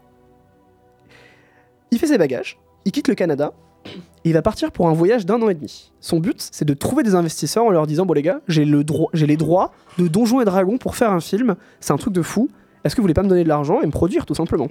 Il fait ses bagages, il quitte le Canada, et il va partir pour un voyage d'un an et demi. Son but, c'est de trouver des investisseurs en leur disant Bon, les gars, j'ai les droits de Donjons et Dragons pour faire un film, c'est un truc de fou. Est-ce que vous voulez pas me donner de l'argent et me produire, tout simplement?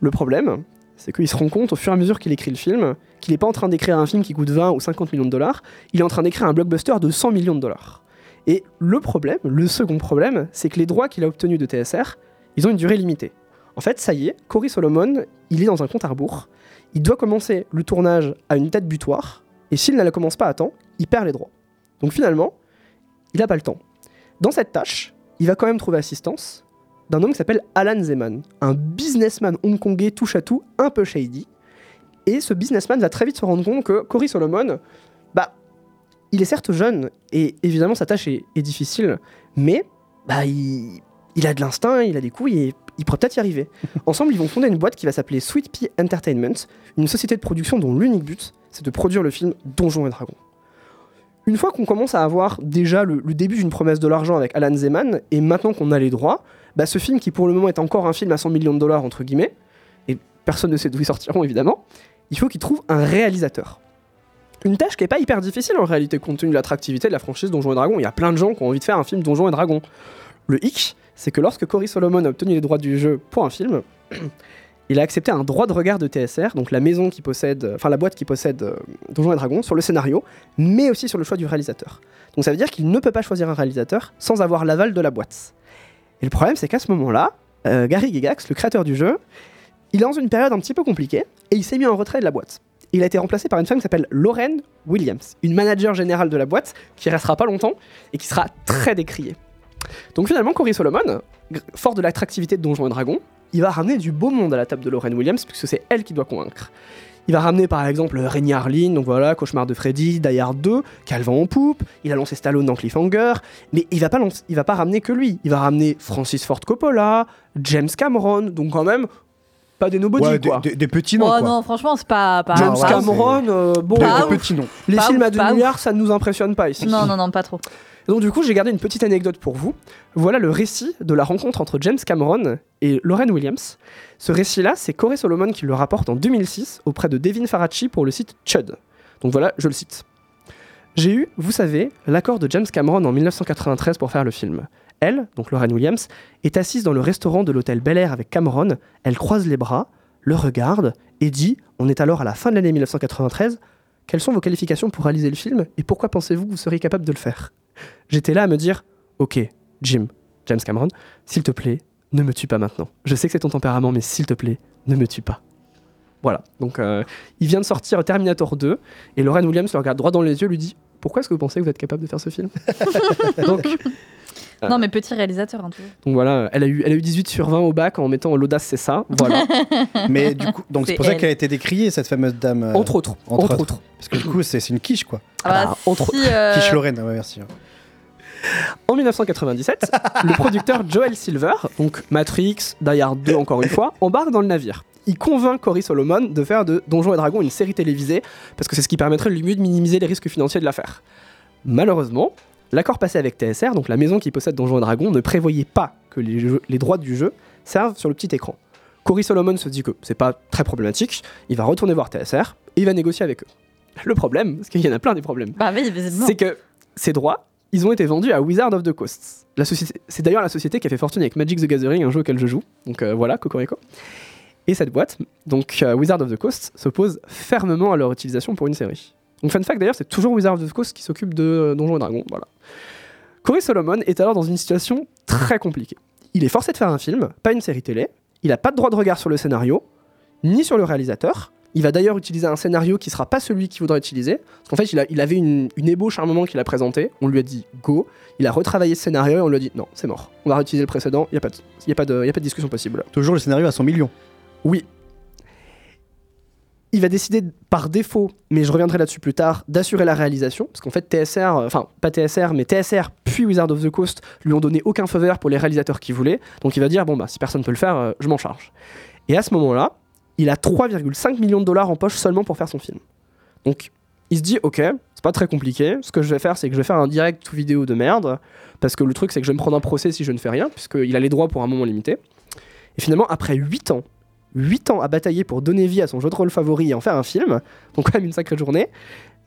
Le problème, c'est qu'il se rend compte au fur et à mesure qu'il écrit le film qu'il n'est pas en train d'écrire un film qui coûte 20 ou 50 millions de dollars, il est en train d'écrire un blockbuster de 100 millions de dollars. Et le problème, le second problème, c'est que les droits qu'il a obtenus de TSR, ils ont une durée limitée. En fait, ça y est, Cory Solomon, il est dans un compte à rebours. Il doit commencer le tournage à une date butoir, et s'il ne la commence pas à temps, il perd les droits. Donc finalement, il n'a pas le temps. Dans cette tâche, il va quand même trouver assistance d'un homme qui s'appelle Alan Zeman, un businessman hongkongais touche à tout, un peu shady. Et ce businessman va très vite se rendre compte que Cory Solomon, bah, il est certes jeune, et évidemment sa tâche est, est difficile, mais bah, il, il a de l'instinct, il a des couilles, et il pourrait peut-être y arriver. Ensemble, ils vont fonder une boîte qui va s'appeler Sweet Pea Entertainment, une société de production dont l'unique but, c'est de produire le film Donjons et Dragons. Une fois qu'on commence à avoir déjà le, le début d'une promesse de l'argent avec Alan Zeman, et maintenant qu'on a les droits, bah, ce film qui pour le moment est encore un film à 100 millions de dollars, entre guillemets, et personne ne sait d'où ils sortiront évidemment, il faut qu'il trouve un réalisateur. Une tâche qui n'est pas hyper difficile en réalité, compte tenu de l'attractivité de la franchise Donjons et Dragons. Il y a plein de gens qui ont envie de faire un film Donjons et Dragons. Le hic, c'est que lorsque Cory Solomon a obtenu les droits du jeu pour un film, il a accepté un droit de regard de TSR, donc la maison qui possède, enfin la boîte qui possède euh, Donjons et Dragons, sur le scénario, mais aussi sur le choix du réalisateur. Donc ça veut dire qu'il ne peut pas choisir un réalisateur sans avoir l'aval de la boîte. Et le problème, c'est qu'à ce moment-là, euh, Gary Gygax, le créateur du jeu, il est dans une période un petit peu compliquée et il s'est mis en retrait de la boîte. Il a été remplacé par une femme qui s'appelle Lauren Williams, une manager générale de la boîte qui restera pas longtemps et qui sera très décriée. Donc finalement, Cory Solomon, fort de l'attractivité de Donjons et Dragons, il va ramener du beau monde à la table de Lauren Williams puisque c'est elle qui doit convaincre. Il va ramener par exemple Rémi Harlin, donc voilà, Cauchemar de Freddy, Die Hard 2, Calvin en poupe, il a lancé Stallone dans Cliffhanger, mais il va pas, lancer- il va pas ramener que lui, il va ramener Francis Ford Coppola, James Cameron, donc quand même pas des nobody Ouais, des- quoi. des- des petits noms, Oh quoi. non, franchement, c'est pas. pas James Cameron, euh, bon, ouf. petits noms. les Pas films ouf, à 2 pas ouf. milliards, ça ne nous impressionne pas ici. Non, non, non, pas trop. Donc du coup, j'ai gardé une petite anecdote pour vous. Voilà le récit de la rencontre entre James Cameron et Lauren Williams. Ce récit-là, c'est Corey Solomon qui le rapporte en 2006 auprès de Devin Faraci pour le site Chud. Donc voilà, je le cite. J'ai eu, vous savez, l'accord de James Cameron en 1993 pour faire le film. Elle, donc Lauren Williams, est assise dans le restaurant de l'hôtel Bel Air avec Cameron. Elle croise les bras, le regarde et dit On est alors à la fin de l'année 1993. Quelles sont vos qualifications pour réaliser le film et pourquoi pensez-vous que vous seriez capable de le faire? J'étais là à me dire Ok, Jim, James Cameron, s'il te plaît, ne me tue pas maintenant. Je sais que c'est ton tempérament, mais s'il te plaît, ne me tue pas. Voilà, donc euh, il vient de sortir Terminator 2 et Lauren Williams le regarde droit dans les yeux, lui dit Pourquoi est-ce que vous pensez que vous êtes capable de faire ce film? Donc, euh, Non, mais petit réalisateur, hein, toujours. donc voilà, elle a, eu, elle a eu 18 sur 20 au bac en mettant l'audace, c'est ça. Voilà. Mais du coup, donc c'est pour ça elle. qu'elle a été décriée, cette fameuse dame. euh, Entre autres, entre autres. Parce que du coup, c'est c'est une quiche, quoi. Ah bah, bah, entre- si, euh, Quiche Lorraine, ouais, merci. En 1997, le producteur Joel Silver, donc Matrix, Die Hard 2 encore une fois, embarque dans le navire. Il convainc Cory Solomon de faire de Donjons et Dragons une série télévisée, parce que c'est ce qui permettrait lui de minimiser les risques financiers de l'affaire. Malheureusement, l'accord passé avec TSR, donc la maison qui possède Donjons et Dragons, ne prévoyait pas que les, jeux- les droits du jeu servent sur le petit écran. Cory Solomon se dit que c'est pas très problématique, il va retourner voir TSR et il va négocier avec eux. Le problème, parce qu'il y en a plein des problèmes, Bah oui, c'est que ces droits, ils ont été vendus à Wizard of the Coast. C'est d'ailleurs la société qui a fait fortune avec Magic the Gathering, un jeu auquel je joue. Donc euh, voilà, Cocorico. Et cette boîte, donc euh, Wizard of the Coast, s'oppose fermement à leur utilisation pour une série. Donc fun fact d'ailleurs, c'est toujours Wizard of the Coast qui s'occupe de euh, Donjons et Dragons. Voilà. Corey Solomon est alors dans une situation très compliquée. Il est forcé de faire un film, pas une série télé. Il n'a pas de droit de regard sur le scénario, ni sur le réalisateur. Il va d'ailleurs utiliser un scénario qui sera pas celui qu'il voudra utiliser. Parce qu'en fait, il, a- il avait une, une ébauche à un moment qu'il a présenté. On lui a dit go. Il a retravaillé ce scénario et on lui a dit non, c'est mort. On va réutiliser le précédent. Il n'y a, pas de- y a, pas de- y a pas de discussion possible. Toujours le scénario à 100 millions. Oui. il va décider par défaut, mais je reviendrai là-dessus plus tard, d'assurer la réalisation, parce qu'en fait TSR, euh, enfin pas TSR, mais TSR puis Wizard of the Coast lui ont donné aucun faveur pour les réalisateurs qu'ils voulaient, donc il va dire bon bah si personne peut le faire, euh, je m'en charge. Et à ce moment-là, il a 3,5 millions de dollars en poche seulement pour faire son film. Donc il se dit ok, c'est pas très compliqué, ce que je vais faire c'est que je vais faire un direct ou vidéo de merde, parce que le truc c'est que je vais me prendre un procès si je ne fais rien, puisqu'il a les droits pour un moment limité. Et finalement, après 8 ans, 8 ans à batailler pour donner vie à son jeu de rôle favori et en faire un film, donc quand même une sacrée journée,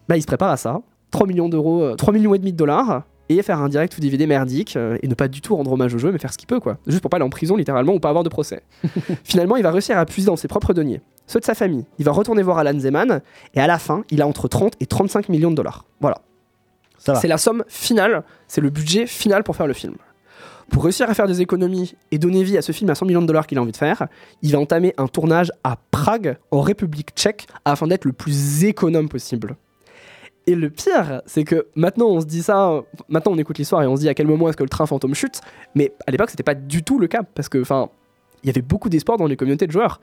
bah il se prépare à ça. 3 millions d'euros, euh, 3 millions et demi de dollars, et faire un direct ou DVD merdique, euh, et ne pas du tout rendre hommage au jeu, mais faire ce qu'il peut, quoi. Juste pour pas aller en prison, littéralement, ou pas avoir de procès. Finalement, il va réussir à puiser dans ses propres deniers, ceux de sa famille. Il va retourner voir Alan Zeman, et à la fin, il a entre 30 et 35 millions de dollars. Voilà. C'est la somme finale, c'est le budget final pour faire le film. Pour réussir à faire des économies et donner vie à ce film à 100 millions de dollars qu'il a envie de faire, il va entamer un tournage à Prague, en République tchèque, afin d'être le plus économe possible. Et le pire, c'est que maintenant on se dit ça, maintenant on écoute l'histoire et on se dit à quel moment est-ce que le train fantôme chute, mais à l'époque c'était pas du tout le cas, parce que enfin, il y avait beaucoup d'espoir dans les communautés de joueurs.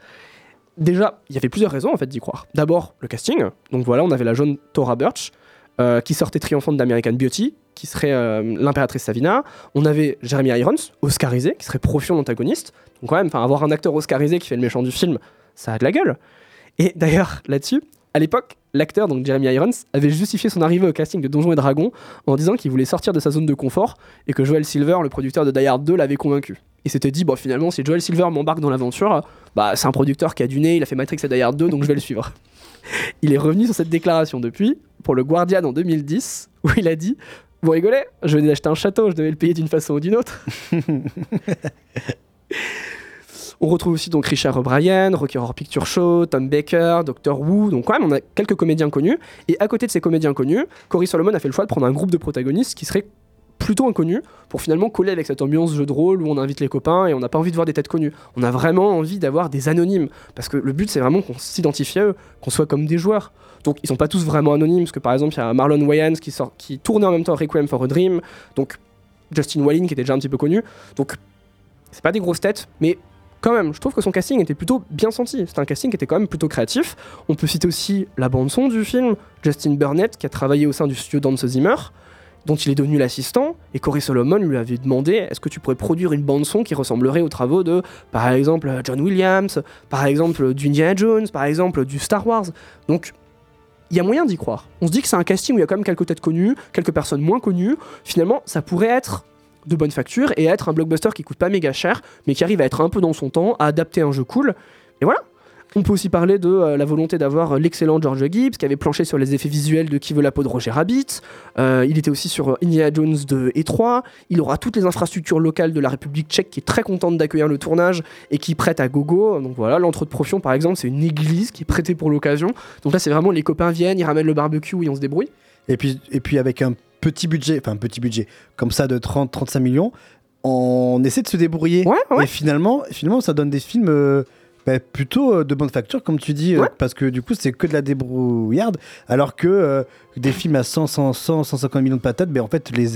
Déjà, il y avait plusieurs raisons en fait d'y croire. D'abord, le casting. Donc voilà, on avait la jeune Tora Birch, euh, qui sortait triomphante d'American Beauty, qui serait euh, l'impératrice Savina. On avait Jeremy Irons, oscarisé, qui serait profion d'antagoniste. Donc quand même, avoir un acteur oscarisé qui fait le méchant du film, ça a de la gueule. Et d'ailleurs, là-dessus, à l'époque, l'acteur, donc Jeremy Irons, avait justifié son arrivée au casting de Donjons et Dragons en disant qu'il voulait sortir de sa zone de confort et que Joel Silver, le producteur de Die Hard 2, l'avait convaincu. Il s'était dit, bon, finalement, si Joel Silver m'embarque dans l'aventure, bah, c'est un producteur qui a du nez, il a fait Matrix et Die Hard 2, donc je vais le suivre. Il est revenu sur cette déclaration depuis, pour le Guardian en 2010, où il a dit Vous rigolez Je venais d'acheter un château, je devais le payer d'une façon ou d'une autre. On retrouve aussi donc Richard O'Brien, Rocky Horror Picture Show, Tom Baker, Dr. Who, donc quand même on a quelques comédiens connus. Et à côté de ces comédiens connus, Cory Solomon a fait le choix de prendre un groupe de protagonistes qui seraient plutôt inconnus pour finalement coller avec cette ambiance jeu de rôle où on invite les copains et on n'a pas envie de voir des têtes connues. On a vraiment envie d'avoir des anonymes parce que le but c'est vraiment qu'on s'identifie à eux, qu'on soit comme des joueurs. Donc ils sont pas tous vraiment anonymes parce que par exemple il y a Marlon Wayans qui, sort, qui tournait en même temps Requiem for a Dream, donc Justin Wallin qui était déjà un petit peu connu. Donc c'est pas des grosses têtes, mais quand même, je trouve que son casting était plutôt bien senti. C'était un casting qui était quand même plutôt créatif. On peut citer aussi la bande-son du film, Justin Burnett, qui a travaillé au sein du studio d'Hans Zimmer, dont il est devenu l'assistant. Et Corey Solomon lui avait demandé est-ce que tu pourrais produire une bande-son qui ressemblerait aux travaux de, par exemple, John Williams, par exemple, du Jones, par exemple, du Star Wars? Donc, il y a moyen d'y croire. On se dit que c'est un casting où il y a quand même quelques têtes connues, quelques personnes moins connues. Finalement, ça pourrait être de bonne facture et être un blockbuster qui coûte pas méga cher, mais qui arrive à être un peu dans son temps, à adapter un jeu cool. Et voilà. On peut aussi parler de euh, la volonté d'avoir euh, l'excellent George Gibbs, qui avait planché sur les effets visuels de Qui veut la peau de Roger Rabbit. Euh, il était aussi sur Indiana Jones 2 et 3. Il aura toutes les infrastructures locales de la République tchèque, qui est très contente d'accueillir le tournage et qui prête à gogo. Donc voilà, l'entre de Profion, par exemple, c'est une église qui est prêtée pour l'occasion. Donc là, c'est vraiment les copains viennent, ils ramènent le barbecue et on se débrouille. Et puis, et puis avec un petit budget, enfin un petit budget, comme ça de 30-35 millions, on essaie de se débrouiller. Et finalement, finalement, ça donne des films euh, bah, plutôt euh, de bonne facture, comme tu dis, euh, parce que du coup, c'est que de la débrouillarde, alors que euh, des films à 100, 100, 100, 150 millions de patates, ben en fait, les,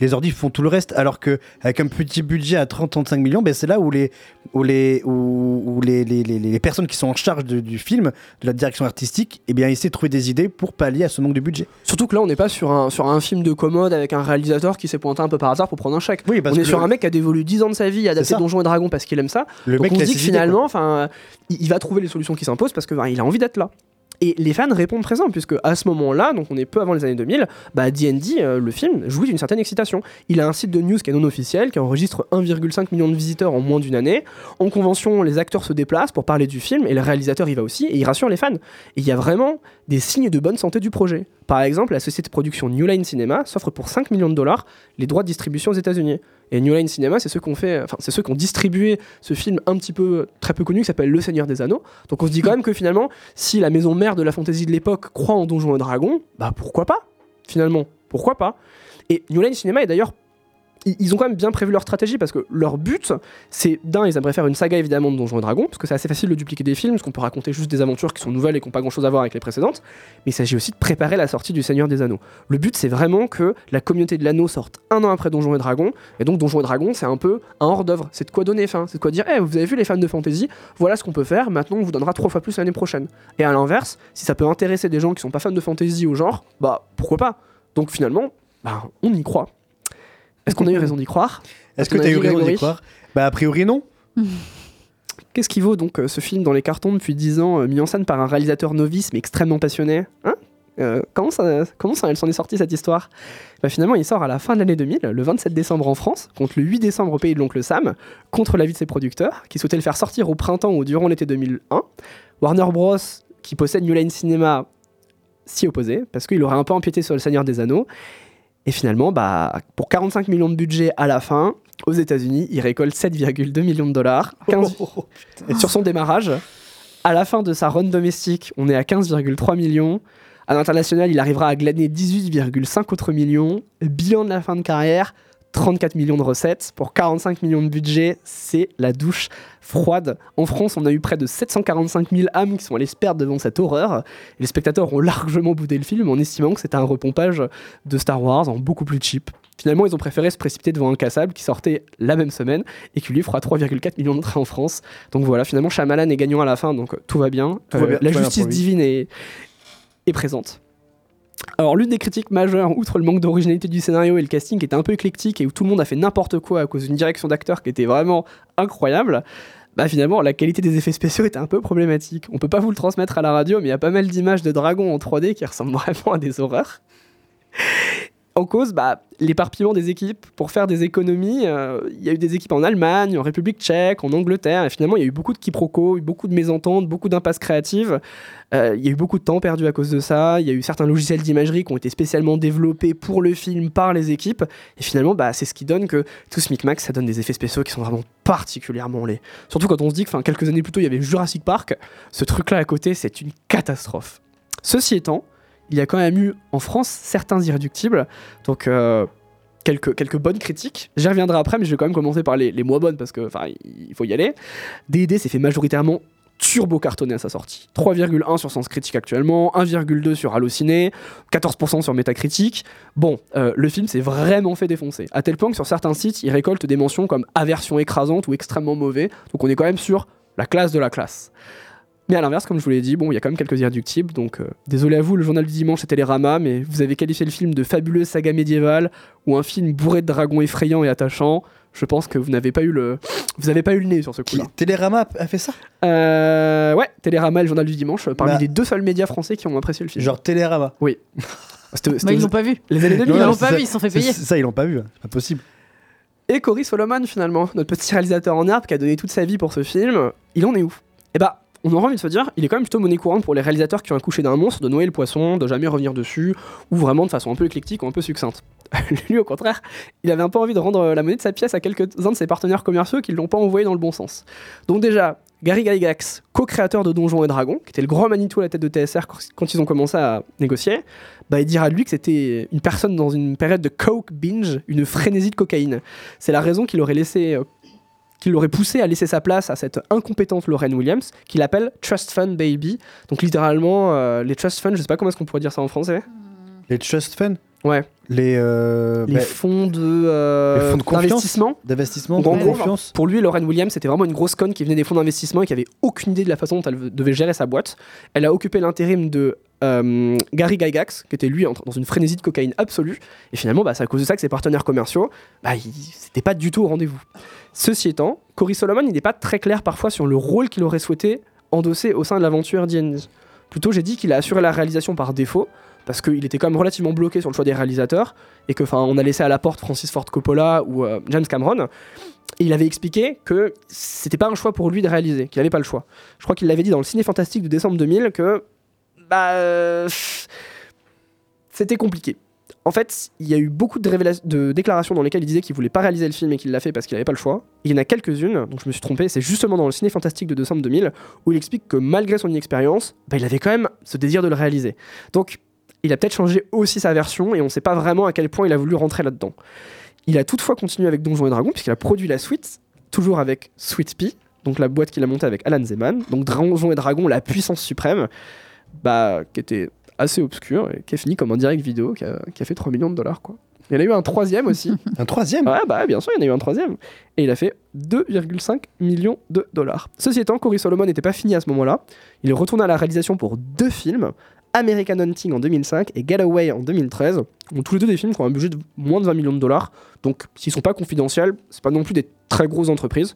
les ordis font tout le reste, alors que avec un petit budget à 30-35 millions, ben c'est là où les, où les, où, où les, les, les, les personnes qui sont en charge de- du film, de la direction artistique, eh bien, essaient de trouver des idées pour pallier à ce manque de budget. Surtout que là, on n'est pas sur un, sur un film de commode avec un réalisateur qui s'est pointé un peu par hasard pour prendre un chèque. parce on est que sur le- un mec qui a dévolu 10 ans de sa vie à adapter. Donjons et Dragons parce qu'il aime ça. Le Donc mec, on se dit que finalement, enfin, il, il va trouver les solutions qui s'imposent parce qu'il a envie d'être là. Et les fans répondent présents, puisque à ce moment-là, donc on est peu avant les années 2000, bah D&D, euh, le film, jouit d'une certaine excitation. Il a un site de news qui est non officiel, qui enregistre 1,5 million de visiteurs en moins d'une année. En convention, les acteurs se déplacent pour parler du film, et le réalisateur y va aussi, et il rassure les fans. Et il y a vraiment des signes de bonne santé du projet. Par exemple, la société de production New Line Cinema s'offre pour 5 millions de dollars les droits de distribution aux États-Unis. Et New Line Cinema, c'est ceux qui ont fait, c'est ceux distribué ce film un petit peu très peu connu qui s'appelle Le Seigneur des Anneaux. Donc on se dit quand même que finalement, si la maison mère de la fantasy de l'époque croit en Donjons et Dragons, bah pourquoi pas? Finalement, pourquoi pas? Et New Line Cinema est d'ailleurs ils ont quand même bien prévu leur stratégie parce que leur but, c'est d'un, ils aimeraient faire une saga évidemment de Donjons et Dragons, parce que c'est assez facile de dupliquer des films, parce qu'on peut raconter juste des aventures qui sont nouvelles et qui n'ont pas grand chose à voir avec les précédentes, mais il s'agit aussi de préparer la sortie du Seigneur des Anneaux. Le but, c'est vraiment que la communauté de l'anneau sorte un an après Donjons et Dragons, et donc Donjons et Dragons, c'est un peu un hors-d'œuvre, c'est de quoi donner fin, c'est de quoi dire, Eh, vous avez vu les fans de fantasy, voilà ce qu'on peut faire, maintenant on vous donnera trois fois plus l'année prochaine. Et à l'inverse, si ça peut intéresser des gens qui sont pas fans de fantasy au genre, bah pourquoi pas? Donc finalement, bah, on y croit. Est-ce qu'on a eu raison d'y croire Est-ce que tu as eu raison d'y croire Bah, a priori, non. Qu'est-ce qui vaut donc euh, ce film dans les cartons depuis 10 ans, euh, mis en scène par un réalisateur novice mais extrêmement passionné Hein? Euh, comment, ça, comment ça, elle s'en est sortie cette histoire? Bah, Finalement, il sort à la fin de l'année 2000, le 27 décembre en France, contre le 8 décembre au pays de l'oncle Sam, contre l'avis de ses producteurs, qui souhaitaient le faire sortir au printemps ou durant l'été 2001. Warner Bros., qui possède New Line Cinema, s'y opposait, parce qu'il aurait un peu empiété sur le Seigneur des Anneaux. Et finalement, bah, pour 45 millions de budget à la fin, aux États-Unis, il récolte 7,2 millions de dollars. 15 Et sur son démarrage, à la fin de sa run domestique, on est à 15,3 millions. À l'international, il arrivera à glaner 18,5 autres millions. Bilan de la fin de carrière, 34 millions de recettes pour 45 millions de budget, c'est la douche froide. En France, on a eu près de 745 000 âmes qui sont allées se perdre devant cette horreur. Et les spectateurs ont largement boudé le film en estimant que c'était un repompage de Star Wars en beaucoup plus cheap. Finalement, ils ont préféré se précipiter devant Incassable qui sortait la même semaine et qui lui fera 3,4 millions d'entrées en France. Donc voilà, finalement, Shyamalan est gagnant à la fin, donc tout va bien. Tout va Euh, bien, la justice divine est, est présente. Alors l'une des critiques majeures, outre le manque d'originalité du scénario et le casting qui était un peu éclectique et où tout le monde a fait n'importe quoi à cause d'une direction d'acteur qui était vraiment incroyable, bah finalement la qualité des effets spéciaux était un peu problématique. On peut pas vous le transmettre à la radio, mais il y a pas mal d'images de dragons en 3D qui ressemblent vraiment à des horreurs. En cause, bah, l'éparpillement des équipes pour faire des économies. euh, Il y a eu des équipes en Allemagne, en République tchèque, en Angleterre, et finalement il y a eu beaucoup de quiproquos, beaucoup de mésententes, beaucoup d'impasses créatives. Euh, il y a eu beaucoup de temps perdu à cause de ça. Il y a eu certains logiciels d'imagerie qui ont été spécialement développés pour le film par les équipes. Et finalement, bah, c'est ce qui donne que tout ce micmac, ça donne des effets spéciaux qui sont vraiment particulièrement laids. Surtout quand on se dit que quelques années plus tôt, il y avait Jurassic Park. Ce truc-là à côté, c'est une catastrophe. Ceci étant, il y a quand même eu en France certains irréductibles. Donc. euh, Quelques, bonnes critiques. J'y reviendrai après, mais je vais quand même commencer par les, les moins bonnes parce que il faut y aller. D&D s'est fait majoritairement turbo cartonné à sa sortie. 3,1 sur Sens Critique actuellement, 1,2 sur Allociné, 14% sur Metacritic. Bon, euh, le film s'est vraiment fait défoncer. À tel point que sur certains sites, il récolte des mentions comme aversion écrasante ou extrêmement mauvais. Donc on est quand même sur la classe de la classe. Mais à l'inverse, comme je vous l'ai dit, bon, il y a quand même quelques irréductibles. Donc euh, désolé à vous, le journal du dimanche c'était Télérama, mais vous avez qualifié le film de fabuleuse saga médiévale ou un film bourré de dragons effrayants et attachants. Je pense que vous n'avez pas eu le, vous avez pas eu le nez sur ce coup-là. Télérama a fait ça? Euh, ouais, Télérama et le journal du dimanche, parmi Bah. les deux seuls médias français qui ont apprécié le film. Genre Télérama Oui. C'était- Bah, c'était ils aux- l'ont pas vu. Les années 2000. Ils hein. l'ont pas vu, ils se sont fait payer. C'est- Ça, ils l'ont pas vu. hein. C'est pas possible. Et Cory Solomon, finalement, notre petit réalisateur en herbe qui a donné toute sa vie pour ce film, il en est où? Eh bah, on aura envie de se dire, il est quand même plutôt monnaie courante pour les réalisateurs qui ont accouché d'un monstre, de noyer le poisson, de jamais revenir dessus, ou vraiment de façon un peu éclectique ou un peu succincte. Lui, au contraire, il avait un peu envie de rendre la monnaie de sa pièce à quelques-uns de ses partenaires commerciaux qui ne l'ont pas envoyé dans le bon sens. Donc déjà, Gary Gygax, co-créateur de Donjons et Dragons, qui était le grand Manitou à la tête de TSR quand- ils ont commencé à négocier, bah, il dira de lui que c'était une personne dans une période de coke binge, une frénésie de cocaïne. C'est la raison qu'il aurait laissé euh, qui l'aurait poussé à laisser sa place à cette incompétente Lorraine Williams, qu'il appelle Trust Fund Baby. Donc littéralement, euh, les Trust Funds, je sais pas comment est-ce qu'on pourrait dire ça en français. Les Trust Funds Ouais. Les, euh, Les bah, fonds de, euh, les fonds d'investissement. D'investissement, en de gros, confiance. Pour lui, Lorraine Williams, c'était vraiment une grosse conne qui venait des fonds d'investissement et qui avait aucune idée de la façon dont elle devait gérer sa boîte. Elle a occupé l'intérim de euh, Gary Gygax, qui était lui en- dans une frénésie de cocaïne absolue. Et finalement, bah, c'est à cause de ça que ses partenaires commerciaux, bah, c'était pas du tout au rendez-vous. Ceci étant, Cory Solomon, il n'est pas très clair parfois sur le rôle qu'il aurait souhaité endosser au sein de l'aventure D&D. Plutôt, j'ai dit qu'il a assuré la réalisation par défaut, parce qu'il était quand même relativement bloqué sur le choix des réalisateurs, et que, enfin, on a laissé à la porte Francis Ford Coppola ou euh, James Cameron. Et il avait expliqué que c'était pas un choix pour lui de réaliser, qu'il n'avait pas le choix. Je crois qu'il l'avait dit dans le Ciné Fantastique de décembre 2000 que bah euh, c'était compliqué. En fait, il y a eu beaucoup de, déclarations dans lesquelles il disait qu'il voulait pas réaliser le film et qu'il l'a fait parce qu'il n'avait pas le choix. Il y en a quelques-unes, donc je me suis trompé, c'est justement dans le Ciné Fantastique de décembre 2000 où il explique que malgré son inexpérience, bah, il avait quand même ce désir de le réaliser. Donc, il a peut-être changé aussi sa version et on ne sait pas vraiment à quel point il a voulu rentrer là-dedans. Il a toutefois continué avec Donjons et Dragons, puisqu'il a produit la suite, toujours avec Sweet Pea, donc la boîte qu'il a montée avec Alan Zeman. Donc Donjons et Dragons, la puissance suprême, bah, qui était assez obscur et qui a fini comme un direct vidéo qui a, qui a fait 3 millions de dollars, quoi. Il y en a eu un troisième aussi. un troisième? Ouais, bah bien sûr, il y en a eu un troisième. Et il a fait 2,5 millions de dollars. Ceci étant, Cory Solomon n'était pas fini à ce moment-là. Il est retourné à la réalisation pour deux films. American Hunting en 2005 et Getaway en 2013. Donc, tous les deux des films qui ont un budget de moins de 20 millions de dollars. Donc s'ils sont pas confidentiels, c'est pas non plus des très grosses entreprises.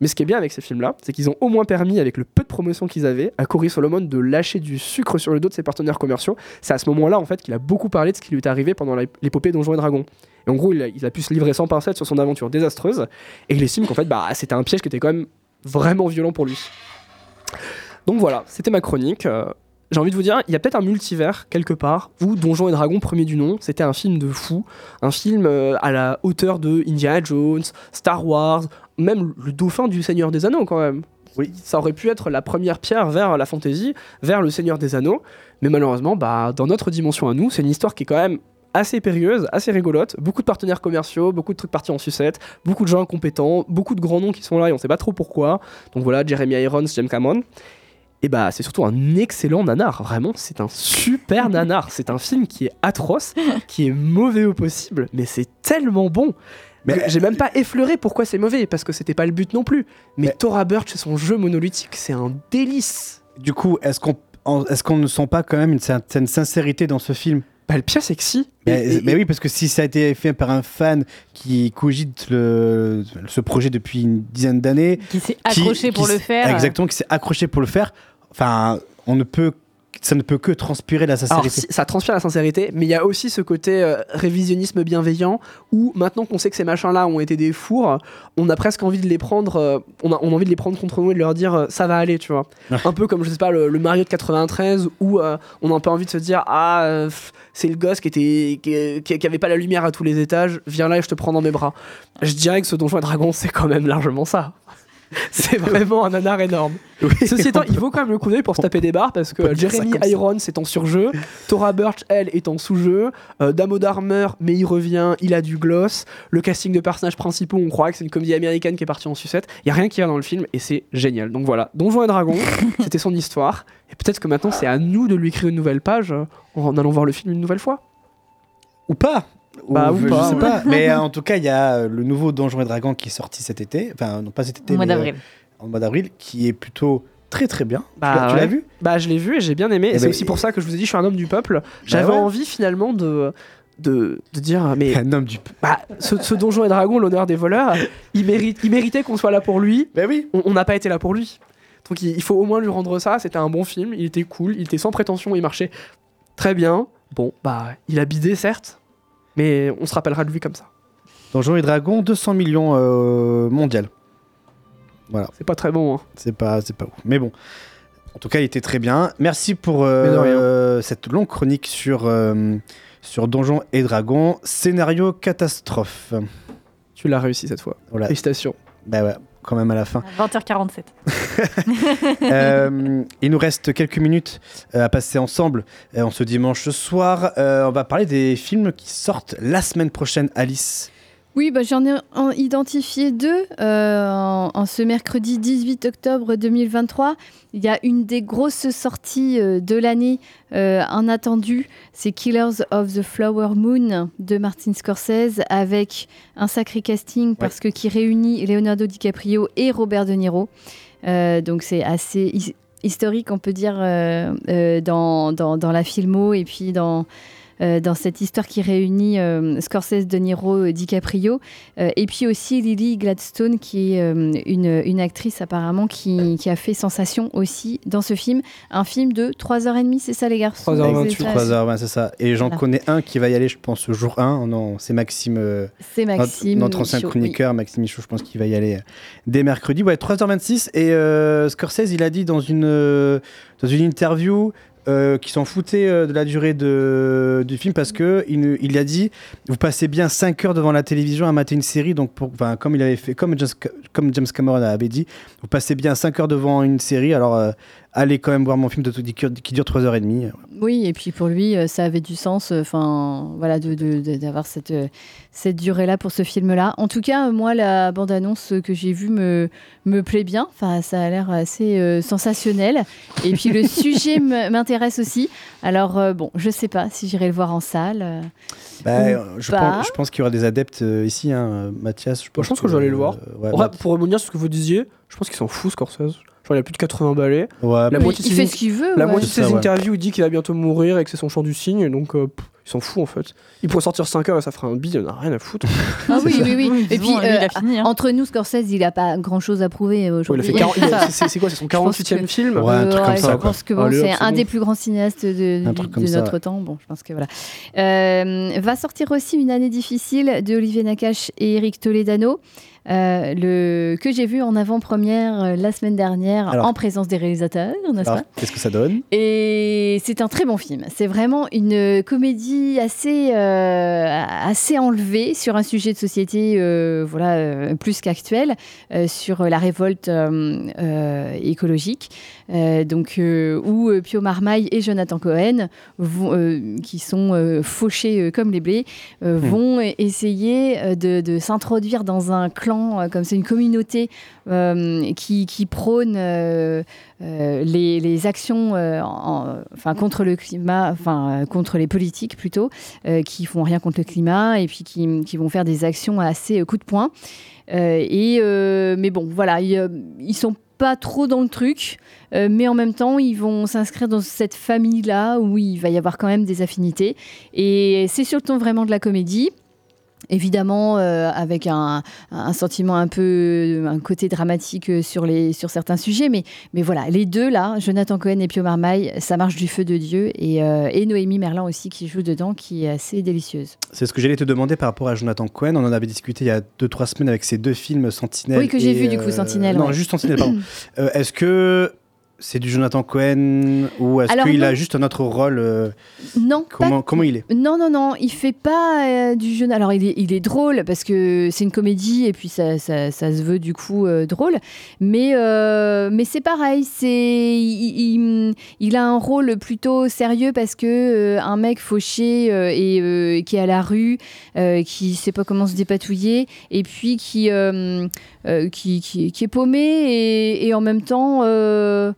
Mais ce qui est bien avec ces films-là, c'est qu'ils ont au moins permis, avec le peu de promotion qu'ils avaient, à Cory Solomon de lâcher du sucre sur le dos de ses partenaires commerciaux. C'est à ce moment-là, en fait, qu'il a beaucoup parlé de ce qui lui est arrivé pendant l'épopée Donjons et Dragons. Et en gros, il a, il a pu se livrer sans pincettes sur son aventure désastreuse. Et il estime qu'en fait, bah, c'était un piège qui était quand même vraiment violent pour lui. Donc voilà, c'était ma chronique. Euh, J'ai envie de vous dire, il y a peut-être un multivers quelque part où Donjons et Dragons, premier du nom, c'était un film de fou, un film euh, à la hauteur de Indiana Jones, Star Wars, même le dauphin du Seigneur des Anneaux quand même. Oui. Ça aurait pu être la première pierre vers la fantasy, vers le Seigneur des Anneaux, mais malheureusement, bah, dans notre dimension à nous, c'est une histoire qui est quand même assez périlleuse, assez rigolote, beaucoup de partenaires commerciaux, beaucoup de trucs partis en sucette, beaucoup de gens incompétents, beaucoup de grands noms qui sont là et on sait pas trop pourquoi. Donc voilà, Jeremy Irons, James Cameron. Et bah c'est surtout un excellent nanar, vraiment, c'est un super nanar. C'est un film qui est atroce, qui est mauvais au possible, mais c'est tellement bon. Mais j'ai même pas effleuré pourquoi c'est mauvais, parce que c'était pas le but non plus. Mais Tora Birch et son jeu monolithique, c'est un délice. Du coup, est-ce qu'on est-ce qu'on ne sent pas quand même une certaine sincérité dans ce film? Bah le pire c'est que si. Mais, Et- et- mais oui, parce que si ça a été fait par un fan qui cogite le, ce projet depuis une dizaine d'années, Qui s'est accroché pour le faire. exactement, qui s'est accroché pour le faire, enfin, on ne peut, ça ne peut que transpirer la Alors, sincérité. si- ça transpire la sincérité, mais il y a aussi ce côté euh, révisionnisme bienveillant où maintenant qu'on sait que ces machins-là ont été des fours, on a presque envie de les prendre, euh, on, a, on a envie de les prendre contre nous et de leur dire euh, ça va aller, tu vois. un peu comme je sais pas le, le Mario de 93 où on a un peu envie de se dire ah c'est le gosse qui était qui, qui- qui avait pas la lumière à tous les étages, viens là et je te prends dans mes bras. Je dirais que ce Donjon et Dragon c'est quand même largement ça. C'est vraiment un nanar énorme. Ceci étant, il vaut quand même le coup d'œil pour se taper des barres parce que Jeremy. Irons est en surjeu, Tora Birch, elle, est en sous-jeu, euh, Damo Darmer, mais il revient, il a du gloss, le casting de personnages principaux, on croit que c'est une comédie américaine qui est partie en sucette, il y a rien qui va dans le film et c'est génial. Donc voilà, Donjons et Dragons, c'était son histoire, et peut-être que maintenant c'est à nous de lui écrire une nouvelle page euh, en allant voir le film une nouvelle fois. Ou pas Bah, ou je pas, sais ouais. pas. Mais euh, en tout cas, il y a euh, le nouveau Donjons et Dragons qui est sorti cet été. Enfin, non pas cet été, Au mois euh, d'avril. en mois d'avril, qui est plutôt très très bien. Tu l'as- Bah, tu l'as ouais. vu? Bah je l'ai vu et j'ai bien aimé, et Eh c'est ben, aussi pour ça que je vous ai dit je suis un homme du peuple. J'avais ouais. envie finalement de... De, de dire mais un homme du bah, ce, ce donjon et dragon l'honneur des voleurs il mérite il méritait qu'on soit là pour lui ben oui on on n'a pas été là pour lui donc il, il faut au moins lui rendre ça c'était un bon film il était cool il était sans prétention il marchait très bien bon bah il a bidé certes mais on se rappellera de lui comme ça Donjons et Dragons, 200 millions euh, mondial. Voilà. C'est pas très bon. hein. C'est pas, c'est pas ouf. Mais bon. En tout cas, il était très bien. Merci pour euh, euh, cette longue chronique sur, euh, sur Donjons et Dragons. Scénario catastrophe. tu l'as réussi cette fois Voilà. félicitations Bah ouais, quand même à la fin. 20h47. Euh, il nous reste quelques minutes euh, à passer ensemble euh, en ce dimanche soir. On va parler des films qui sortent la semaine prochaine, Alice. Oui, bah, j'en ai en- identifié deux. Euh, en, en ce mercredi 18 octobre 2023, il y a une des grosses sorties euh, de l'année, euh, un attendu, c'est Killers of the Flower Moon de Martin Scorsese avec un sacré casting parce que qui réunit Leonardo DiCaprio et Robert De Niro. Euh, donc c'est assez his- historique, on peut dire, dans, dans, dans la filmo et puis dans, dans cette histoire qui réunit euh, Scorsese, De Niro, euh, DiCaprio, euh, et puis aussi Lily Gladstone, qui est euh, une, une actrice apparemment qui, qui a fait sensation aussi dans ce film. Un film de 3h30, c'est ça les garçons? 3h28. C'est ça 3h20, c'est ça. Et j'en Voilà. connais un qui va y aller, je pense, jour 1. Non, c'est Maxime. euh, C'est Maxime Notre, ancien Michaud, chroniqueur, Maxime Michaud, je pense qu'il va y aller euh, dès mercredi. Ouais, 3h26. Et euh, Scorsese, il a dit dans une, euh, dans une interview. Euh, qu'il s'en foutait euh, de la durée de, du film parce que il, il a dit vous passez bien 5 heures devant la télévision à mater une série donc pour, comme il avait fait comme James, comme James Cameron avait dit vous passez bien 5 heures devant une série alors euh, allez quand même voir mon film de, qui, qui dure 3h30. Oui, et puis pour lui, euh, ça avait du sens, euh, enfin, voilà, d'avoir cette, euh, cette durée-là pour ce film-là. En tout cas, moi, la bande-annonce que j'ai vue me, me plaît bien. Enfin, ça a l'air assez euh, sensationnel. Et puis le sujet m'intéresse aussi. Alors, euh, bon, je sais pas si j'irai le voir en salle. euh, Bah, je, pas. pense, je pense qu'il y aura des adeptes euh, ici, hein, Mathias. Je pense, Moi, je pense que, j'allais le voir. ouais, Ouais, pour rebondir sur ce que vous disiez, je pense qu'il s'en fout, Scorsese. Genre, il a plus de 80 balais. Ouais, la moitié de il ses fait ce qu'il veut, La ouais. moitié de ses ça, ouais. interviews, il dit qu'il va bientôt mourir et que c'est son chant du cygne. Donc, euh, pff, il s'en fout en fait. Il pourrait sortir 5 heures et ça ferait un bide, il en a rien à foutre. Ah oui, oui, oui. Oui, Et puis, euh, fini, hein. entre nous, Scorsese, il a pas grand-chose à prouver Ouais, il a aujourd'hui. fait 40 il a- c'est- quoi C'est son Je pense 48e que- film Ouais, un truc Euh, comme ouais, ça, Je quoi. pense que bon, hop, c'est un des plus grands cinéastes de, notre ouais. temps. Bon, je pense que voilà. Euh, va sortir aussi une année difficile de Olivier Nakache et Eric Toledano. euh, le, que j'ai vu en avant-première euh, la semaine dernière Alors- en présence des réalisateurs, n'est-ce pas? Qu'est-ce que ça donne? Et c'est un très bon film. C'est vraiment une comédie assez, euh, assez enlevée sur un sujet de société euh, voilà, euh, plus qu'actuel, sur la révolte écologique. Donc, où Pio Marmaille et Jonathan Cohen, vont, qui sont fauchés comme les blés, euh, vont essayer de, de s'introduire dans un clan, comme c'est une communauté qui, qui prône euh, les, les actions euh, en- enfin, contre le climat, enfin euh, contre les politiques plutôt, qui font rien contre le climat et puis qui, qui vont faire des actions assez coup de poing. Et mais bon, voilà, ils, ils sont pas trop dans le truc, mais en même temps, ils vont s'inscrire dans cette famille-là où il va y avoir quand même des affinités. Et c'est sur le ton vraiment de la comédie. Évidemment, euh, avec un, un sentiment un peu, un côté dramatique euh, sur, les, sur certains sujets, mais, mais voilà, les deux là, Jonathan Cohen et Pio Marmaille, ça marche du feu de Dieu, et, euh, et Noémie Merlan aussi qui joue dedans, qui est assez délicieuse. C'est ce que j'allais te demander par rapport à Jonathan Cohen. On en avait discuté il y a 2-3 semaines avec ses deux films Sentinelle. Oui, que j'ai vu, du coup, euh, Sentinelle, Non, juste Sentinelle, pardon. Est-ce que c'est du Jonathan Cohen ou est-ce qu'il a juste un autre rôle euh, Non, comment, comment il est? Non, non, non, il fait pas euh, du jeune. Alors, il est, il est drôle parce que c'est une comédie et puis ça, ça, ça se veut du coup euh, drôle. Mais, mais c'est pareil, c'est, il, il- il a un rôle plutôt sérieux parce que un mec fauché et qui est à la rue, qui sait pas comment se dépatouiller et puis qui, qui, qui, qui est paumé et, et en même temps.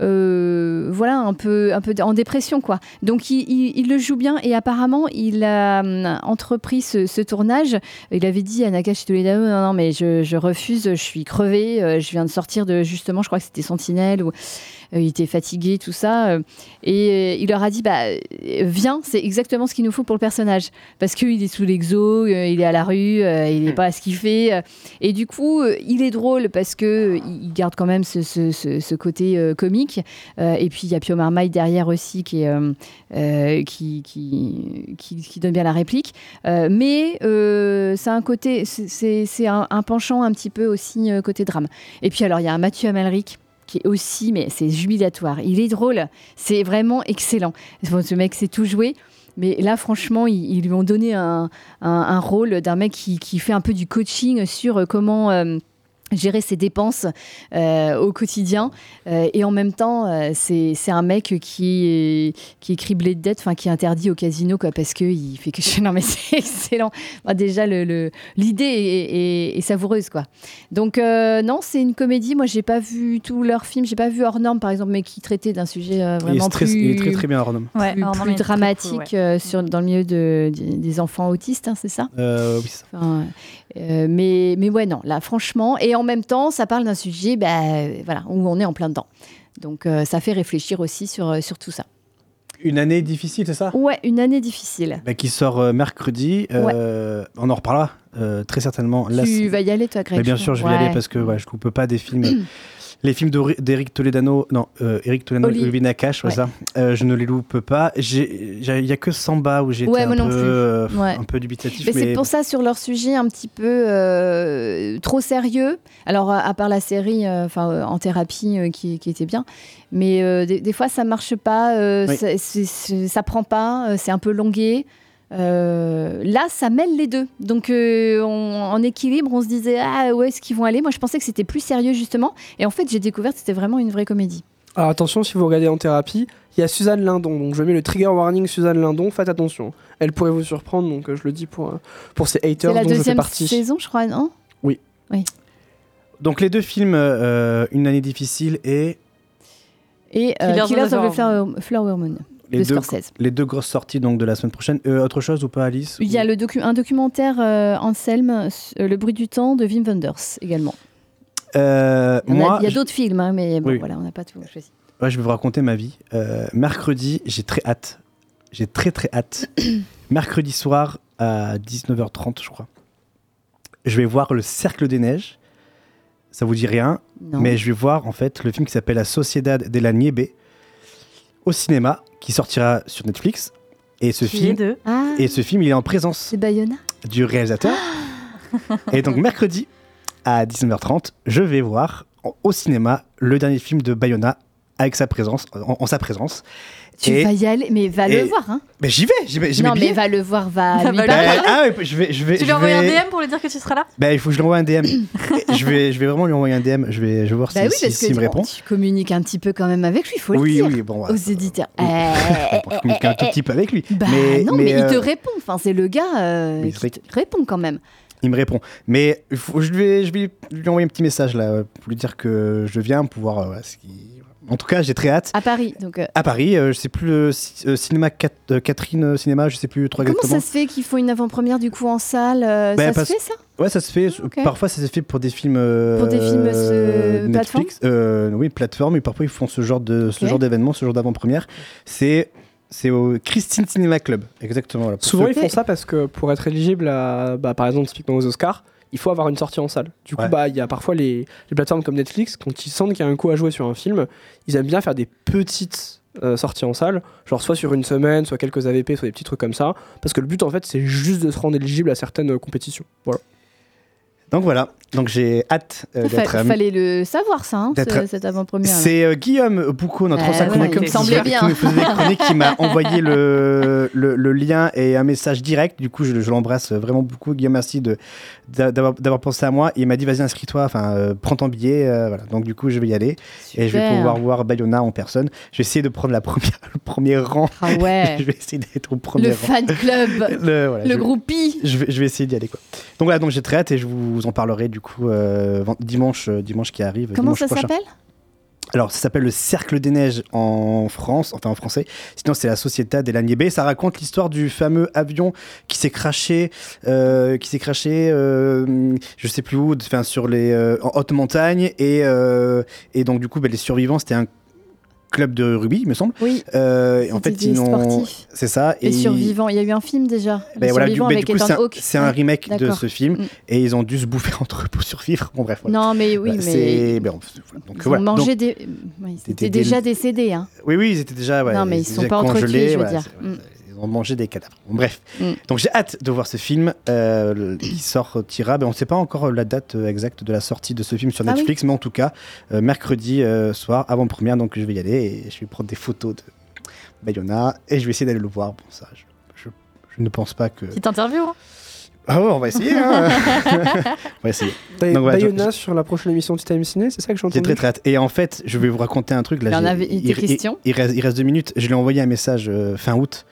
euh, euh, voilà, un peu, un peu en dépression, quoi. Donc, il, il- il le joue bien et apparemment, il a hum, entrepris ce, ce tournage. Il avait dit à Nakashi Toledano Non, non, mais je, je refuse, je suis crevé, euh, je viens de sortir de justement, je crois que c'était Sentinelle, ou euh, il était fatigué, tout ça. euh, et euh, il leur a dit Bah, euh, viens, c'est exactement ce qu'il nous faut pour le personnage. Parce qu'il est sous l'exo, euh, il est à la rue, euh, il n'est pas à ce qu'il fait. euh, et du coup, euh, il est drôle parce que euh, il garde quand même ce, ce- ce- ce côté euh, comique. Euh, et puis il y a Pio Marmaille derrière aussi qui, euh, euh, qui, qui, donne bien la réplique. Mais c'est un côté, c'est- c'est c'est un, un penchant un petit peu aussi côté drame. Et puis alors il y a Mathieu Amalric qui est aussi, mais c'est jubilatoire. Il est drôle, c'est vraiment excellent. Ce mec sait tout jouer. Mais là, franchement, ils, lui ont donné un, un- rôle d'un mec qui, qui fait un peu du coaching sur comment gérer ses dépenses euh, au quotidien. Euh, et en même temps, euh, c'est c'est un mec qui est, qui est criblé de dettes, enfin qui est interdit au casino, quoi, parce qu'il fait que... Non, mais c'est excellent. Déjà, l'idée le, l'idée est, est- est savoureuse, quoi. Donc, euh, non, c'est une comédie. Moi, j'ai pas vu tous leurs films. J'ai pas vu Hors Norme, par exemple, mais qui traitait d'un sujet euh, il est, vraiment très, plus... il est très très bien, Arnaud. Ouais, plus, plus dramatique cool, ouais. euh, sur, dans le milieu de, des- des enfants autistes, hein, c'est ça? Euh, oui, c'est ça. Enfin, euh, mais, mais ouais, non, là, franchement. Et en même temps, ça parle d'un sujet bah, euh, voilà, où on est en plein dedans. Donc, euh, ça fait réfléchir aussi sur, euh, sur tout ça. Une année difficile, c'est ça? Ouais, une année difficile. Bah, Qui sort euh, mercredi. euh, On en reparlera euh, très certainement. Là, tu vas y aller, toi, Greg Mais bien sûr, je vais y aller parce que ouais, je ne coupe pas des films. les films d'Eric Toledano, non, euh, Eric Toledano, Oli. Olivier Nakache, ouais, ça, euh, je ne les loupe pas. J'ai- j'ai- Il n'y a que Samba où Ouais, un, plus. euh, Ouais. un peu dubitatif. Mais, Mais, c'est pour ça, sur leur sujet un petit peu euh, trop sérieux. Alors, à à part la série enfin, en thérapie qui, qui était bien. Mais des, des fois, ça marche pas, Oui. ça, ça prend pas, c'est un peu longué. Euh, là, ça mêle les deux. Donc, euh, on- en équilibre, on se disait, ah, où est-ce qu'ils vont aller? Moi, je pensais que c'était plus sérieux, justement. Et en fait, j'ai découvert que c'était vraiment une vraie comédie. Alors attention, si vous regardez en thérapie, il y a Suzanne Lindon. Donc je mets le trigger warning Suzanne Lindon. Faites attention. Elle pourrait vous surprendre. Donc euh, je le dis pour, pour ces haters C'est la dont je fais deuxième partie. saison, je crois, non? Oui. Oui. Donc les deux films, euh, Une année difficile et Et euh, Killers Killers of the Flower, Flower Moon les de deux, Scorsese. les deux grosses sorties donc de la semaine prochaine. Euh, autre chose ou pas, Alice Il y a le docu- un documentaire euh, Anselme, euh, Le bruit du temps de Wim Wenders également. Euh, Il y a- moi, il y a je- d'autres films, hein, mais bon, Oui. voilà, on n'a pas tout choisi. Ouais, je vais vous raconter ma vie. Mercredi, j'ai très hâte. J'ai très très hâte. mercredi soir à 19h30, je crois. Je vais voir Le Cercle des Neiges. Ça vous dit rien, Non. mais je vais voir en fait le film qui s'appelle La Sociedad de la Nieve au cinéma, qui sortira sur Netflix. Et ce Qui est film, de Ah, et ce film, il est en présence du réalisateur. et donc mercredi à 19h30, je vais voir au cinéma le dernier film de Bayona avec sa présence, en, en sa présence. Tu Et- vas y aller, mais va et- le voir. Hein. Mais j'y vais, j'y vais, Non, mais billets. va le voir, va Va lui le parler. Bah, ah ouais, je vais, je vais, Tu je lui envoies un DM pour lui dire que tu seras là? Bah, il faut que je lui envoie un DM. Je vais, je vais vraiment lui envoyer un DM. Je vais, je vais voir Bah si, oui, si- s'il que me répond. tu communiques un petit peu quand même avec lui, il faut le Oui, dire. oui, bon, ouais. Aux éditeurs. Oui. Eh, Bon, je communique un tout petit peu avec lui. Bah mais, non, mais, il te euh, répond. Enfin, c'est le gars euh, Oui, c'est qui te répond quand même. Il me répond. Mais il faut- je, vais, je vais lui envoyer un petit message là euh, pour lui dire que je viens pour voir euh, ce qui- En tout cas, j'ai très hâte. À Paris. Donc, euh, À Paris, euh, je sais plus le ci- euh, cinéma Cat- euh, Catherine euh, Cinéma, je sais plus trop comment exactement. ça se fait qu'ils font une avant-première du coup en salle euh, Bah, Ça parce- se fait ça? Ouais, ça se fait. Ok. Parfois, ça se fait pour des films. euh, Pour des films, euh, Netflix. Euh, oui, plateforme. Et parfois, ils font ce genre de ce genre d'événement, ce genre d'avant-première. C'est c'est au Christine Cinéma Club, exactement. Souvent, ceux- ils font ça parce que pour être éligible à, bah, par exemple, typiquement aux Oscars, il faut avoir une sortie en salle. Du coup, Ouais. bah, il y a parfois les, les plateformes comme Netflix, quand ils sentent qu'il y a un coup à jouer sur un film, ils aiment bien faire des petites euh, sorties en salle, genre soit sur une semaine, soit quelques AVP, soit des petits trucs comme ça, parce que le but en fait, c'est juste de se rendre éligible à certaines euh, compétitions. Voilà. Donc voilà. Donc j'ai hâte euh, Il d'être. euh, fallait le savoir ça, hein, ce- cette avant-première. C'est euh, Guillaume Boucaud, notre Ah ancien ouais, chroniqueur il me qui m'a envoyé le, le, le lien et un message direct. Du coup, je, je l'embrasse vraiment beaucoup. Guillaume, merci d'avoir, pensé à moi. Il m'a dit, vas-y, inscris-toi, enfin, euh, prends ton billet. euh, voilà. Donc, du coup, je vais y aller et je vais pouvoir voir Bayona en personne. Je vais essayer de prendre la première, le premier rang. Ah ouais. je vais essayer d'être au premier Le rang. fan club, Le, voilà, le je- groupie. je vais, je vais essayer d'y aller quoi. Donc voilà, donc j'ai très hâte et je vous en parlerai du coup euh, dimanche, euh, dimanche qui arrive. Comment ça s'appelle? Alors ça s'appelle le Cercle des Neiges en France, enfin en français. Sinon c'est la Société des Nieve. Ça raconte l'histoire du fameux avion qui s'est craché, euh, qui s'est craché, euh, je sais plus où, enfin sur les euh, en haute montagne et euh, et donc du coup ben, les survivants c'était un club de rugby, il me semble. Oui. Euh, en fait, ils ont. C'est ça. Les et survivants. Il y a eu un film déjà. ben voilà, du, survivants ben, avec du coup, c'est un, Ouais. remake de ce film Mm. et ils ont dû se bouffer entre eux pour survivre. Bon, bref. Voilà. Non, mais oui, mais. ben. Donc, Ils voilà. ont mangé Donc, des. Oui, C'était des- déjà décédés. Hein. Oui, oui, ils étaient déjà. ouais, Non, mais ils étaient sont pas congelés, entretués, je veux dire. Mangé des cadavres. Bon, bref. Mm. Donc j'ai hâte de voir ce film euh, qui sortira. Ben, on ne sait pas encore la date euh, exacte de la sortie de ce film sur Ah oui. Netflix, mais en tout cas, euh, mercredi euh, soir, avant-première, donc je vais y aller et je vais prendre des photos de Bayona et je vais essayer d'aller le voir. Bon, ça, je, je- je ne pense pas que. Petite interview. hein. Ah ouais, on va essayer. hein. on va essayer. Donc, voilà, je- Bayona sur la prochaine émission du Time Ciné, c'est ça que j'ai J'ai très très hâte. Et en fait, je vais vous raconter un truc. Là, Il y en avait- il, il- il reste, il reste deux minutes. Je lui ai envoyé un message euh, fin août.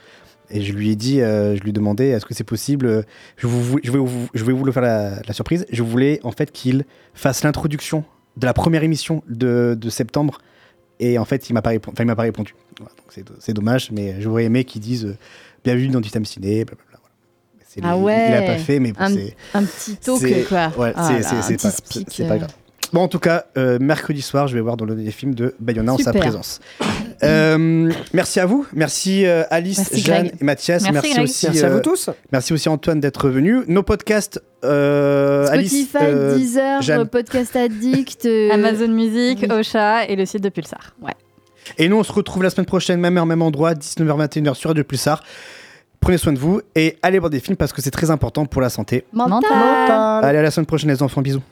Et je lui ai dit, euh, je lui ai demandé, est-ce que c'est possible je, vous, je, vais vous, je vais vous le faire la, la surprise. Je voulais en fait qu'il fasse l'introduction de la première émission de, de septembre. Et en fait, il m'a pas, il m'a pas répondu. Voilà, c'est, dommage, mais j'aurais aimé qu'il dise euh, bienvenue dans du Time Ciné. blablabla, Ah il- ouais. Il, a pas fait, mais bon, c'est. un petit talk, c'est- quoi. Ouais, Ah c'est, pas, grave. Bon, en tout cas, euh, mercredi soir, je vais voir dans le film de Bayona en sa présence. Euh, merci à vous. Merci euh, Alice, Merci, Jeanne Greg. et Mathias. Merci, aussi, Merci à euh, vous tous. Merci aussi Antoine d'être venu. Nos podcasts, euh, Alice, Spotify, euh, Deezer, Jeanne. Podcast Addict. euh, Amazon Music, oui. Ocha et le site de Pulsar. Ouais. Et nous, on se retrouve la semaine prochaine, même heure, même endroit, 19h-21h sur Radio Pulsar. Prenez soin de vous et allez voir des films parce que c'est très important pour la santé. Mental. Mental. Allez, à la semaine prochaine, les enfants. Bisous.